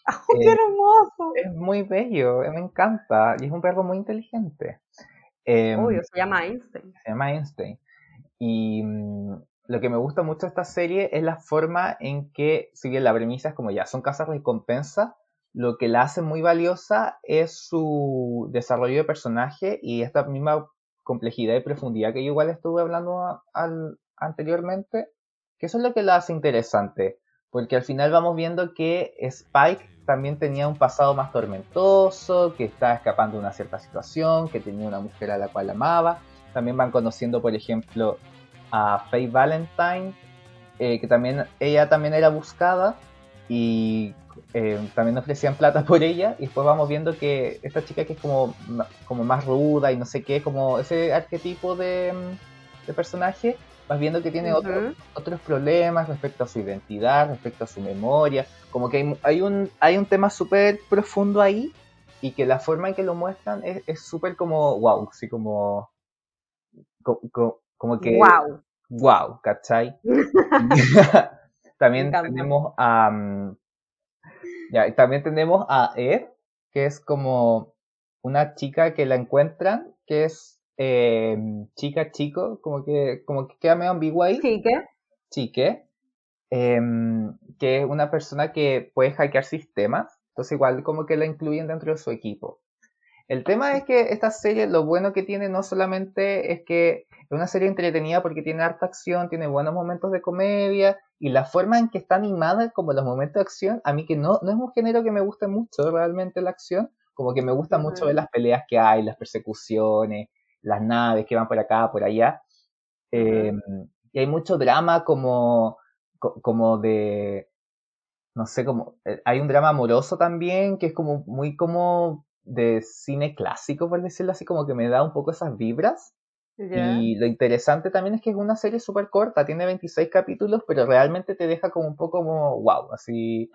¡Ay, ¡Qué Eh, hermoso! Es muy bello, me encanta, y es un perro muy inteligente. Em, Obvio, se llama Einstein. se llama Einstein. Y mm, lo que me gusta mucho de esta serie es la forma en que, si bien la premisa es como ya, son casas recompensa, lo que la hace muy valiosa es su desarrollo de personaje y esta misma complejidad y profundidad que yo igual estuve hablando anteriormente, que eso es lo que la hace interesante, porque al final vamos viendo que Spike también tenía un pasado más tormentoso, que estaba escapando de una cierta situación, que tenía una mujer a la cual amaba, también van conociendo, por ejemplo, a Faye Valentine, eh, que también ella también era buscada y eh, también ofrecían plata por ella. Y después vamos viendo que esta chica que es como, como más ruda y no sé qué, como ese arquetipo de, mm, de personaje, vas viendo que tiene otros Ujú. otros problemas respecto a su identidad, respecto a su memoria, como que hay, un, hay un tema súper profundo ahí y que la forma en que lo muestran es súper como wow, así como, co- co- como que ¡Wow! wow, ¿cachai? también tenemos a mm, ya, también tenemos a Ed, que es como una chica que la encuentran, que es eh, chica chico, como que como que queda medio ambigua ahí Chique. chique, em, que es una persona que puede hackear sistemas, entonces igual como que la incluyen dentro de su equipo. El tema es que esta serie lo bueno que tiene no solamente es que Es una serie entretenida porque tiene harta acción, tiene buenos momentos de comedia y la forma en que está animada, como los momentos de acción, a mí que no, no es un género que me guste mucho realmente la acción, como que me gusta mucho ver las peleas que hay, las persecuciones, las naves que van por acá, por allá. Eh, y hay mucho drama como, como de, no sé, como, eh, hay un drama amoroso también que es como muy como de cine clásico, por decirlo así, como que me da un poco esas vibras. Y lo interesante también es que es una serie súper corta, tiene 26 capítulos, pero realmente te deja como un poco como, wow, así,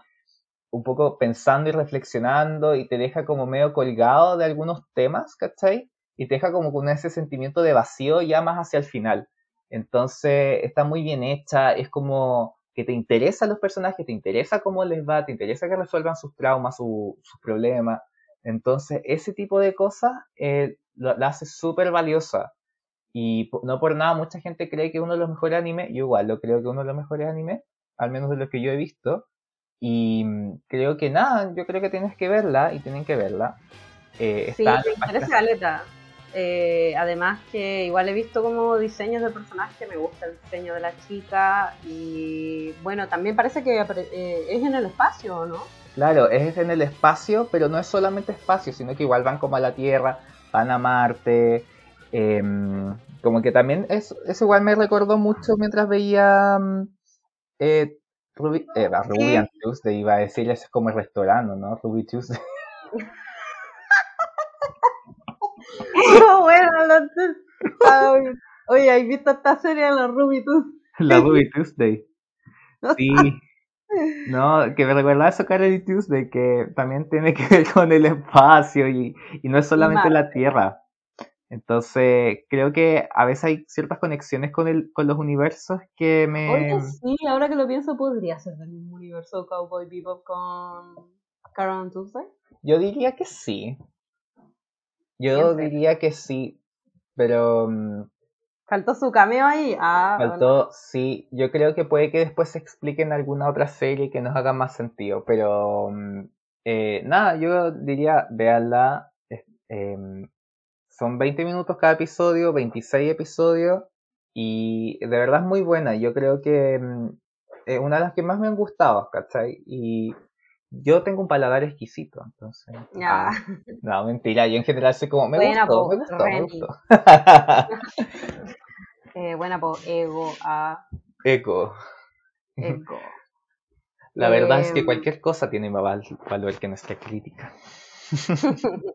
un poco pensando y reflexionando y te deja como medio colgado de algunos temas, ¿cachai? Y te deja como con ese sentimiento de vacío ya más hacia el final. Entonces, está muy bien hecha, es como que te interesan los personajes, te interesa cómo les va, te interesa que resuelvan sus traumas, sus problemas. Entonces, ese tipo de cosas eh, la hace súper valiosa. Y no por nada, mucha gente cree que uno de los mejores animes, yo igual lo creo que uno de los mejores animes, al menos de los que yo he visto. Y mm, creo que nada, yo creo que tienes que verla y tienen que verla. Eh, sí, me interesa Aleta. Eh, además que igual he visto como diseños de personajes, me gusta el diseño de la chica y bueno, también parece que eh, es en el espacio, ¿no? Claro, es en el espacio, pero no es solamente espacio, sino que igual van como a la Tierra, van a Marte, Em, como que también es, eso igual me recordó mucho mientras veía mm, eh, Ruby, eh, Ruby and Tuesday, iba a decir, es como el restaurante, ¿no? Ruby Tuesday. oh, bueno, oye, ¿has visto esta serie de la Ruby Tuesday? La Ruby Tuesday. Sí. No, que me recuerda eso Carly Tuesday, que también tiene que ver con el espacio y, y no es solamente la Tierra. Entonces, creo que a veces hay ciertas conexiones con, el, con los universos que me... Oye, sí, ahora que lo pienso, podría ser del mismo universo Cowboy Bebop con Carol Tuesday. Yo diría que sí. Yo diría que sí, pero... Mm, ¿Faltó su cameo ahí? Ah, Faltó, sí. Yo creo que puede que después se explique en alguna otra serie que nos haga más sentido, pero... Mm, eh, nada, yo diría, véanla. Eh, son 20 minutos cada episodio, 26 episodios y de verdad es muy buena. Yo creo que mm, es una de las que más me han gustado, ¿cachai? Y yo tengo un paladar exquisito, entonces. Ah, no, mentira, yo en general soy como, me buena gustó, me gustó, me gustó. eh, buena po, ego, a... Eco. Eco. La verdad es que em. cualquier cosa tiene más valor que nuestra crítica.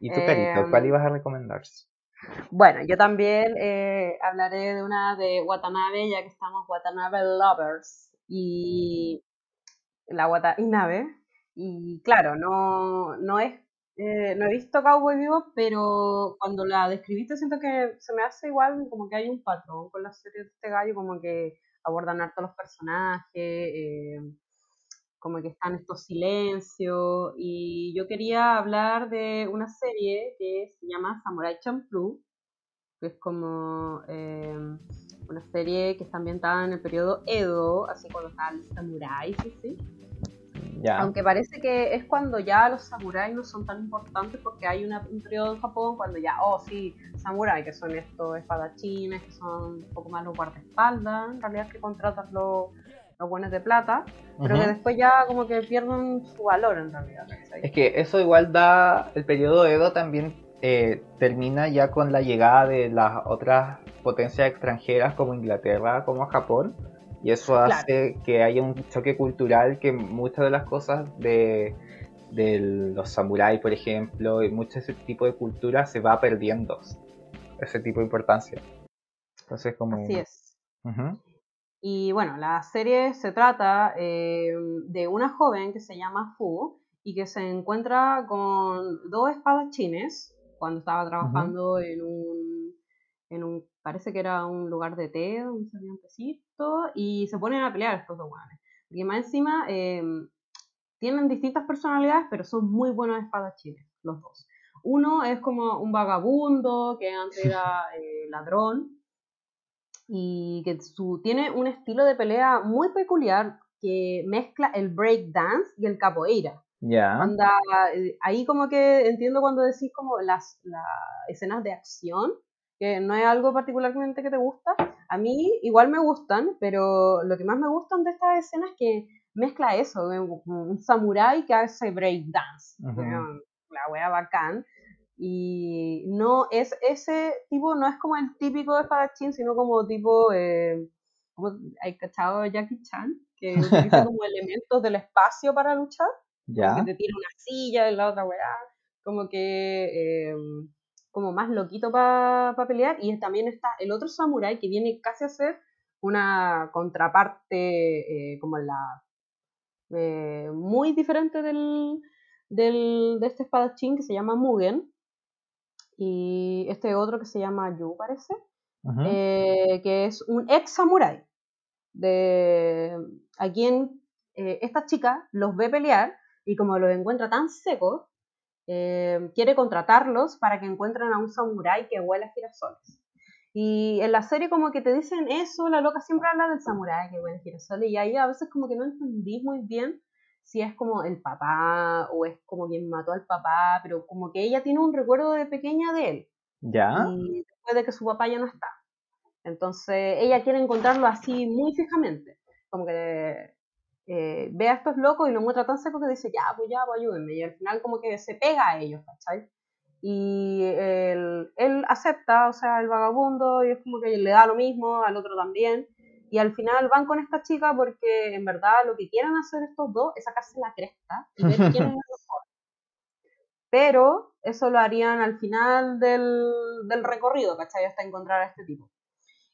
¿Y tú, Carito, cuál em, ibas a recomendar? Bueno, yo también eh, hablaré de una de Watanabe, ya que estamos Watanabe Lovers y la Watanabe. Y claro, no, no es eh, no he visto Cowboy Vivo, pero cuando la describiste siento que se me hace igual como que hay un patrón con la serie de este gallo, como que abordan harto los personajes, eh, como que están estos silencios. Y yo quería hablar de una serie que se llama Samurai Champloo, que es como em, una serie que está ambientada en el periodo Edo, así cuando estaban los samuráis, ¿sí? Aunque parece que es cuando ya los samuráis no son tan importantes porque hay un periodo en Japón cuando ya, oh sí, samuráis, que son estos espadachines, que son un poco más los guardaespaldas, en realidad que contratan los los buenos de plata, pero que después ya como que pierden su valor en realidad. Es que eso igual da, el periodo Edo también eh, termina ya con la llegada de las otras potencias extranjeras como Inglaterra, como Japón, y eso hace que haya un choque cultural que muchas de las cosas de, de los samuráis, por ejemplo, y mucho ese tipo de cultura se va perdiendo, ese tipo de importancia. Entonces como... Así es. Y bueno, la serie se trata eh, de una joven que se llama Fu y que se encuentra con dos espadachines cuando estaba trabajando en, un, en un, parece que era un lugar de té, un servientecito, y se ponen a pelear estos dos guanes. Y más encima eh, tienen distintas personalidades, pero son muy buenos espadachines, los dos. Uno es como un vagabundo que antes era eh, ladrón, y que su, tiene un estilo de pelea muy peculiar que mezcla el break dance y el capoeira. Ya. Eh, ahí como que entiendo cuando decís como las, las escenas de acción que no es algo particularmente que te gusta. A mí igual me gustan, pero lo que más me gustan de estas escenas es que mezcla eso, un, un samurái que hace breakdance, Ujú. weón, la wea bacán. Y no es ese tipo, no es como el típico espadachín, sino como tipo, eh, como, ¿hay cachado Jackie Chan? Que utiliza como elementos del espacio para luchar Ya. que te tira una silla en la otra weá, como que eh, como más loquito para pelear, y también está el otro samurái que viene casi a ser una contraparte eh, como la eh, muy diferente del, del, de este espadachín que se llama Mugen, y este otro que se llama Yu parece, eh, que es un ex samurái, de a quien eh, esta chica los ve pelear y como los encuentra tan secos, eh, quiere contratarlos para que encuentren a un samurái que huele a girasoles. Y en la serie como que te dicen eso, la loca siempre habla del samurái que huele a girasoles y ahí a veces como que no entendí muy bien si es como el papá o es como quien mató al papá, pero como que ella tiene un recuerdo de pequeña de él Ya. y después de que su papá ya no está. Entonces ella quiere encontrarlo así muy fijamente, como que eh, ve a estos locos y lo muestra tan seco que dice, ya, pues ya, pues ayúdenme, y al final como que se pega a ellos, ¿cachai? Y él, él acepta, o sea, el vagabundo, y es como que le da lo mismo, al otro también, y al final van con esta chica porque en verdad lo que quieren hacer estos dos es sacarse la cresta y ver quién es mejor. Pero eso lo harían al final del, del recorrido, ¿cachai? Hasta encontrar a este tipo.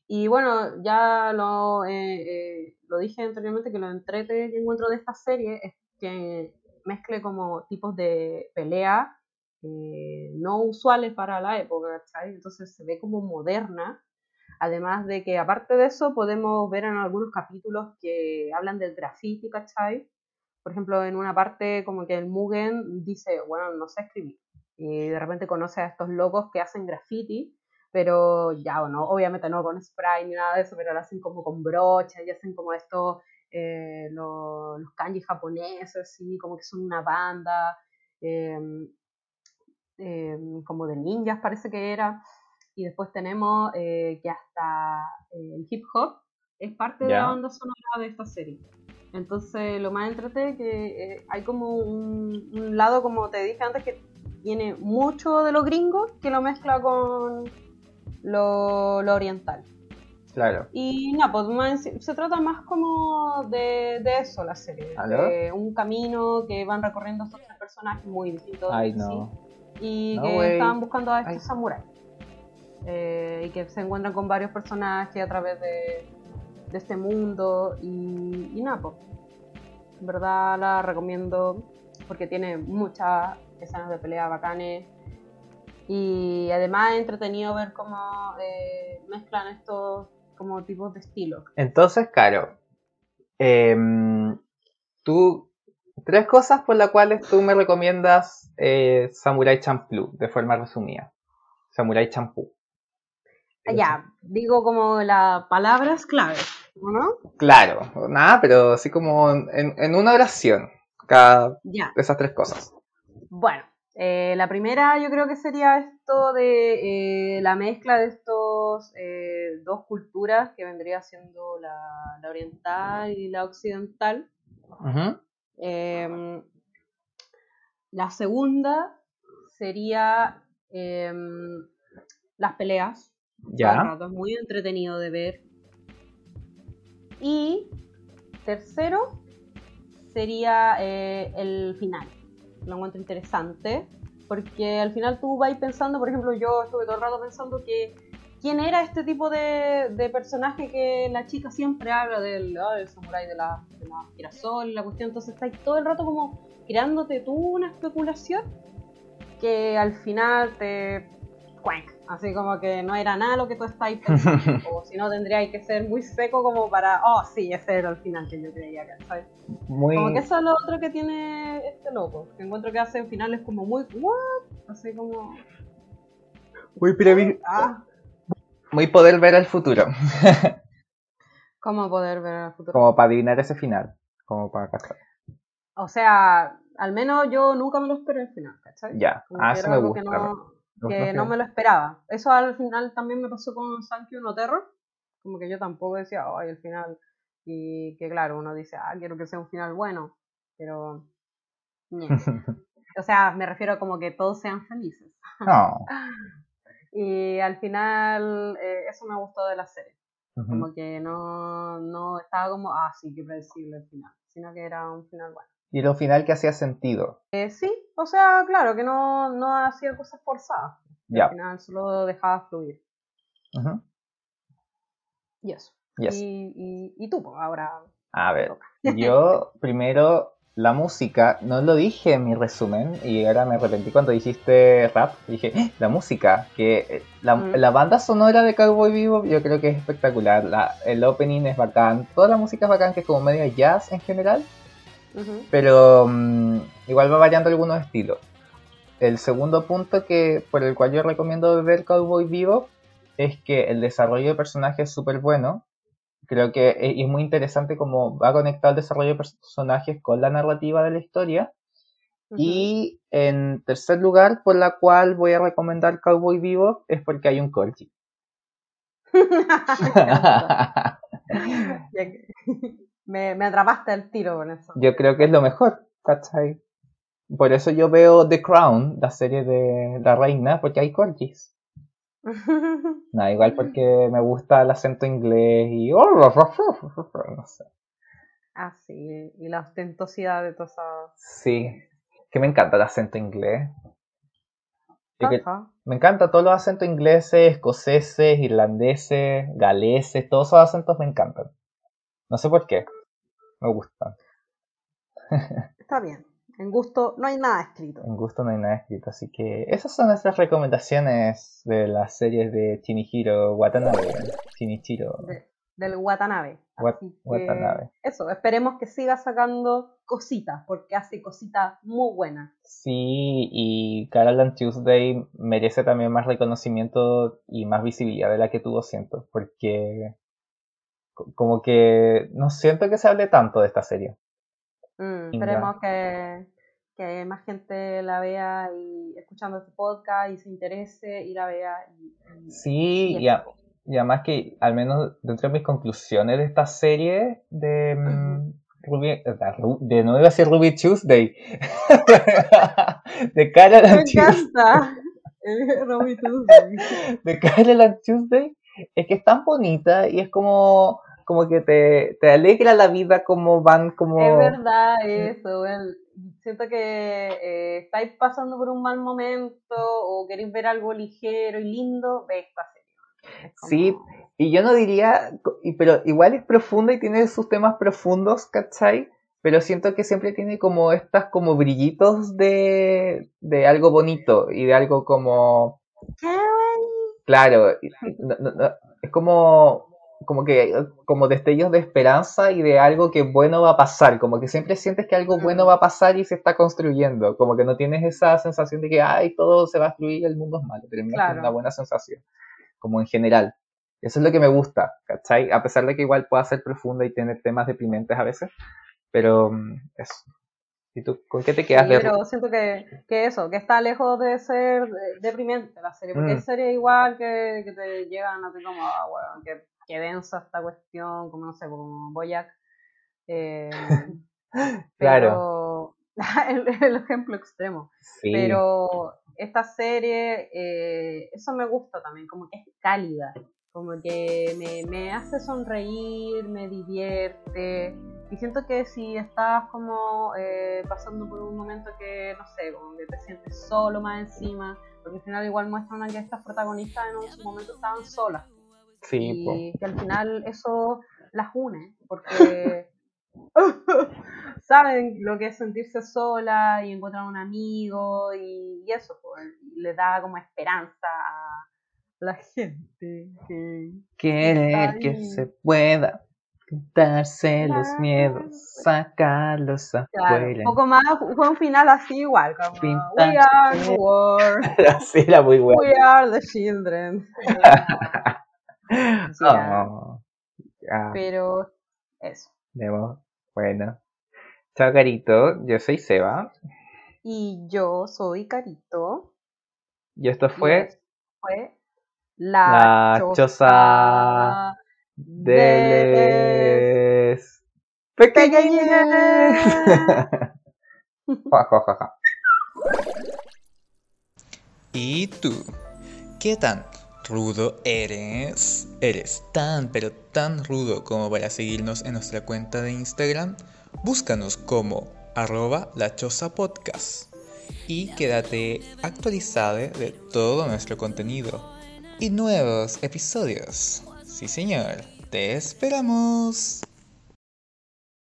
Y bueno, ya lo, eh, eh, lo dije anteriormente que lo entrete que encuentro de esta serie es que mezcle como tipos de pelea eh, no usuales para la época, ¿cachai? Entonces se ve como moderna. Además de que aparte de eso podemos ver en algunos capítulos que hablan del graffiti, ¿cachai? Por ejemplo, en una parte como que el Mugen dice, bueno, no sé escribir. Y de repente conoce a estos locos que hacen graffiti pero ya, bueno, obviamente no con spray ni nada de eso, pero lo hacen como con brochas y hacen como esto, eh, lo- los kanji japoneses, así, como que son una banda, eh, eh, como de ninjas parece que era, y después tenemos eh, que hasta eh, el hip hop es parte de Ya. la banda sonora de esta serie. Entonces, lo más entretenido es que eh, hay como un, un lado, como te dije antes, que tiene mucho de lo gringo que lo mezcla con lo, lo oriental. Claro. Y nada, pues más en- se trata más como de, de eso la serie. ¿Aló? De un camino que van recorriendo estos tres personajes muy distintos. Ay, sí, no. Y No, que estaban buscando a estos Ay. samuráis. Eh, y que se encuentran con varios personajes a través de, este mundo. Y, y nada, pues. En verdad la recomiendo porque tiene muchas escenas de pelea bacanes. Y además es entretenido ver cómo eh, mezclan estos como tipos de estilos. Entonces, Caro, em, tú, tres cosas por las cuales tú me recomiendas eh, Samurai Champloo, de forma resumida. Samurai Champloo. Ya, digo como las palabras claves, ¿o ¿no? Claro, nada, pero así como en, en una oración, cada Ya. de esas tres cosas. Bueno, eh, la primera yo creo que sería esto de eh, la mezcla de estos eh, dos culturas que vendría siendo la, la oriental y la occidental. Em, la segunda sería em, las peleas. Ya, rato, Es muy entretenido de ver. Y tercero sería eh, el final. Lo encuentro interesante. Porque al final tú vas pensando, por ejemplo, yo estuve todo el rato pensando que quién era este tipo de, de personaje que la chica siempre habla del, ah, del samurái de la, de la girasol, la cuestión. Entonces estás todo el rato como creándote tú una especulación que al final te cuenca. Así como que no era nada lo que tú estáis pensando. o si no, tendríais que ser muy seco como para, oh, sí, ese era el final que yo creía, ¿sabes? muy... Como que eso es lo otro que tiene este loco. Que encuentro que hace finales como muy, ¿what? Así como, Muy, previ- ah, muy poder ver el futuro, ¿cómo poder ver el futuro? como para adivinar ese final, como para cachar. O sea, al menos yo nunca me lo esperé al final, ¿cachai? Ya, Como ah, que eso me gusta. no, que no me lo esperaba. Eso al final también me pasó con Sankey No Terror, como que yo tampoco decía, ay, el final, y que claro, uno dice, ah, quiero que sea un final bueno, pero... o sea, me refiero a como que todos sean felices. No. y al final, eh, eso me gustó de la serie. Como que no, no estaba como, ah, sí, qué predecible el final, sino que era un final bueno. Y un final que hacía sentido. Eh, sí, o sea, claro, que no, no hacía cosas forzadas. Ya. Al final solo dejaba fluir. Y eso. Y, y, y, tú, pues, ahora. A ver, yo primero la música, no lo dije en mi resumen y ahora me arrepentí cuando dijiste rap. Dije, ¡Eh! la música, que eh, la, mm. la, banda sonora de Cowboy Vivo yo creo que es espectacular. La, el opening es bacán, toda la música es bacán, que es como media jazz en general. Pero mm, igual va variando algunos estilos. El segundo punto que por el cual yo recomiendo ver Cowboy Vivo es que el desarrollo de personajes es súper bueno creo que es, muy interesante cómo va conectado el desarrollo de personajes con la narrativa de la historia. Y en tercer lugar, por la cual voy a recomendar Cowboy Vivo, es porque hay un corgi. me, me atrapaste el tiro con eso. Yo creo que es lo mejor, ¿cachai? Por eso yo veo The Crown, la serie de la reina, porque hay corgis. No, igual porque me gusta el acento inglés y. No sé. Ah, sí, y la ostentosidad de todas Sí, que me encanta el acento inglés. me encanta todos los acentos ingleses, escoceses, irlandeses, galeses, todos esos acentos me encantan. No sé por qué, me gustan. Está bien. En gusto no hay nada escrito. En gusto no hay nada escrito, así que esas son nuestras recomendaciones de las series de Shinichiro Watanabe. Shinichiro. del Watanabe. Watanabe. Eso, esperemos que siga sacando cositas, porque hace cositas muy buenas. Sí, y Carol and Tuesday merece también más reconocimiento y más visibilidad de la que tuvo, siento, porque como que no siento que se hable tanto de esta serie. Mm, esperemos que, que, más gente la vea y escuchando este podcast y se interese y la vea. sí, y, además que al menos dentro de mis conclusiones de esta serie de... Mm, Ruby, de no iba a ser Ruby Tuesday. De Carol Me encanta. Ruby Tuesday. De Tuesday es que es tan bonita y es como como que te, te alegra la vida como van como... Es verdad eso, siento que eh, estáis pasando por un mal momento o queréis ver algo ligero y lindo, ve esta serie. Sí, y yo no diría, pero igual es profunda y tiene sus temas profundos, ¿cachai? Pero siento que siempre tiene como estas como brillitos de, de algo bonito y de algo como... Claro, es como como que como destellos de esperanza y de algo que bueno va a pasar, como que siempre sientes que algo bueno va a pasar y se está construyendo, como que no tienes esa sensación de que ay, todo se va a destruir y el mundo es malo, pero es una buena sensación, como en general. Eso es lo que me gusta, ¿cachai? A pesar de que igual pueda ser profunda y tener temas deprimentes a veces, pero mm, eso. ¿Y tú con qué te quedas? Sí, pero siento que, que, eso, que está lejos de ser deprimente la serie, porque mm. hay series igual que, que te llegan así como, ah, bueno, que que densa esta cuestión, como no sé, como Boyac. Eh, claro. el, el, ejemplo extremo. Pero esta serie, eh, eso me gusta también, como que es cálida, como que me, me, hace sonreír, me divierte. Y siento que si estás como eh, pasando por un momento que, no sé, como que te sientes solo más encima, porque al final igual muestran que estas protagonistas en un momento estaban solas y que al final eso las une, porque saben lo que es sentirse sola y encontrar un amigo y, eso, pues, le da como esperanza a la gente que querer que se pueda quitarse los miedos, sacarlos afuera. un poco más, fue un final así igual, como We are the world. así era muy bueno. We are the children. Oh, Pero eso. Bueno. Chao, Carito. Yo soy Seba. Y yo soy Carito. Y esto fue fue la, La choza de les pequeñines. ¿Y tú? ¿Qué tan rudo eres? ¿Eres tan pero tan rudo como para seguirnos en nuestra cuenta de Instagram? Búscanos como arroba la choza podcast y quédate actualizado de todo nuestro contenido y nuevos episodios. Sí señor, te esperamos.